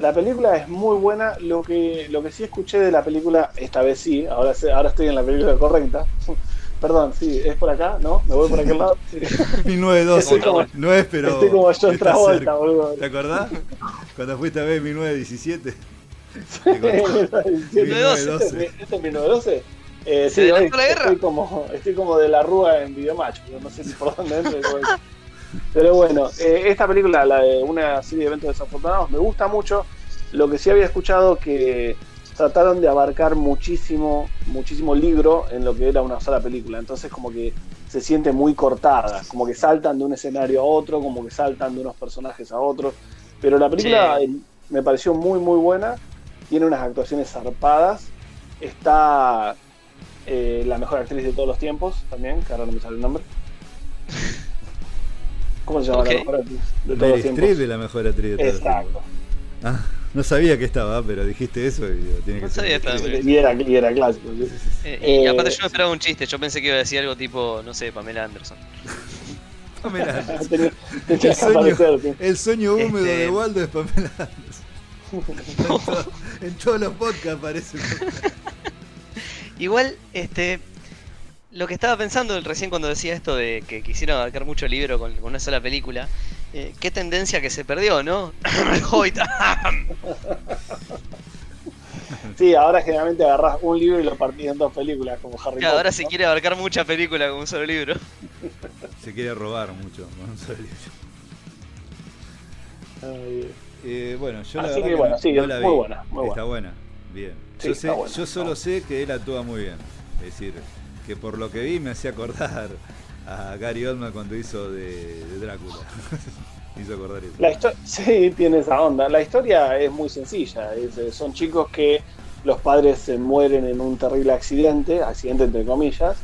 La película es muy buena. Lo que, lo que sí escuché de la película, esta vez sí, ahora, ahora estoy en la película correcta. <laughs> Perdón, sí, es por acá, ¿no? Me voy por aquel lado.
1912. <laughs> no es, pero.
Estoy como yo otra vuelta, boludo.
¿Te acordás? Cuando fuiste a ver 1917.
Sí, 1912. ¿Esto es 1912? Eh, sí, hoy estoy como, estoy como de la rúa en Videomatch, pero no sé si por dónde entro. pero bueno, eh, esta película, la de una serie de eventos desafortunados, me gusta mucho. Lo que sí había escuchado que trataron de abarcar muchísimo, muchísimo libro en lo que era una sola película. Entonces como que se siente muy cortada, como que saltan de un escenario a otro, como que saltan de unos personajes a otros. Pero la película me pareció muy muy buena, tiene unas actuaciones zarpadas, está eh, la mejor actriz de todos los tiempos también, que ahora no me sale el nombre. ¿Cómo se llama la mejor actriz
de todos los tiempos? la mejor actriz de todos
los tiempos. Exacto.
Ah. No sabía que estaba, pero dijiste eso y tiene que no
sabía ser. Y era, y era clásico.
Eh, y aparte yo no esperaba un chiste, yo pensé que iba a decir algo tipo, no sé, Pamela Anderson. <laughs>
Pamela Anderson. <laughs> el, sueño, el, sueño, húmedo de este- Waldo es Pamela Anderson. <laughs> en, todos los podcasts aparece.
Igual, este, lo que estaba pensando recién cuando decía esto de que quisieron abarcar mucho libro con, con una sola película, eh, qué tendencia que se perdió, ¿no? <laughs> <laughs>
sí, ahora generalmente agarras un libro y lo partís en dos películas, como Harry Potter.
Ahora se quiere abarcar mucha película con un solo libro. <laughs>
Se quiere robar mucho con un solo libro. Eh, bueno, yo
Así que bueno, sí, la muy buena, muy
Está buena, bien. yo, sé, yo solo sé que él actúa muy bien. Es decir, que por lo que vi me hacía acordar a Gary Oldman cuando hizo de, Drácula. <laughs> hizo acordar
eso. sí, tiene esa onda. La historia es muy sencilla. Eh, son chicos que los padres se mueren en un terrible accidente, accidente entre comillas,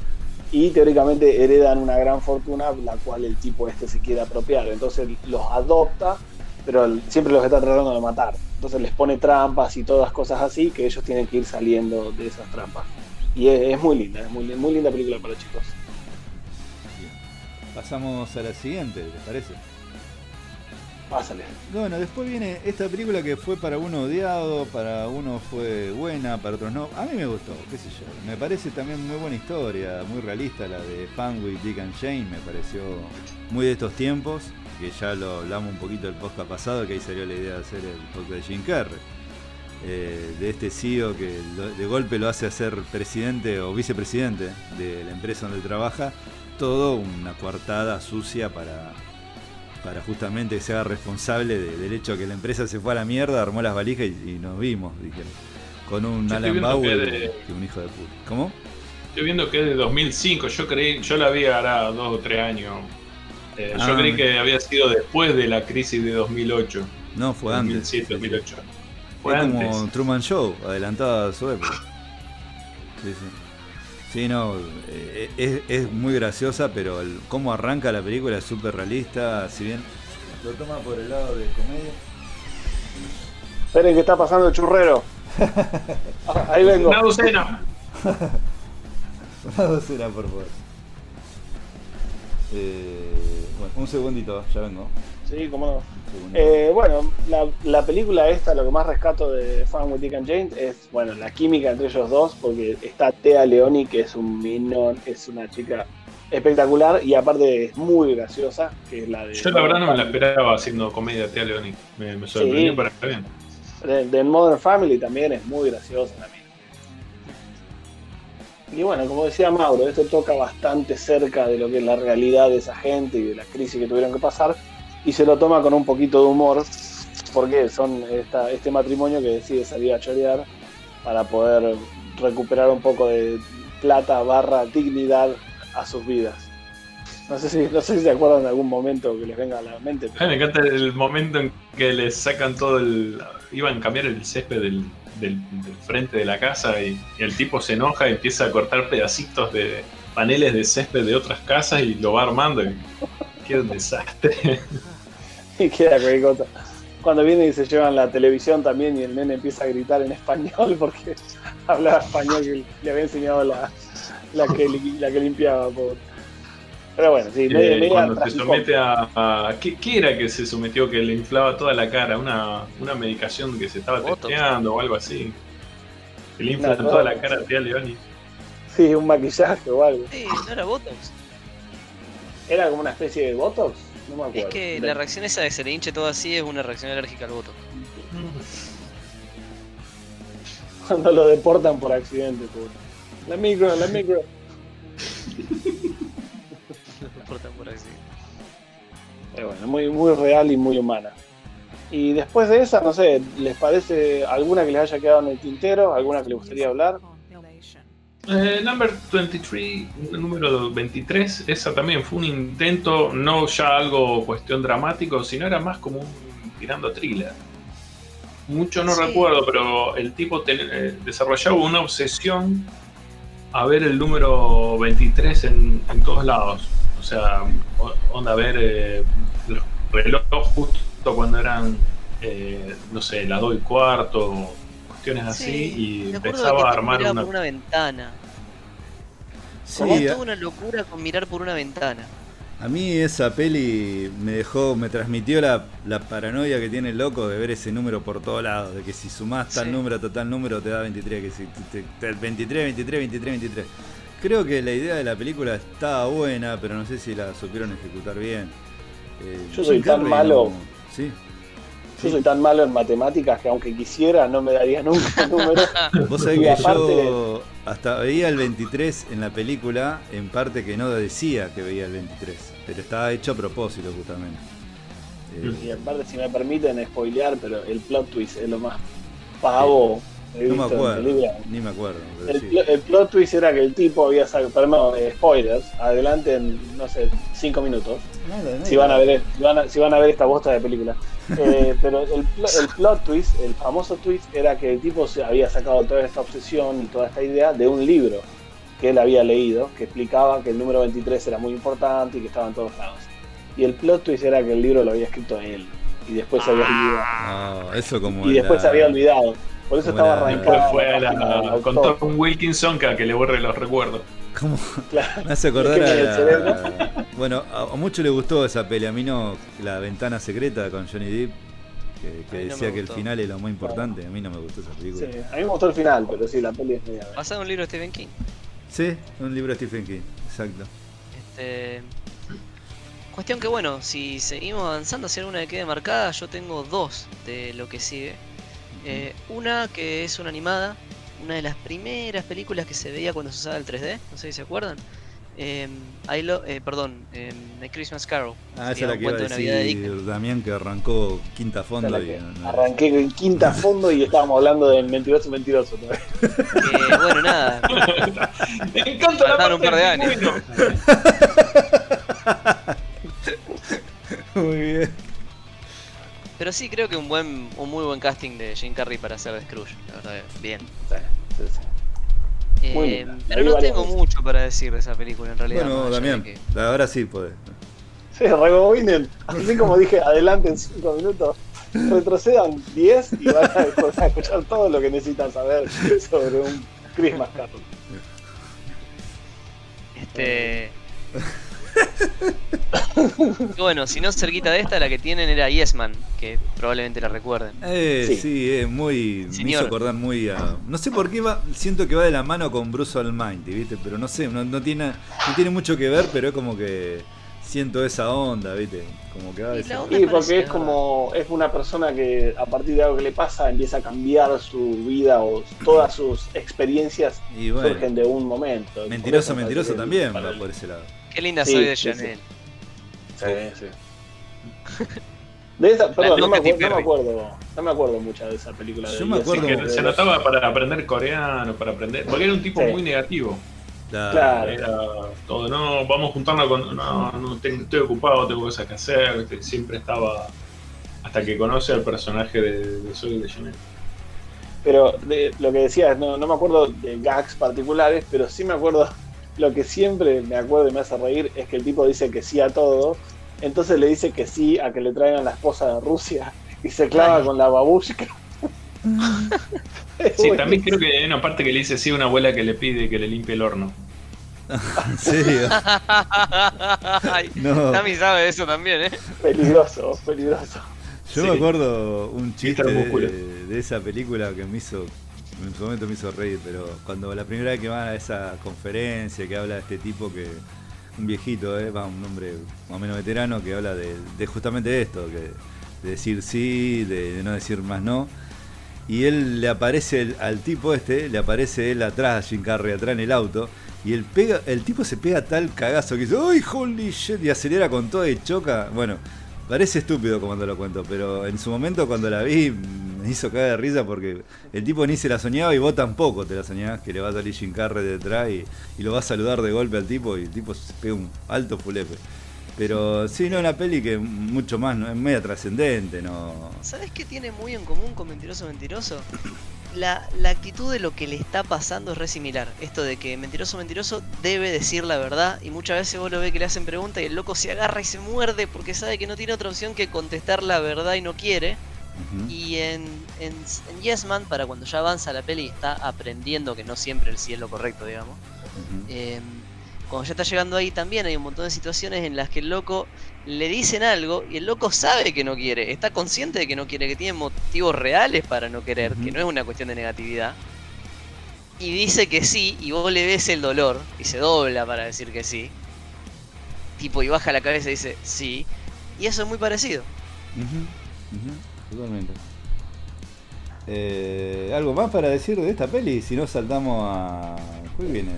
y teóricamente heredan una gran fortuna, la cual el tipo este se quiere apropiar. Entonces los adopta, pero siempre los está tratando de matar. Entonces les pone trampas y todas cosas así que ellos tienen que ir saliendo de esas trampas. Y es, muy linda, es muy, muy linda película para chicos.
Pasamos a la siguiente, ¿les parece?
Pásale.
Bueno, después viene esta película que fue para uno odiado, para uno fue buena, para otros no. A mí me gustó, qué sé yo. Me parece también muy buena historia, muy realista la de Fan with Dick and Shane, me pareció muy de estos tiempos, que ya lo hablamos un poquito el podcast pasado, que ahí salió la idea de hacer el podcast de Jim Carrey. Eh, de este CEO que de golpe lo hace hacer presidente o vicepresidente de la empresa donde trabaja todo una coartada sucia para, para justamente que se haga responsable del hecho de que la empresa se fue a la mierda, armó las valijas y, nos vimos, dijeron. Con un Alan Bauer y un hijo de puta. ¿Cómo?
Estoy viendo que es de 2005, yo creí, yo la vi ahora dos o tres años. Eh, yo ah, creí que había sido después de la crisis de 2008.
No, fue
2007, antes. 2008.
Fue como Truman Show, adelantada a su época. Sí, sí. Sí, no, eh, es, muy graciosa, pero el, cómo arranca la película es súper realista, si bien lo toma por el lado de comedia.
Esperen que está pasando el churrero. Ah, <laughs> ahí vengo.
Una docena. <laughs>
Una docena, por favor. Eh, bueno, un segundito, ya vengo.
Sí, cómo no. Eh, bueno, la, película esta, lo que más rescato de Fan with Dick and Jane es, bueno, la química entre ellos dos, porque está Thea Leoni, que es un minón, es una chica espectacular y aparte es muy graciosa, que es la de...
Yo la verdad no me la esperaba haciendo comedia Thea Leoni, me, sorprendió para estar bien.
De, Modern Family también es muy graciosa también. Y bueno, como decía Mauro, esto toca bastante cerca de lo que es la realidad de esa gente y de la crisis que tuvieron que pasar y se lo toma con un poquito de humor, porque son este matrimonio que decide salir a chorear para poder recuperar un poco de plata barra dignidad a sus vidas. No sé, si, no sé si se acuerdan de algún momento que les venga a la mente.
me encanta el momento en que les sacan todo el. iban a cambiar el césped del, del, frente de la casa y, el tipo se enoja y empieza a cortar pedacitos de paneles de césped de otras casas y lo va armando. Y un desastre. <laughs>
y queda cosa. Cuando viene y se llevan la televisión también y el nene empieza a gritar en español <laughs> porque hablaba español que le había enseñado la, la, que, la que limpiaba. Pero bueno, sí,
eh, cuando se somete a, ¿qué, era que se sometió que le inflaba toda la cara? ¿Una, una medicación que se estaba testeando o algo así? Que le infla toda la cara a Tía Leoni.
Sí, un maquillaje o algo.
Sí, no era Botox.
¿Era como una especie de Botox? No me acuerdo.
Es que la reacción esa de que se le hinche todo así es una reacción alérgica al Botox.
Cuando lo deportan por accidente, pobre. La micro, la micro. <laughs> Pero bueno, muy, muy real y muy humana. Y después de esa, no sé, ¿les parece alguna que les haya quedado en el tintero? ¿Alguna que les gustaría hablar?
Eh, number 23, número 23, esa también fue un intento, no ya algo cuestión dramático, sino era más como un tirando thriller. Mucho no recuerdo, pero el tipo eh, desarrollaba una obsesión a ver el número 23 en, en todos lados. O sea, onda a ver eh, los relojes justo cuando eran, eh, no sé, las 2 y cuarto, cuestiones así, y empezaba a armar
una... Por una ventana. Sí, Como toda una locura con mirar por una ventana.
A mí esa peli me dejó, me transmitió la, paranoia que tiene el loco de ver ese número por todos lados, de que si sumás tal número a tal número te da 23, que si te, 23, 23, 23, 23. Creo que la idea de la película estaba buena, pero no sé si la supieron ejecutar bien.
Eh, Yo soy tan malo. ¿Sí? Yo soy tan malo en matemáticas que aunque quisiera no me daría nunca el número. <laughs>
Vos sabés que yo hasta veía el 23 en la película, en parte que no decía que veía el 23, pero estaba hecho a propósito justamente.
Y en parte, si me permiten spoilear, pero el plot twist es lo más pavo.
No me acuerdo, ni me acuerdo.
El, plot twist era que el tipo había sacado, perdón, spoilers, adelante en, no sé, 5 minutos. si, van a ver, si van a ver esta bosta de película. <laughs> Eh, pero el, el, plot twist, el famoso twist, era que el tipo había sacado toda esta obsesión y toda esta idea de un libro que él había leído, que explicaba que el número 23 era muy importante y que estaba en todos lados. Y el plot twist era que el libro lo había escrito él. Y después se había olvidado.
Ah, eso como
y después se había olvidado. Por eso estaba arrancado.
fue a con Tom Wilkinson que, que le borre los recuerdos.
¿Cómo? Me hace acordar a, Bueno, a, mucho le gustó esa peli, a mí no, La Ventana Secreta con Johnny Depp, que, decía que el final es lo más importante, a mí no me gustó esa película.
Sí, a mí me gustó el final, pero sí, la peli es media...
¿Basado en un libro de Stephen King?
Sí, un libro de Stephen King, exacto.
Este... Cuestión que bueno, si seguimos avanzando hacia alguna que quede marcada, yo tengo dos de lo que sigue. Eh, una que es una animada, una de las primeras películas que se veía cuando se usaba el 3D, no sé si se acuerdan. Eh, eh, perdón, eh, The Christmas Carol.
Ah, esa es la que iba a decir Damián que arrancó quinta fondo. Y,
Arranqué en quinta <laughs> fondo y estábamos hablando del mentiroso mentiroso.
Eh, bueno, nada.
Me encanta la
un par de años.
Muy bien.
Pero sí creo que un buen, un muy buen casting de Jim Carrey para hacer de Scrooge, la verdad, bien. Eh, pero no tengo mucho para decir de esa película en realidad.
Bueno, Damián, ahora sí podés.
Sí, rebobinen. Así como dije, adelante en 5 minutos. Retrocedan 10 y van a escuchar todo lo que necesitan saber sobre un Christmas Carol.
Este <laughs> bueno, si no cerquita de esta, la que tienen era Yesman, que probablemente la recuerden.
Eh, sí, es muy. Me hizo acordar muy a. No sé por qué va. Siento que va de la mano con Bruce Almighty, ¿viste? Pero no sé, no, tiene, no tiene mucho que ver, pero es como que siento esa onda, ¿viste? Como que va de
Sí, porque es como. Es una persona que a partir de algo que le pasa empieza a cambiar su vida o todas sus experiencias surgen de un momento.
Mentiroso, mentiroso también va por ese lado.
Qué linda soy de Chanel.
Sí, sí. <laughs> De esa, perdón, no me, acuerdo, no me, acuerdo, no me acuerdo mucho de esa película.
Yo me acuerdo
que se notaba para aprender coreano, para aprender, porque era un tipo muy negativo. Claro. Era todo, no, vamos a juntarnos con. No, no estoy ocupado, tengo cosas que hacer. Siempre estaba. Hasta que conoce al personaje de, de Soy de Janelle.
Pero de, lo que decías, no, no me acuerdo de gags particulares, pero sí me acuerdo. Lo que siempre me acuerdo y me hace reír es que el tipo dice que sí a todo. Entonces le dice que sí a que le traigan la esposa de Rusia y se clava con la babushka. <laughs>
sí, también creo que hay una parte que le dice sí a una abuela que le pide que le limpie el horno. <laughs>
¿En serio?
no. Tami sabe eso también, ¿eh?
Peligroso, peligroso.
Yo me acuerdo un chiste de, esa película que me hizo, en su momento me hizo reír, pero cuando la primera vez que van a esa conferencia que habla de este tipo que, un viejito, ¿eh? va, un hombre más o menos veterano que habla de, justamente esto, que, de decir sí, de no decir más no y él le aparece al tipo este, le aparece él atrás, Jim Carrey, atrás en el auto, y el, pega, el tipo se pega tal cagazo que dice, ¡Uy, holy shit! Y acelera con todo y choca. Bueno, parece estúpido cuando lo cuento, pero en su momento cuando la vi me hizo caer de risa porque el tipo ni se la soñaba y vos tampoco te la soñabas que le va a salir Jim Carrey detrás y, y lo va a saludar de golpe al tipo y el tipo se pega un alto fulepe. Pero sí, no, una peli que mucho más, ¿no? es media trascendente, ¿no?
¿Sabes qué tiene muy en común con Mentiroso Mentiroso? La, actitud de lo que le está pasando es re similar. Esto de que Mentiroso Mentiroso debe decir la verdad y muchas veces vos lo ves que le hacen preguntas y el loco se agarra y se muerde porque sabe que no tiene otra opción que contestar la verdad y no quiere. Y en, en, Yes Man, para cuando ya avanza la peli, está aprendiendo que no siempre el sí es lo correcto, digamos cuando ya está llegando ahí también hay un montón de situaciones en las que el loco le dicen algo y el loco sabe que no quiere, está consciente de que no quiere, que tiene motivos reales para no querer, que no es una cuestión de negatividad. Y dice que sí, y vos le ves el dolor, y se dobla para decir que sí. Tipo, y baja la cabeza y dice sí. Y eso es muy parecido.
Totalmente. Eh, ¿Algo más para decir de esta peli? Si no saltamos a... ¿Cuál viene?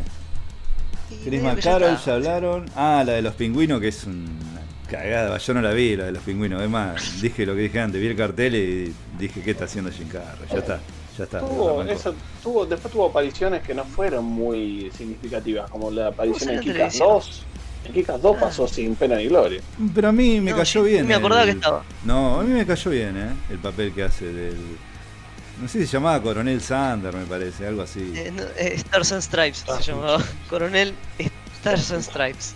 Chris McCarroll, ya, hablaron. Ah, la de los pingüinos, que es una cagada. Yo no la vi, la de los pingüinos. Es más, dije lo que dije antes. Vi el cartel y dije, ¿qué está haciendo Jim Carrey? Ya está. Ya está.
Tuvo, después tuvo apariciones que no fueron muy significativas, como la aparición en Kikas 2. En Kikas 2 pasó sin pena ni gloria.
Pero a mí me cayó bien.
Me acordaba que estaba.
No, a mí me cayó bien, ¿eh? El papel que hace del no sé si se llamaba Coronel Sander, me parece, algo así.
Eh, eh, Stars and Stripes se ah, llamaba. Coronel Stars and Stripes.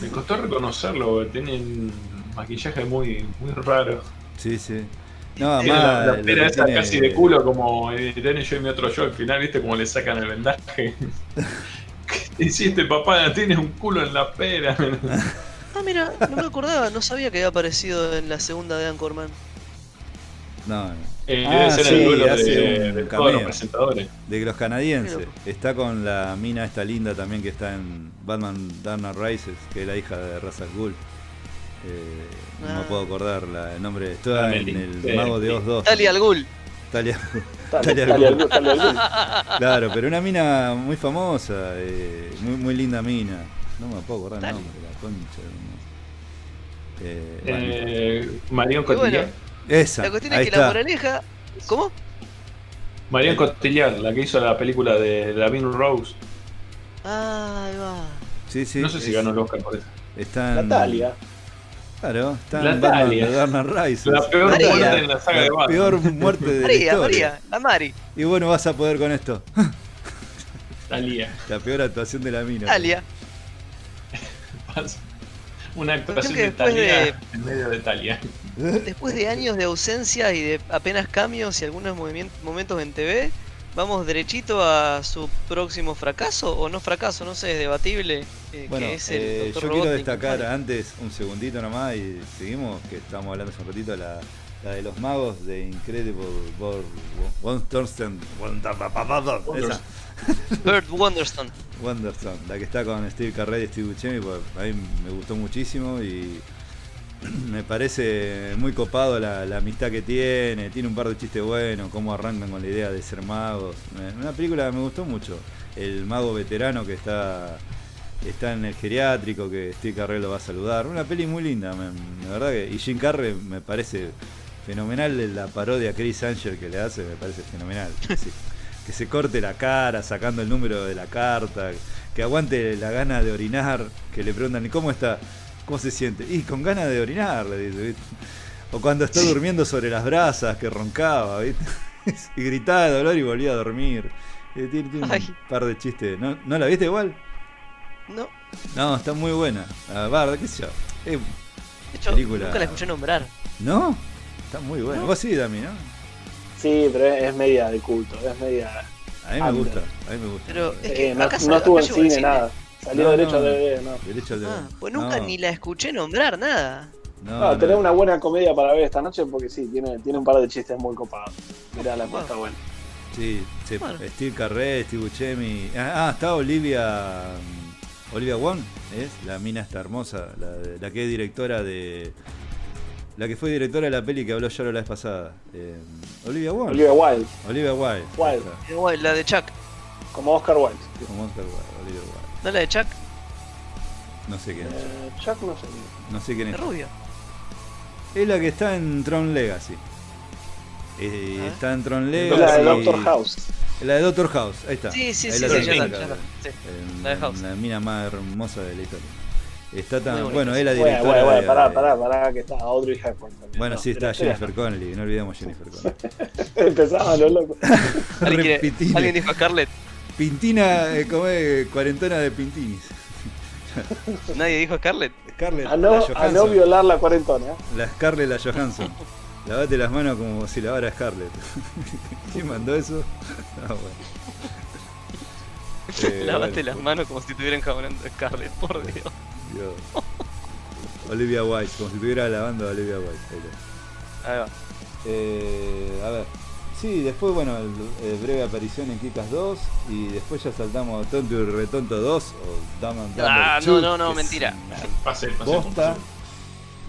Me costó reconocerlo, tiene maquillaje muy, muy raro.
Sí, sí.
No, la, la pera esa casi de culo como eh, yo y mi otro yo al final, ¿viste? Como le sacan el vendaje. <laughs> ¿Qué hiciste, papá? Tienes un culo en la pera.
ah, mira, no me acordaba, no sabía que había aparecido en la segunda de Anchorman.
No,
eh, ah, debe ser el duelo de, de todos los presentadores.
De los canadienses. Está con la mina esta linda también que está en Batman Dark Rises, que es la hija de Ra's al Ghul. Eh, No me ah. puedo acordar la, el nombre. Está en el Mago de Oz 2.
Talia al Ghul.
Talia, Talia, al Ghul. <laughs> Claro, pero una mina muy famosa, eh, muy, muy linda mina. No me puedo acordar el nombre, la concha.
Eh, eh, Marion Cotillard.
Esa.
La cuestión es que la moraleja. ¿Cómo?
Marion Cotillard, la que hizo la película de Lavin Rose.
Ah, ahí va.
Sí, sí.
No sé si ganó el Oscar por eso.
Está
en... Natalia.
Claro, está en Natalia.
Batman de Rice. La peor muerte en la saga de Batman.
La peor muerte de María, la historia.
María, la Mari.
Y bueno, vas a poder con esto. <laughs>
Talia.
La peor actuación de la mina.
Talia.
Una actuación de Talia en medio de Talia. <laughs>
Después de años de ausencia y de apenas cambios y algunos momentos en TV, vamos derechito a su próximo fracaso o no fracaso, no sé, es debatible.
Eh, bueno, eh, yo quiero destacar antes un segundito nomás y seguimos, que estamos hablando hace un ratito, la, la de los magos de Incredible Bird Wonderstone.
Bird Wonderstone.
Wonderstone, la que está con Steve Carrell y Steve Buscemi, pues a mí me gustó muchísimo y <clears throat> me parece muy copado la, amistad que tiene, tiene un par de chistes buenos, cómo arrancan con la idea de ser magos. Una película que me gustó mucho. El mago veterano que está está en el geriátrico, que Steve Carrell lo va a saludar. Una peli muy linda, la verdad que. Y Jim Carrey me parece fenomenal la parodia a Chris Angel que le hace, me parece fenomenal. <laughs> que se corte la cara sacando el número de la carta, que aguante la gana de orinar, que le preguntan, ¿y cómo está? ¿Cómo se siente? Y con ganas de orinar, le dice, ¿viste? O cuando está durmiendo sobre las brasas, que roncaba, ¿viste? <laughs> y gritaba de dolor y volvía a dormir. Eh, Tiene, tiene un
Ay.
par de chistes. ¿No, ¿No la viste igual?
No,
No, está muy buena. La verdad, qué sé yo. Eh,
de hecho,
Película.
nunca la escuché nombrar.
¿No? Está muy buena. Vos sí, Dami, ¿no?
Sí, pero es, media de culto, es media.
A mí me gusta, a mí me gusta.
Pero es que
Eh, no,
acá
no estuvo en
acá
cine, nada. Salió
No,
derecho
no.
a DVD, no.
Derecho al
Ah, pues nunca
no,
ni la escuché nombrar, nada.
No,
No,
no.
tenés una buena comedia para ver esta noche porque sí, tiene, tiene un par de chistes muy copados. Mirá, la está buena.
Sí, sí,
Bueno.
Steve Carré, Steve Buscemi. Ah, ah, está Olivia. mm, Olivia Wong, ¿es? La mina está hermosa, la, que es directora de. La que fue directora de la peli que habló Yaro la vez pasada. Eh, Olivia Wong.
Olivia Wilde,
Olivia Wilde.
Wilde.
la de Chuck.
como Oscar Wilde.
Como Oscar Wilde, Olivia Wilde.
¿No la de Chuck?
No sé quién es.
Eh, Chuck no sé.
No sé quién
Es
es.
rubio.
Es la que está en Tron Legacy. Eh,
Ah.
está en Tron Legacy.
la de Doctor House.
La de Doctor House, ahí está.
Sí, sí,
Ahí
sí,
la
sí, la- la- sí. La de House.
La mina más hermosa de la historia. Está tan. Bueno, es la directora.
bueno, bueno,
de-
pará, pará, pará, que está Audrey Hepburn también.
Bueno,
No,
sí, está Jennifer Connelly, no olvidemos Jennifer Connelly. <laughs>
Empezaba lo loco. <laughs>
¿Alguien. ¿Alguien dijo Scarlett?
Pintina, eh, como es, cuarentona de Pintinis. <laughs>
¿Nadie dijo Scarlett?
Scarlett,
A
la
no, a no
Johansson.
violar la cuarentona. ¿eh?
La Scarlett, la Johansson. <laughs> Lavate las manos como si lavara Scarlett. <laughs> ¿Quién mandó eso? Ah, bueno. Eh,
Lavaste
bueno,
las manos como si estuvieran jabonando a Scarlett, por Dios.
Dios. Olivia White, como si estuviera lavando a Olivia White. Ahí está.
Ahí va.
Eh, a ver. Sí, después, bueno, el, eh, breve aparición en Kikas 2 y después ya saltamos a Tonto y Retonto 2 o Dumb and Dumber
Ah,
2,
no, no, no, mentira.
Una
Pase, pase.
bosta.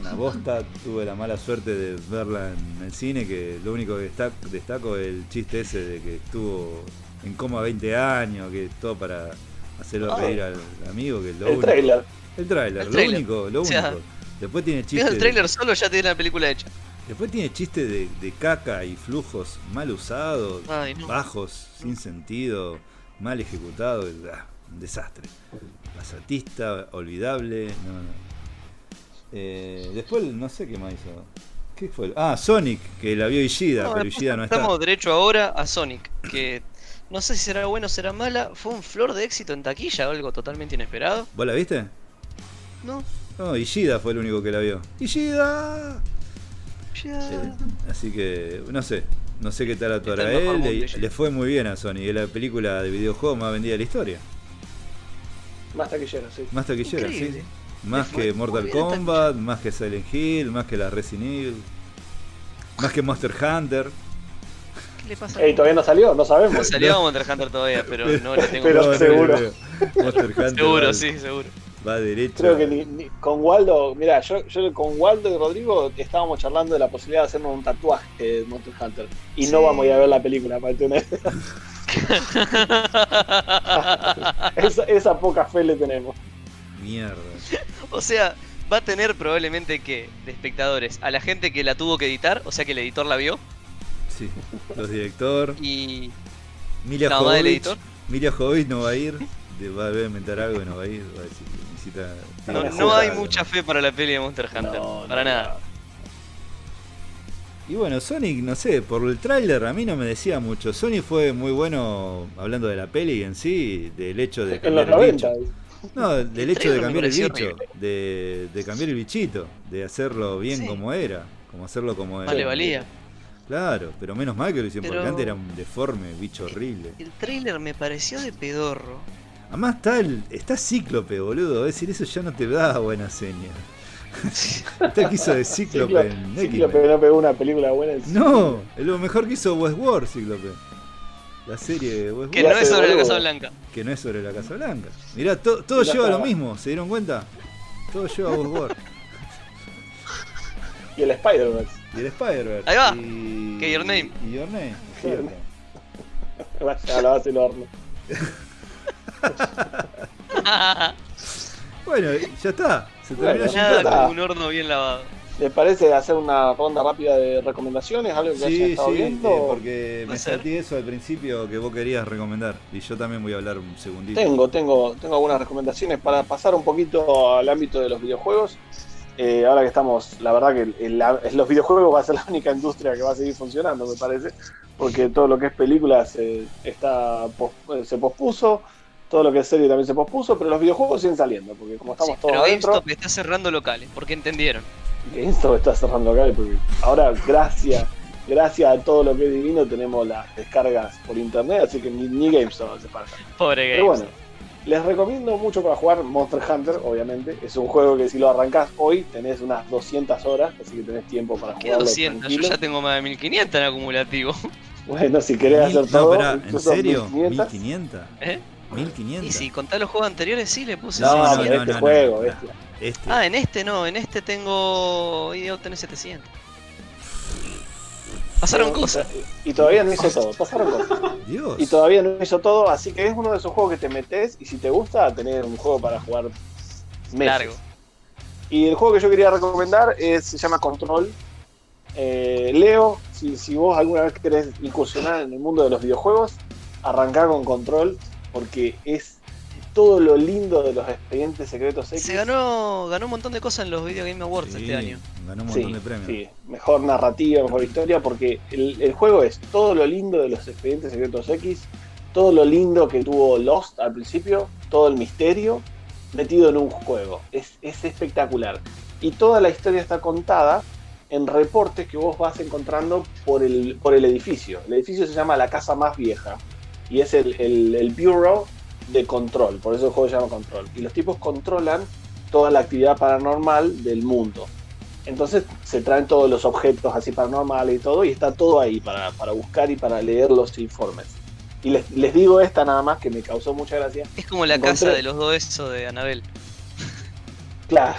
Una bosta. Tuve la mala suerte de verla en el cine, que lo único que destaco, destaco es el chiste ese de que estuvo en coma 20 años, que todo para hacerlo
Ah.
reír al amigo, que es lo
El
único.
trailer.
El trailer,
El
lo único, lo
O sea,
único. Después tiene chistes.
el trailer solo ya tiene la película hecha.
Después tiene chistes de, de caca y flujos mal usados,
Ay, no.
bajos, sin sentido, mal ejecutados. ah, un desastre. Pasatista, olvidable. No, no. Eh, después, no sé qué más hizo. ¿Qué fue? Ah, Sonic, que la vio Ishida,
No,
pero Ishida no está.
Estamos derecho ahora a Sonic, que no sé si será bueno o será mala. Fue un flor de éxito en taquilla, algo totalmente inesperado.
¿Vos la viste?
No,
No, Ishida fue el único que la vio. ¡Ishida! Así que, no sé. No sé qué tal actuará él. Le, fue muy bien a Sony. Es la película de videojuegos más vendida de la historia.
Más taquillero, sí.
Más taquillera, sí. Más que Mortal Kombat, más que Silent Hill, más que la Resident Evil, más que Monster Hunter.
¿Qué le pasa?
Ey, todavía no salió, no sabemos.
No salió Monster Hunter todavía, pero no le tengo <laughs>
Pero seguro.
Monster <laughs> Hunter
Seguro, sí, seguro.
Va derecho.
Creo que ni- ni- con Waldo, mira, yo, yo con Waldo y Rodrigo estábamos charlando de la posibilidad de hacernos un tatuaje de Monster Hunter. Y
Sí.
no vamos a ir a ver la película para tener. <laughs> esa, esa poca fe le tenemos.
Mierda.
o sea, va a tener probablemente que de espectadores a la gente que la tuvo que editar, o sea que el editor la vio,
Sí. Los director.
y
Milia
No,
Jovovich. Milia Jovovich no va a ir. Va a inventar algo y no va a ir. Va a decir que necesita.
no, hay mucha fe para la peli de Monster Hunter,
No,
para
no,
nada.
Y bueno, Sonic, no sé, por el tráiler a mí no me decía mucho. Sonic fue muy bueno hablando de la peli en sí, del hecho de cambiar el
90.
bicho. No, del
El
hecho de cambiar el bicho, de, de cambiar el bichito, de hacerlo bien
Sí.
como era, como hacerlo como era.
Más le valía.
Claro, pero menos mal que lo hicieron, porque antes era un deforme, bicho horrible.
El trailer me pareció de pedorro.
Además está el, está Cíclope, boludo, es decir, eso ya no te da buena seña. <laughs> está el que hizo de Cíclope
Ciclo-
en
Cíclope no pegó una película buena. en
No, es lo mejor que hizo Westworld, Cíclope. La serie de Westworld.
Que no es sobre la. Casa Blanca.
que no es sobre la Casa Blanca. Mirá, to- todo lleva lo mismo, ¿se dieron cuenta? Todo lleva a Westworld. <laughs>
Y el Spider-Man.
y el Spider-Verse.
Ahí va.
Y...
Que Your Name.
Y Your Name,
Your. <laughs> Vaya a la base del horno. <laughs>
Bueno, ya está. Se terminó
Bueno,
Nada un horno bien lavado.
¿Les parece hacer una ronda rápida de recomendaciones? ¿Algo que
Sí,
haya estado
sí,
viendo?
eh, porque me salté eso al principio que vos querías recomendar. Y yo también voy a hablar un segundito.
Tengo, tengo, tengo algunas recomendaciones para pasar un poquito al ámbito de los videojuegos. Eh, ahora que estamos, la verdad que el- el- los videojuegos va a ser la única industria que va a seguir funcionando, me parece, porque todo lo que es películas eh, está pos- eh, se pospuso, todo lo que es serie también se pospuso, pero los videojuegos siguen saliendo, porque como estamos
Sí,
todos
pero
adentro,
GameStop está cerrando locales, porque entendieron.
GameStop está cerrando acá, porque ahora gracias, gracias a todo lo que es divino tenemos las descargas por internet, así que ni, ni GameStop hace falta.
Pobre
Pero
GameStop.
bueno, les recomiendo mucho para jugar Monster Hunter, obviamente. Es un juego que si lo arrancás hoy tenés unas 200 horas, así que tenés tiempo para
¿Qué
jugarlo
200? Yo
tranquilo.
ya tengo más de 1500 en acumulativo.
Bueno, si querés
Mil-
hacer todo,
¿en serio?
1500.
¿1500?
¿Eh?
¿1500?
Y si contás los juegos anteriores, sí le puse
No,
no,
600.
pero
no,
este
no,
juego,
no.
bestia.
Este.
Ah, en este no, en este tengo. Y yo tenés 700. Pasaron cosas.
Y, todavía no hizo todo, pasaron cosas. <laughs>
Dios.
Y todavía no hizo todo, así que es uno de esos juegos que te metes y si te gusta, tener un juego para jugar meses.
Largo.
Y el juego que yo quería recomendar es, se llama Control. Eh, Leo, si, si vos alguna vez querés incursionar en el mundo de los videojuegos, arrancá con Control porque es todo lo lindo de los expedientes secretos X.
Se ganó, ganó un montón de cosas en los Video Game Awards
Sí,
este año.
Ganó un
Sí,
montón de premios.
sí, mejor narrativa, mejor historia, porque el, el juego es todo lo lindo de los expedientes secretos X, todo lo lindo que tuvo Lost al principio, todo el misterio metido en un juego. Es, es espectacular. Y toda la historia está contada en reportes que vos vas encontrando por el, por el edificio. El edificio se llama la casa más vieja y es el, el, el Bureau de Control, por eso el juego se llama Control. Y los tipos controlan toda la actividad paranormal del mundo. Entonces se traen todos los objetos así paranormales y todo, y está todo ahí para, para buscar y para leer los informes. Y les, les digo esta nada más que me causó mucha gracia.
Es como la
Encontré-
casa de los dos eso de Anabel.
Claro,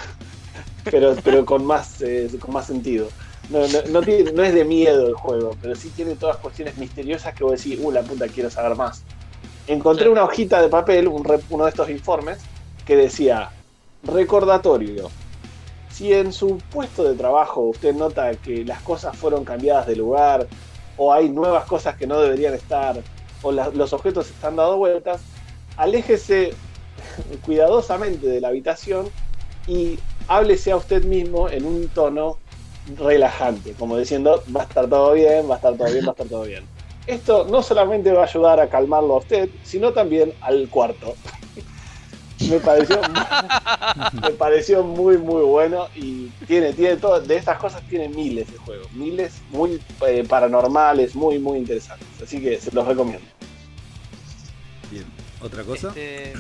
pero, pero con, más, eh, con más sentido. No, no, no tiene- no es de miedo el juego, pero sí tiene todas cuestiones misteriosas que vos decís, uh, la puta, quiero saber más. Encontré una hojita de papel, un uno de estos informes, que decía, recordatorio, si en su puesto de trabajo usted nota que las cosas fueron cambiadas de lugar, o hay nuevas cosas que no deberían estar, o la- los objetos están dando vueltas, aléjese cuidadosamente de la habitación y háblese a usted mismo en un tono relajante, como diciendo, va a estar todo bien, va a estar todo bien, va a estar todo bien. Esto no solamente va a ayudar a calmarlo a usted, sino también al cuarto. <laughs> me pareció me pareció muy muy bueno y tiene tiene todo de estas cosas tiene miles de juegos miles muy eh, paranormales muy muy interesantes así que se los recomiendo
Bien. ¿Otra cosa?
Este,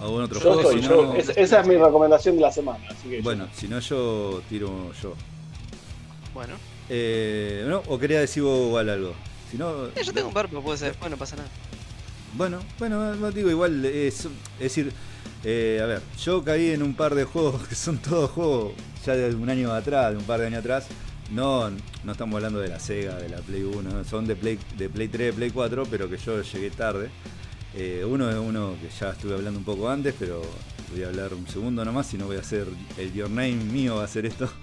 ¿Algún otro
yo
juego?
yo- es- esa es mi recomendación de la semana así que yo-
Bueno, si no yo tiro yo.
bueno.
Eh, no, o quería decir vos igual algo. Si no,
Eh, yo tengo un par, pero puede ser. Bueno, no pasa nada.
Bueno, bueno, no digo igual, es, es decir, eh, a ver, yo caí en un par de juegos que son todos juegos ya de un año atrás, de un par de años atrás. No, no estamos hablando de la Sega, de la Play 1, son de Play, de Play 3, de Play 4, pero que yo llegué tarde. Eh, uno es uno que ya estuve hablando un poco antes, pero voy a hablar un segundo nomás, si no voy a hacer el Your Name mío, va a ser esto. <laughs>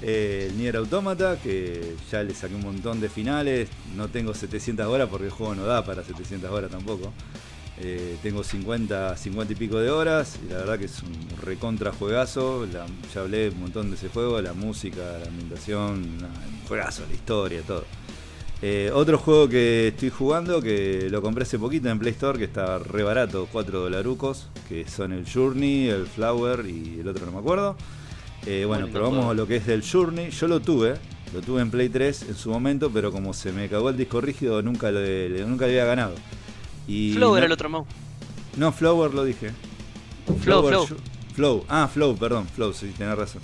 Eh, el Nier Automata, que ya le saqué un montón de finales. No tengo 700 horas porque el juego no da para 700 horas tampoco. Eh, tengo 50, 50 y pico de horas y la verdad que es un recontra juegazo. La- ya hablé un montón de ese juego, la música, la ambientación, nada, un juegazo, la historia, todo. Eh, otro juego que estoy jugando, que lo compré hace poquito en Play Store, que está re barato, 4 dolarucos, que son el Journey, el Flower y el otro no me acuerdo. Eh, bueno, probamos
juego.
lo que es del Journey. Yo lo tuve, lo tuve en Play 3 en su momento, pero como se me cagó el disco rígido, nunca lo, le- nunca había ganado. Y
Flow
no,
era el otro mouse.
No, Flower lo dije.
Flow,
Flower,
Flow.
Flow. Ah, Flow, perdón, Flow, sí, tenés razón.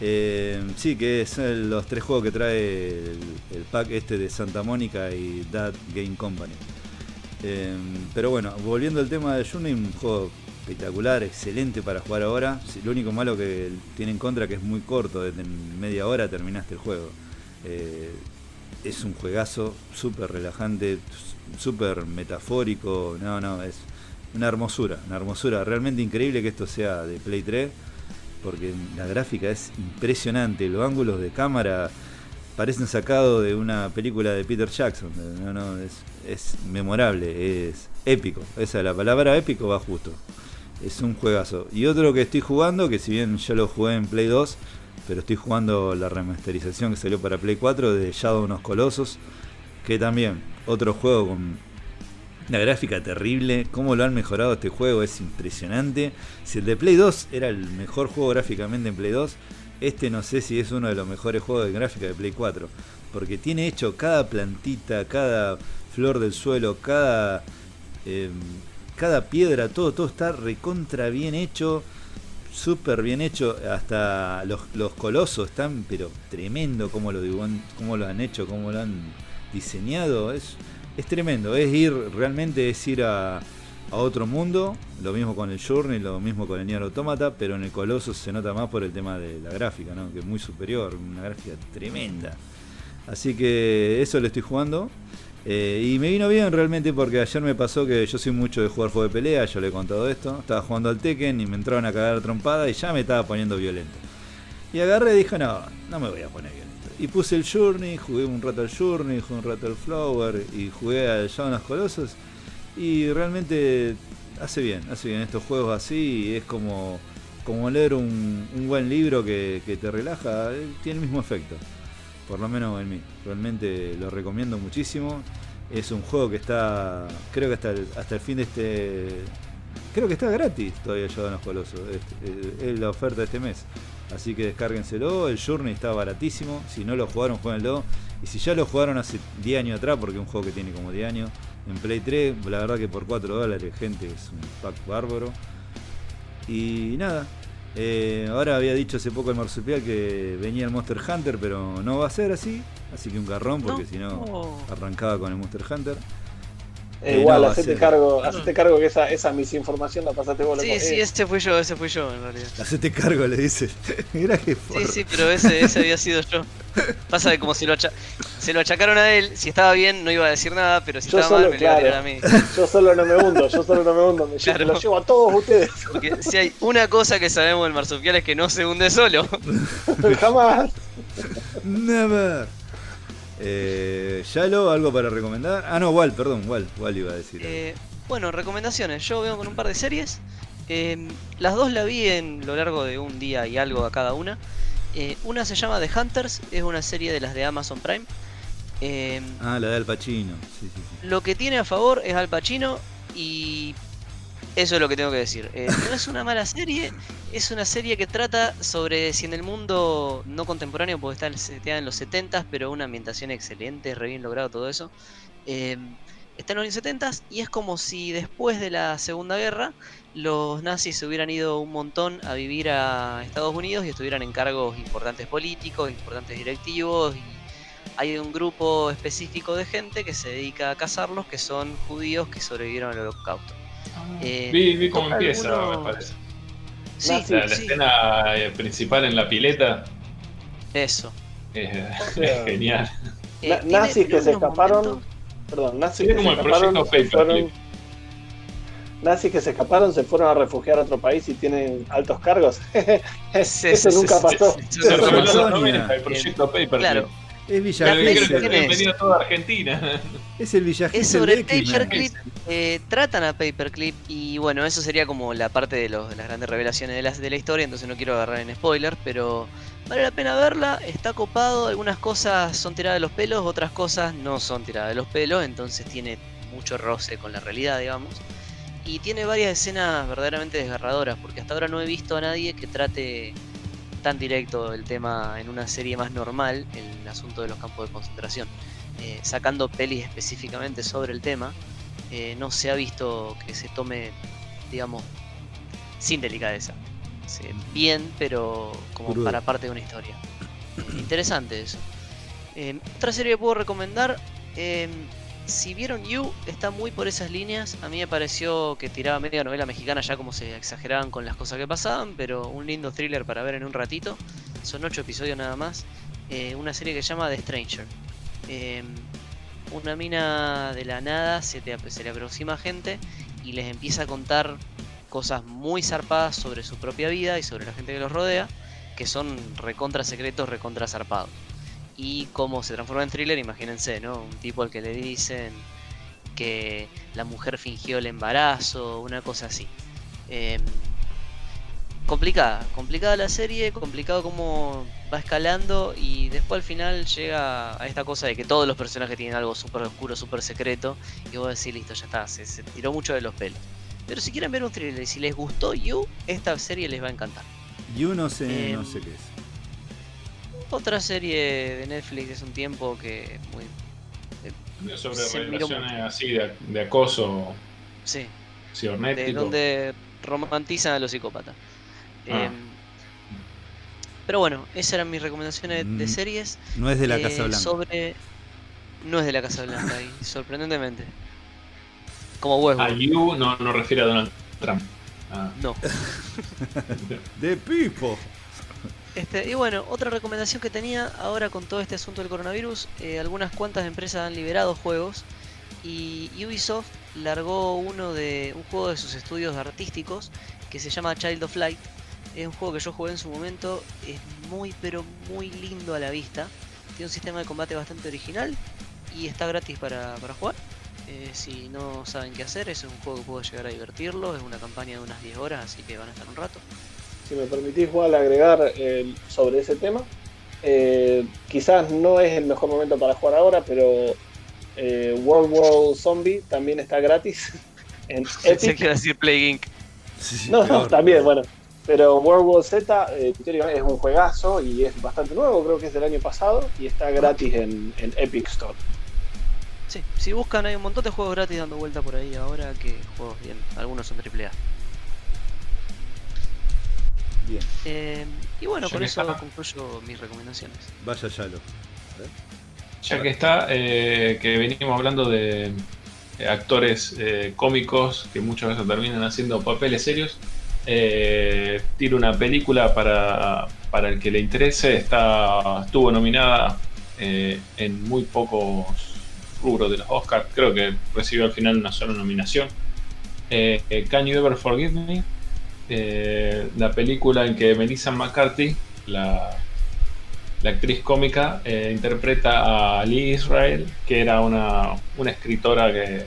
Eh, sí, que son los tres juegos que trae el, pack este de Santa Mónica y That Game Company. Eh, pero bueno, volviendo al tema de Journey, un juego espectacular, excelente para jugar ahora. Lo único malo que tiene en contra que es muy corto, en media hora terminaste el juego. Eh, es un juegazo súper relajante, súper metafórico, no, no, es una hermosura, una hermosura, realmente increíble que esto sea de Play 3. Porque la gráfica es impresionante, los ángulos de cámara parecen sacados de una película de Peter Jackson, no, no, es, memorable, es épico, esa es la palabra épico va justo. Es un juegazo. Y otro que estoy jugando, que si bien ya lo jugué en Play 2, pero estoy jugando la remasterización que salió para Play 4 de Shadow unos Colosos, que también otro juego con una gráfica terrible, cómo lo han mejorado este juego es impresionante. Si el de Play 2 era el mejor juego gráficamente en Play 2, este no sé si es uno de los mejores juegos de gráfica de Play 4, porque tiene hecho cada plantita, cada flor del suelo, cada em, cada piedra, todo todo está recontra bien hecho súper bien hecho. Hasta los, los, colosos están, pero tremendo como lo, cómo lo han hecho, cómo lo han diseñado. Es, es tremendo. Es ir, realmente es ir a, a otro mundo. Lo mismo con el Journey, lo mismo con el Nier Automata, pero en el Coloso se nota más por el tema de la gráfica, ¿no? que es muy superior, una gráfica tremenda. Así que eso lo estoy jugando. Eh, y me vino bien realmente porque ayer me pasó que yo soy mucho de jugar juego de pelea, yo le he contado esto. Estaba jugando al Tekken y me entraron a cagar trompada y ya me estaba poniendo violento. Y agarré y dije, no, no me voy a poner violento. Y puse el Journey, jugué un rato al Journey, jugué un rato al Flower y jugué al Shadow of Colossus. Y realmente hace bien, hace bien estos juegos así. Es como, como leer un, buen libro que, que te relaja, eh, tiene el mismo efecto por lo menos en mí. Realmente lo recomiendo muchísimo. Es un juego que está, creo que hasta el, hasta el fin de este, creo que está gratis todavía yo en los Colosos. Es, la oferta de este mes. Así que descárguenselo. El Journey está baratísimo. Si no lo jugaron, jueguenlo. Y si ya lo jugaron hace 10 años atrás, porque es un juego que tiene como 10 años, en Play 3, la verdad que por 4 dólares, gente, es un pack bárbaro. Y nada, eh, ahora había dicho hace poco el marsupial que venía el Monster Hunter, pero no va a ser así. Así que un garrón, porque si no arrancaba con el Monster Hunter.
Eh, igual, hacete cargo, hacete cargo que esa, esa misinformación la pasaste vos.
Sí, sí, ese fui yo, ese fui yo en realidad.
Hacete cargo, le dice. <laughs> Mira que
Sí, sí, pero ese, ese había sido yo. Pasa de como si lo, se lo achacaron a él, si estaba bien no iba a decir nada, pero si estaba mal me lo iba a tirar a mí. <laughs>
Yo solo no me hundo, yo solo no me hundo, me llevo, lo llevo a todos ustedes.
Porque si hay una cosa que sabemos del marsupial es que no se hunde solo. <laughs>
Jamás.
Never. Eh, Yalo, ¿algo para recomendar? Ah, no, Wal, perdón, Wal, Wal iba a decir.
Eh, bueno, recomendaciones. Yo veo con un par de series. Eh, las dos la vi en lo largo de un día y algo a cada una. Eh, una se llama The Hunters, es una serie de las de Amazon Prime.
ah, la de Al Pacino.
Lo que tiene a favor es Al Pacino y eso es lo que tengo que decir. Eh, <laughs> no es una mala serie, es una serie que trata sobre si en el mundo no contemporáneo, porque está en los 70 pero una ambientación excelente, re bien logrado todo eso. Eh, está en los 70 y es como si después de la Segunda Guerra los nazis se hubieran ido un montón a vivir a Estados Unidos y estuvieran en cargos importantes políticos, importantes directivos. Y hay un grupo específico de gente que se dedica a cazarlos, que son judíos que sobrevivieron al holocausto.
Eh, vi, cómo empieza, me parece. Sí, la, escena eh, principal en la pileta.
Eso. <laughs>
genial.
Eh, nazis que se escaparon. Perdón, nazis que se escaparon. nazis que se escaparon, se fueron a refugiar a otro país y tienen altos cargos. <laughs> Eso nunca pasó.
el proyecto Paperclip. Claro.
Es Villa
Bienvenido a toda Argentina.
Es el Villa
Es sobre Paperclip. Eh, tratan a Paperclip y bueno, eso sería como la parte de, los, de las grandes revelaciones de la, de la historia, entonces no quiero agarrar en spoiler, pero vale la pena verla, está copado, algunas cosas son tiradas de los pelos, otras cosas no son tiradas de los pelos, entonces tiene mucho roce con la realidad, digamos. Y tiene varias escenas verdaderamente desgarradoras, porque hasta ahora no he visto a nadie que trate tan directo el tema en una serie más normal, el asunto de los campos de concentración. Eh, sacando pelis específicamente sobre el tema, eh, no se ha visto que se tome, digamos, sin delicadeza. bien, pero como para parte de una historia. Eh, interesante eso. otra serie que puedo recomendar, si vieron You, está muy por esas líneas. A mí me pareció que tiraba media novela mexicana ya como se exageraban con las cosas que pasaban, pero un lindo thriller para ver en un ratito. Son ocho episodios nada más. Eh, una serie que se llama The Stranger. Em, una mina de la nada se, se le aproxima gente y les empieza a contar cosas muy zarpadas sobre su propia vida y sobre la gente que los rodea, que son recontra secretos, recontra zarpados. Y cómo se transforma en thriller, imagínense, ¿no? Un tipo al que le dicen que la mujer fingió el embarazo, una cosa así. Em, complicada, complicada la serie, complicado cómo va escalando y después al final llega a esta cosa de que todos los personajes tienen algo súper oscuro, súper secreto y vos decís, listo, ya está, se, tiró mucho de los pelos. Pero si quieren ver un thriller y si les gustó You, esta serie les va a encantar.
You no sé, no
em,
sé qué es.
Otra serie de Netflix de hace un tiempo que muy...
Eh, sobre relaciones así de, acoso
sí.
cibernético.
De donde romantizan a los psicópatas. Ah. Em, pero bueno, esas eran mis recomendaciones de, mm, series.
No es de la eh, Casa Blanca.
Sobre... No es de la Casa Blanca, <laughs> sorprendentemente. Como huevo.
A ah, You no, no refiere a Donald Trump.
Ah. No. <laughs>
de Pipo.
Este, y bueno, otra recomendación que tenía ahora con todo este asunto del coronavirus, eh, algunas cuantas empresas han liberado juegos y Ubisoft largó uno de un juego de sus estudios artísticos que se llama Child of Light. Es un juego que yo jugué en su momento, es muy pero muy lindo a la vista. Tiene un sistema de combate bastante original y está gratis para, jugar. Eh, si no saben qué hacer, es un juego que puede llegar a divertirlo. Es una campaña de unas 10 horas, así que van a estar un rato.
Si me permitís, igual agregar eh, sobre ese tema. Eh, quizás no es el mejor momento para jugar ahora, pero World War Zombie también está gratis <laughs> en Epic.
que decir Plague Inc
no, no, también, bueno. Pero World War Z eh, es un juegazo y es bastante nuevo, creo que es del año pasado y está gratis en, Epic Store.
Sí, si buscan hay un montón de juegos gratis dando vuelta por ahí ahora que juegos bien, algunos son AAA.
Bien.
Eh, y bueno, con eso concluyo mis recomendaciones.
Vaya ya lo.
Ya que está, eh, que venimos hablando de eh, actores eh, cómicos que muchas veces terminan haciendo papeles serios. Eh, tiro una película para, para, el que le interese. Está, estuvo nominada en muy pocos rubros de los Oscars. Creo que recibió al final una sola nominación. Can You Ever Forgive Me? La película en que Melissa McCarthy, la, la actriz cómica eh, interpreta a Lee Israel, que era una, escritora que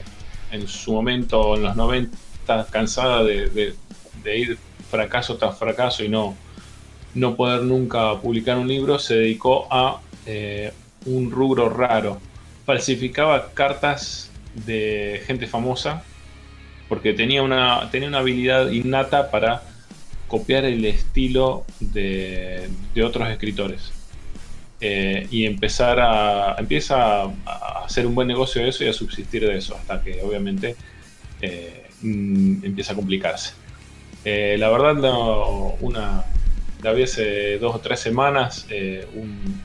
en su momento, en los 90, cansada de, ir fracaso tras fracaso y no, no poder nunca publicar un libro, se dedicó a eh, un rubro raro. Falsificaba cartas de gente famosa porque tenía una, tenía una habilidad innata para copiar el estilo de otros escritores. Eh, y empezar a empieza a, hacer un buen negocio de eso y a subsistir de eso hasta que obviamente eh, mm, empieza a complicarse. Eh, la verdad, no, una, la vi hace dos o tres semanas, un,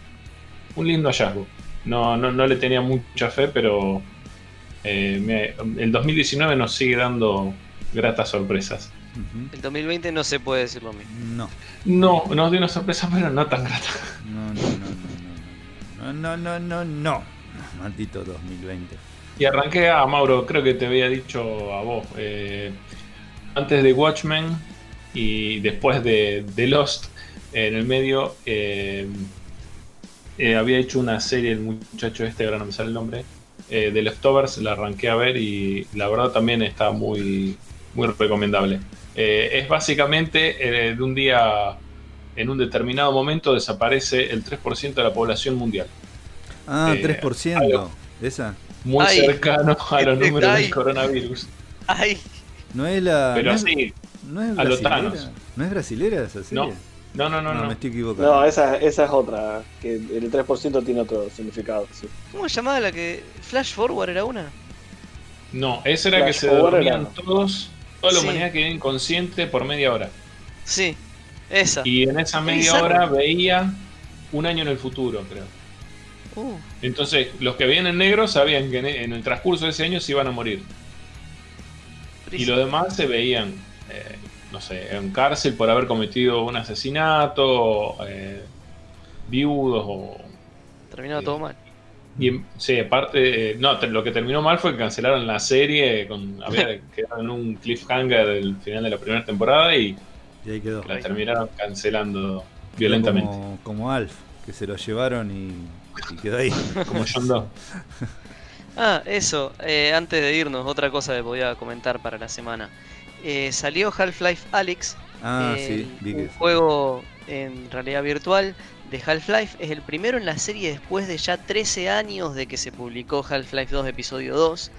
un, lindo hallazgo. No, no, no, le tenía mucha fe, pero el 2019 nos sigue dando gratas sorpresas.
El 2020 no se puede decir lo mismo.
No.
No, nos dio una sorpresa, pero no tan grata.
No, no, no, no, no, no, no, no, no. Maldito 2020.
Y arranqué a Mauro, creo que te había dicho a vos. Eh, antes de Watchmen y después de, de Lost, en el medio, eh, eh, había hecho una serie, el muchacho este, ahora no me sale el nombre, de Leftovers, la arranqué a ver y la verdad también está muy, muy recomendable. Eh, es básicamente eh, de un día, en un determinado momento, desaparece el 3% de la población mundial.
Ah, 3%. Eh, ¿Esa?
Muy cercano a los números del coronavirus.
Ay.
No es la.
Pero así,
no es brasilera. ¿No es brasilera esa serie?
No, no, no, no.
me estoy equivocando.
No, esa, esa es otra. Que el 3% tiene otro significado.
¿Cómo se llamaba la que. Flash Forward era una?
No, esa era que se dormían todos Toda la humanidad quedó inconsciente por media hora.
Sí, esa.
Y en esa media hora veía un año en el futuro, creo. Uh. Entonces, los que veían en negro sabían que en el transcurso de ese año se iban a morir. Y los demás se veían, eh, no sé, en cárcel por haber cometido un asesinato, eh, viudos o.
Terminaba todo mal.
Y sí, aparte, no, lo que terminó mal fue que cancelaron la serie, con, había <laughs> quedado en un cliffhanger del final de la primera temporada y,
ahí quedó.
la terminaron cancelando violentamente.
Como, Alf, que se lo llevaron y, quedó ahí. <laughs>
como John Doe.
Ah, eso, eh, antes de irnos, otra cosa que podía comentar para la semana. Eh, salió Half-Life Alyx,
ah, sí,
un juego en realidad virtual de Half-Life. Es el primero en la serie después de ya 13 años de que se publicó Half-Life 2 episodio 2.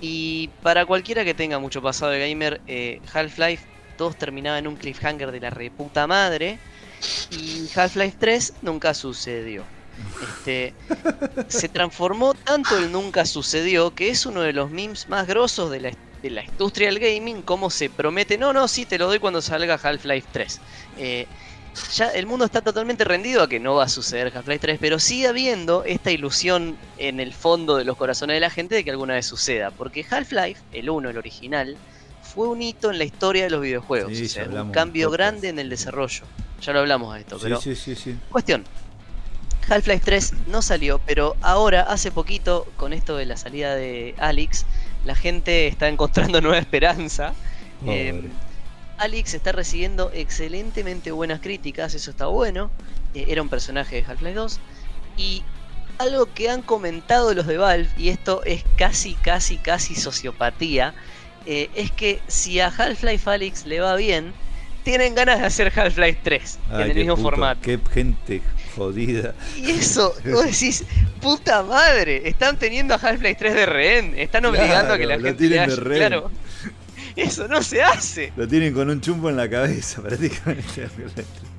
Y para cualquiera que tenga mucho pasado de gamer, eh, Half-Life 2 terminaba en un cliffhanger de la reputa madre. Y Half-Life 3 nunca sucedió. Este, <laughs> se transformó tanto el nunca sucedió que es uno de los memes más grosos de la, de la industria del gaming. Como se promete, no, no, sí, te lo doy cuando salga Half-Life 3. Eh, ya el mundo está totalmente rendido a que no va a suceder Half-Life 3, pero sigue habiendo esta ilusión en el fondo de los corazones de la gente de que alguna vez suceda. Porque Half-Life, el 1, el original, fue un hito en la historia de los videojuegos. un cambio grande en el desarrollo. Ya lo hablamos de esto, pero.
Sí, sí, sí,
Cuestión. Half-Life 3 no salió, pero ahora, hace poquito, con esto de la salida de Alex, la gente está encontrando <laughs> nueva esperanza. Eh, Alex está recibiendo excelentemente buenas críticas, eso está bueno. Eh, era un personaje de Half-Life 2. Y algo que han comentado los de Valve, y esto es casi, casi, casi sociopatía, eh, es que si a Half-Life Alex le va bien, tienen ganas de hacer Half-Life 3 en el mismo formato.
Qué gente jodida.
Y eso, vos decís, puta madre, están teniendo a Half-Life 3 de rehén, están obligando a que la gente le haya, claro. Eso no se hace.
Lo tienen con un chumbo en la cabeza, <laughs> prácticamente.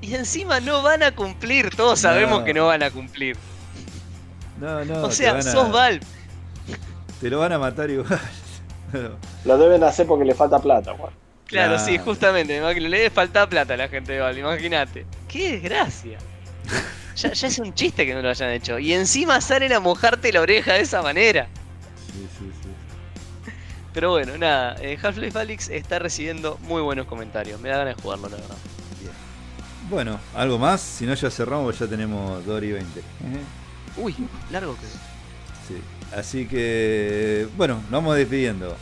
Y encima no van a cumplir, todos sabemos que no van a cumplir.
No, no.
O sea, sos Valve.
Te lo van a matar igual. <laughs>
lo deben hacer porque le falta plata,
Claro, claro, sí, justamente. Le debe faltar plata a la gente de Valve, imagínate. ¡Qué desgracia! <laughs> Ya, ya, es un chiste que no lo hayan hecho. Y encima salen a mojarte la oreja de esa manera.
Sí, sí, sí.
Pero bueno, nada, eh, Half-Life Alyx está recibiendo muy buenos comentarios. Me da ganas de jugarlo, la verdad.
Bien. Bueno, ¿algo más? Si no, ya cerramos, ya tenemos 2 y 20.
Uy, largo que.
Sí. Así que, bueno, nos vamos despidiendo.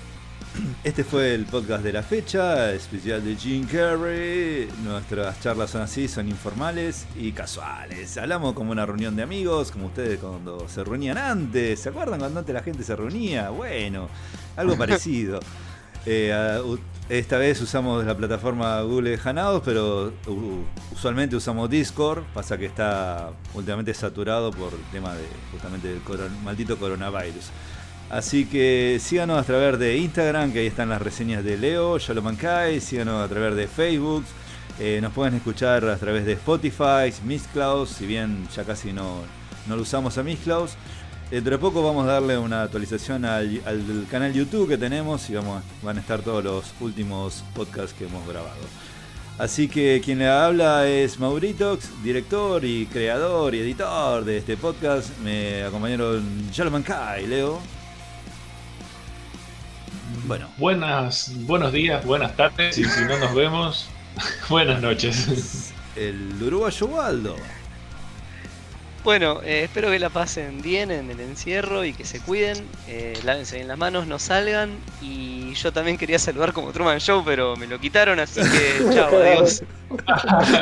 <clears throat> Este fue el podcast de la fecha, especial de Jim Carrey. Nuestras charlas son así, son informales y casuales. Hablamos como una reunión de amigos, como ustedes cuando se reunían antes. ¿Se acuerdan cuando antes la gente se reunía? Bueno, algo <laughs> parecido. Eh, esta vez usamos la plataforma Google Hangouts, pero usualmente usamos Discord. Pasa que está últimamente saturado por el tema de justamente del maldito coronavirus. Así que síganos a través de Instagram, que ahí están las reseñas de Leo, Yalomankai, síganos a través de Facebook, eh, nos pueden escuchar a través de Spotify, Mixcloud, si bien ya casi no, no lo usamos a Mixcloud. Dentro de poco vamos a darle una actualización al, canal YouTube que tenemos y vamos, van a estar todos los últimos podcasts que hemos grabado. Así que quien le habla es Mauritox, director y creador y editor de este podcast. Me acompañaron Yalomankai, Leo.
Bueno. Buenas, buenos días, buenas tardes y si no nos vemos, <laughs> buenas noches.
El uruguayo Waldo.
Bueno, eh, espero que la pasen bien en el encierro y que se cuiden, eh, lávense bien las manos, no salgan. Y yo también quería saludar como Truman Show, pero me lo quitaron, así que <laughs> chao, adiós.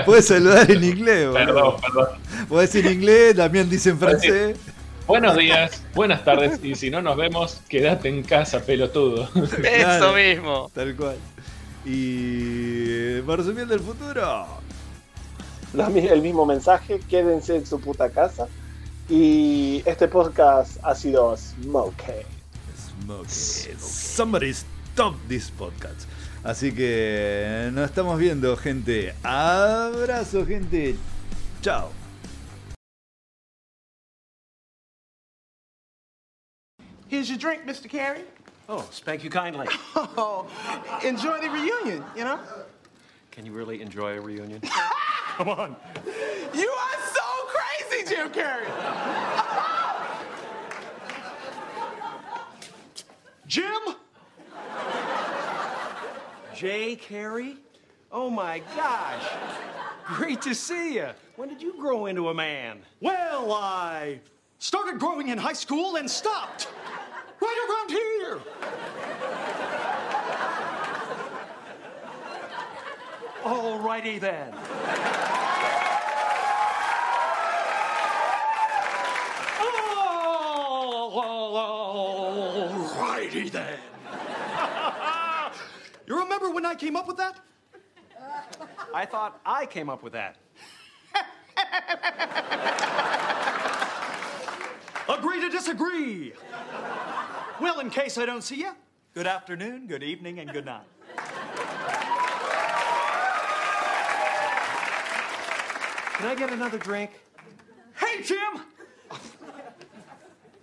Puedes saludar en inglés,
Perdón, perdón.
Puedes decir en inglés, también dice en francés.
Buenos días, buenas tardes y si no nos vemos, quédate en casa, pelotudo. <laughs>
Eso mismo.
Tal cual. Y Marsupil del futuro.
El mismo mensaje, quédense en su puta casa. Y este podcast ha sido Smokey.
Smokey. Somebody stop this podcast. Así que nos estamos viendo, gente. Abrazo, gente. Chao.
Here's your drink, Mr. Carey.
Oh, thank you kindly. <laughs>
Oh, enjoy the reunion, you know?
Can you really enjoy a reunion? <laughs> Come on.
You are so crazy, Jim Carrey. Jim?
Jay Carey? Oh my gosh. Great to see you. When did you grow into a man?
Well, I
Started growing in high school and stopped. Right around here. Alrighty then. Alrighty then. <laughs> you remember when I came up with that?
I thought I came up with that. <laughs>
Agree to disagree. Well, in case I don't see you, good afternoon, good evening, and good night.
Can I get another drink?
Hey, Jim!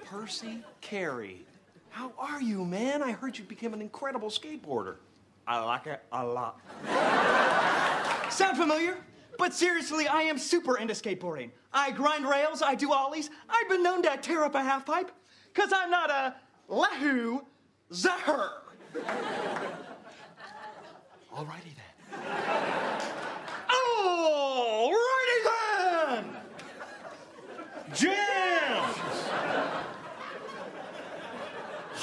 Percy Carey. How are you, man? I heard you became an incredible skateboarder.
I like it a lot. Sound familiar? But seriously, I am super into skateboarding. I grind rails, I do ollies. I've been known to tear up a half pipe. Cause I'm not a lahu zaher. Alrighty then. Alrighty then! Jim!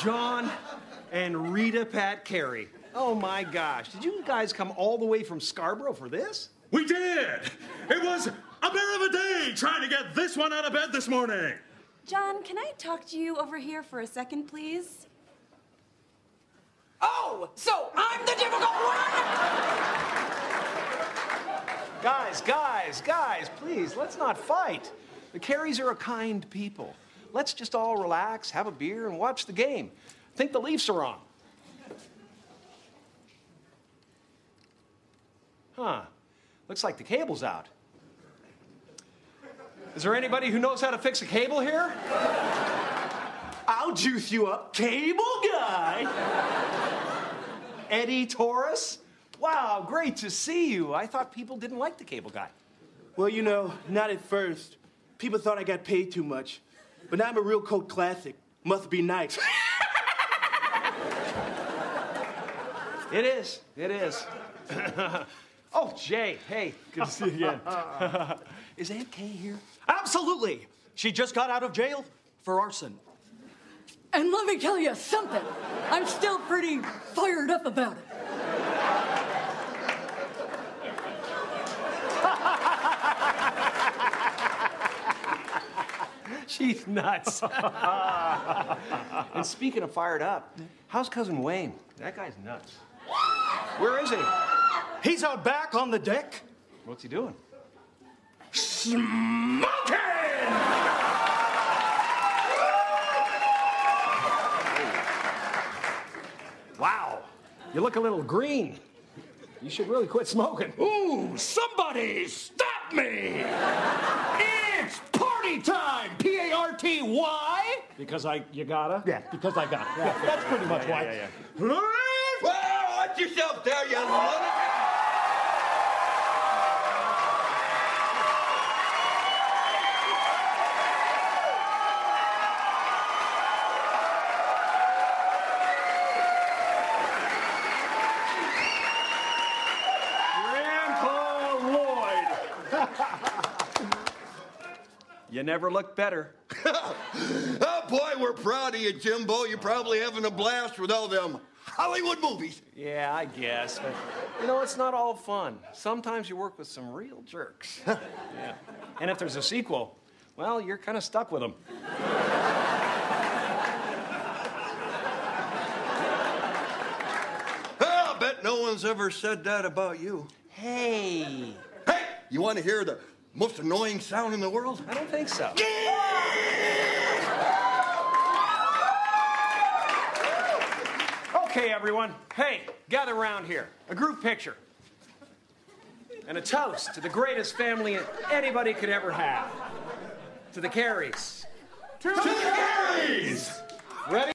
John and Rita Pat Carey. Oh my gosh, did you guys come all the way from Scarborough for this?
We did! It was a bear of a day trying to get this one out of bed this morning.
John, can I talk to you over here for a second, please?
Oh, so I'm the difficult one?
Guys, guys, guys, please, let's not fight. The Careys are a kind people. Let's just all relax, have a beer, and watch the game. think the Leafs are on. Huh. Looks like the cable's out. Is there anybody who knows how to fix a cable here?
I'll juice you up, cable guy.
Eddie Torres? Wow, great to see you. I thought people didn't like the cable guy.
Well, you know, not at first. People thought I got paid too much. But now I'm a real cult classic. Must be nice. <laughs>
It is. It is. <laughs> oh, Jay. Hey, good to see you again. <laughs> is Aunt Kay here?
Absolutely. She just got out of jail for arson.
And let me tell you something. I'm still pretty fired up about it. <laughs>
She's nuts. <laughs> and speaking of fired up, how's cousin Wayne? That guy's nuts. Where is he?
He's out back on the deck.
What's he doing?
Smoking!
Wow, you look a little green. You should really quit smoking.
Ooh, somebody stop me! it's party time! P A R T Y!
Because I, you gotta?
Yeah, because I got it. Yeah, that's pretty much why.
yeah, yeah.
Well, watch yourself there, you lunatic.
Never looked better. <laughs>
Oh boy, we're proud of you, Jimbo. You're probably having a blast with all them Hollywood movies.
Yeah, I guess. But, you know, it's not all fun. Sometimes you work with some real jerks. <laughs> yeah. And if there's a sequel, well, you're kind of stuck with them. <laughs>
Well, I bet no one's ever said that about you.
Hey.
Hey, you want to hear the most annoying sound in the world?
I don't think so. Okay, everyone. Hey, gather around here. A group picture. And a toast to the greatest family anybody could ever have. To the Carries.
To the Carries!
Ready?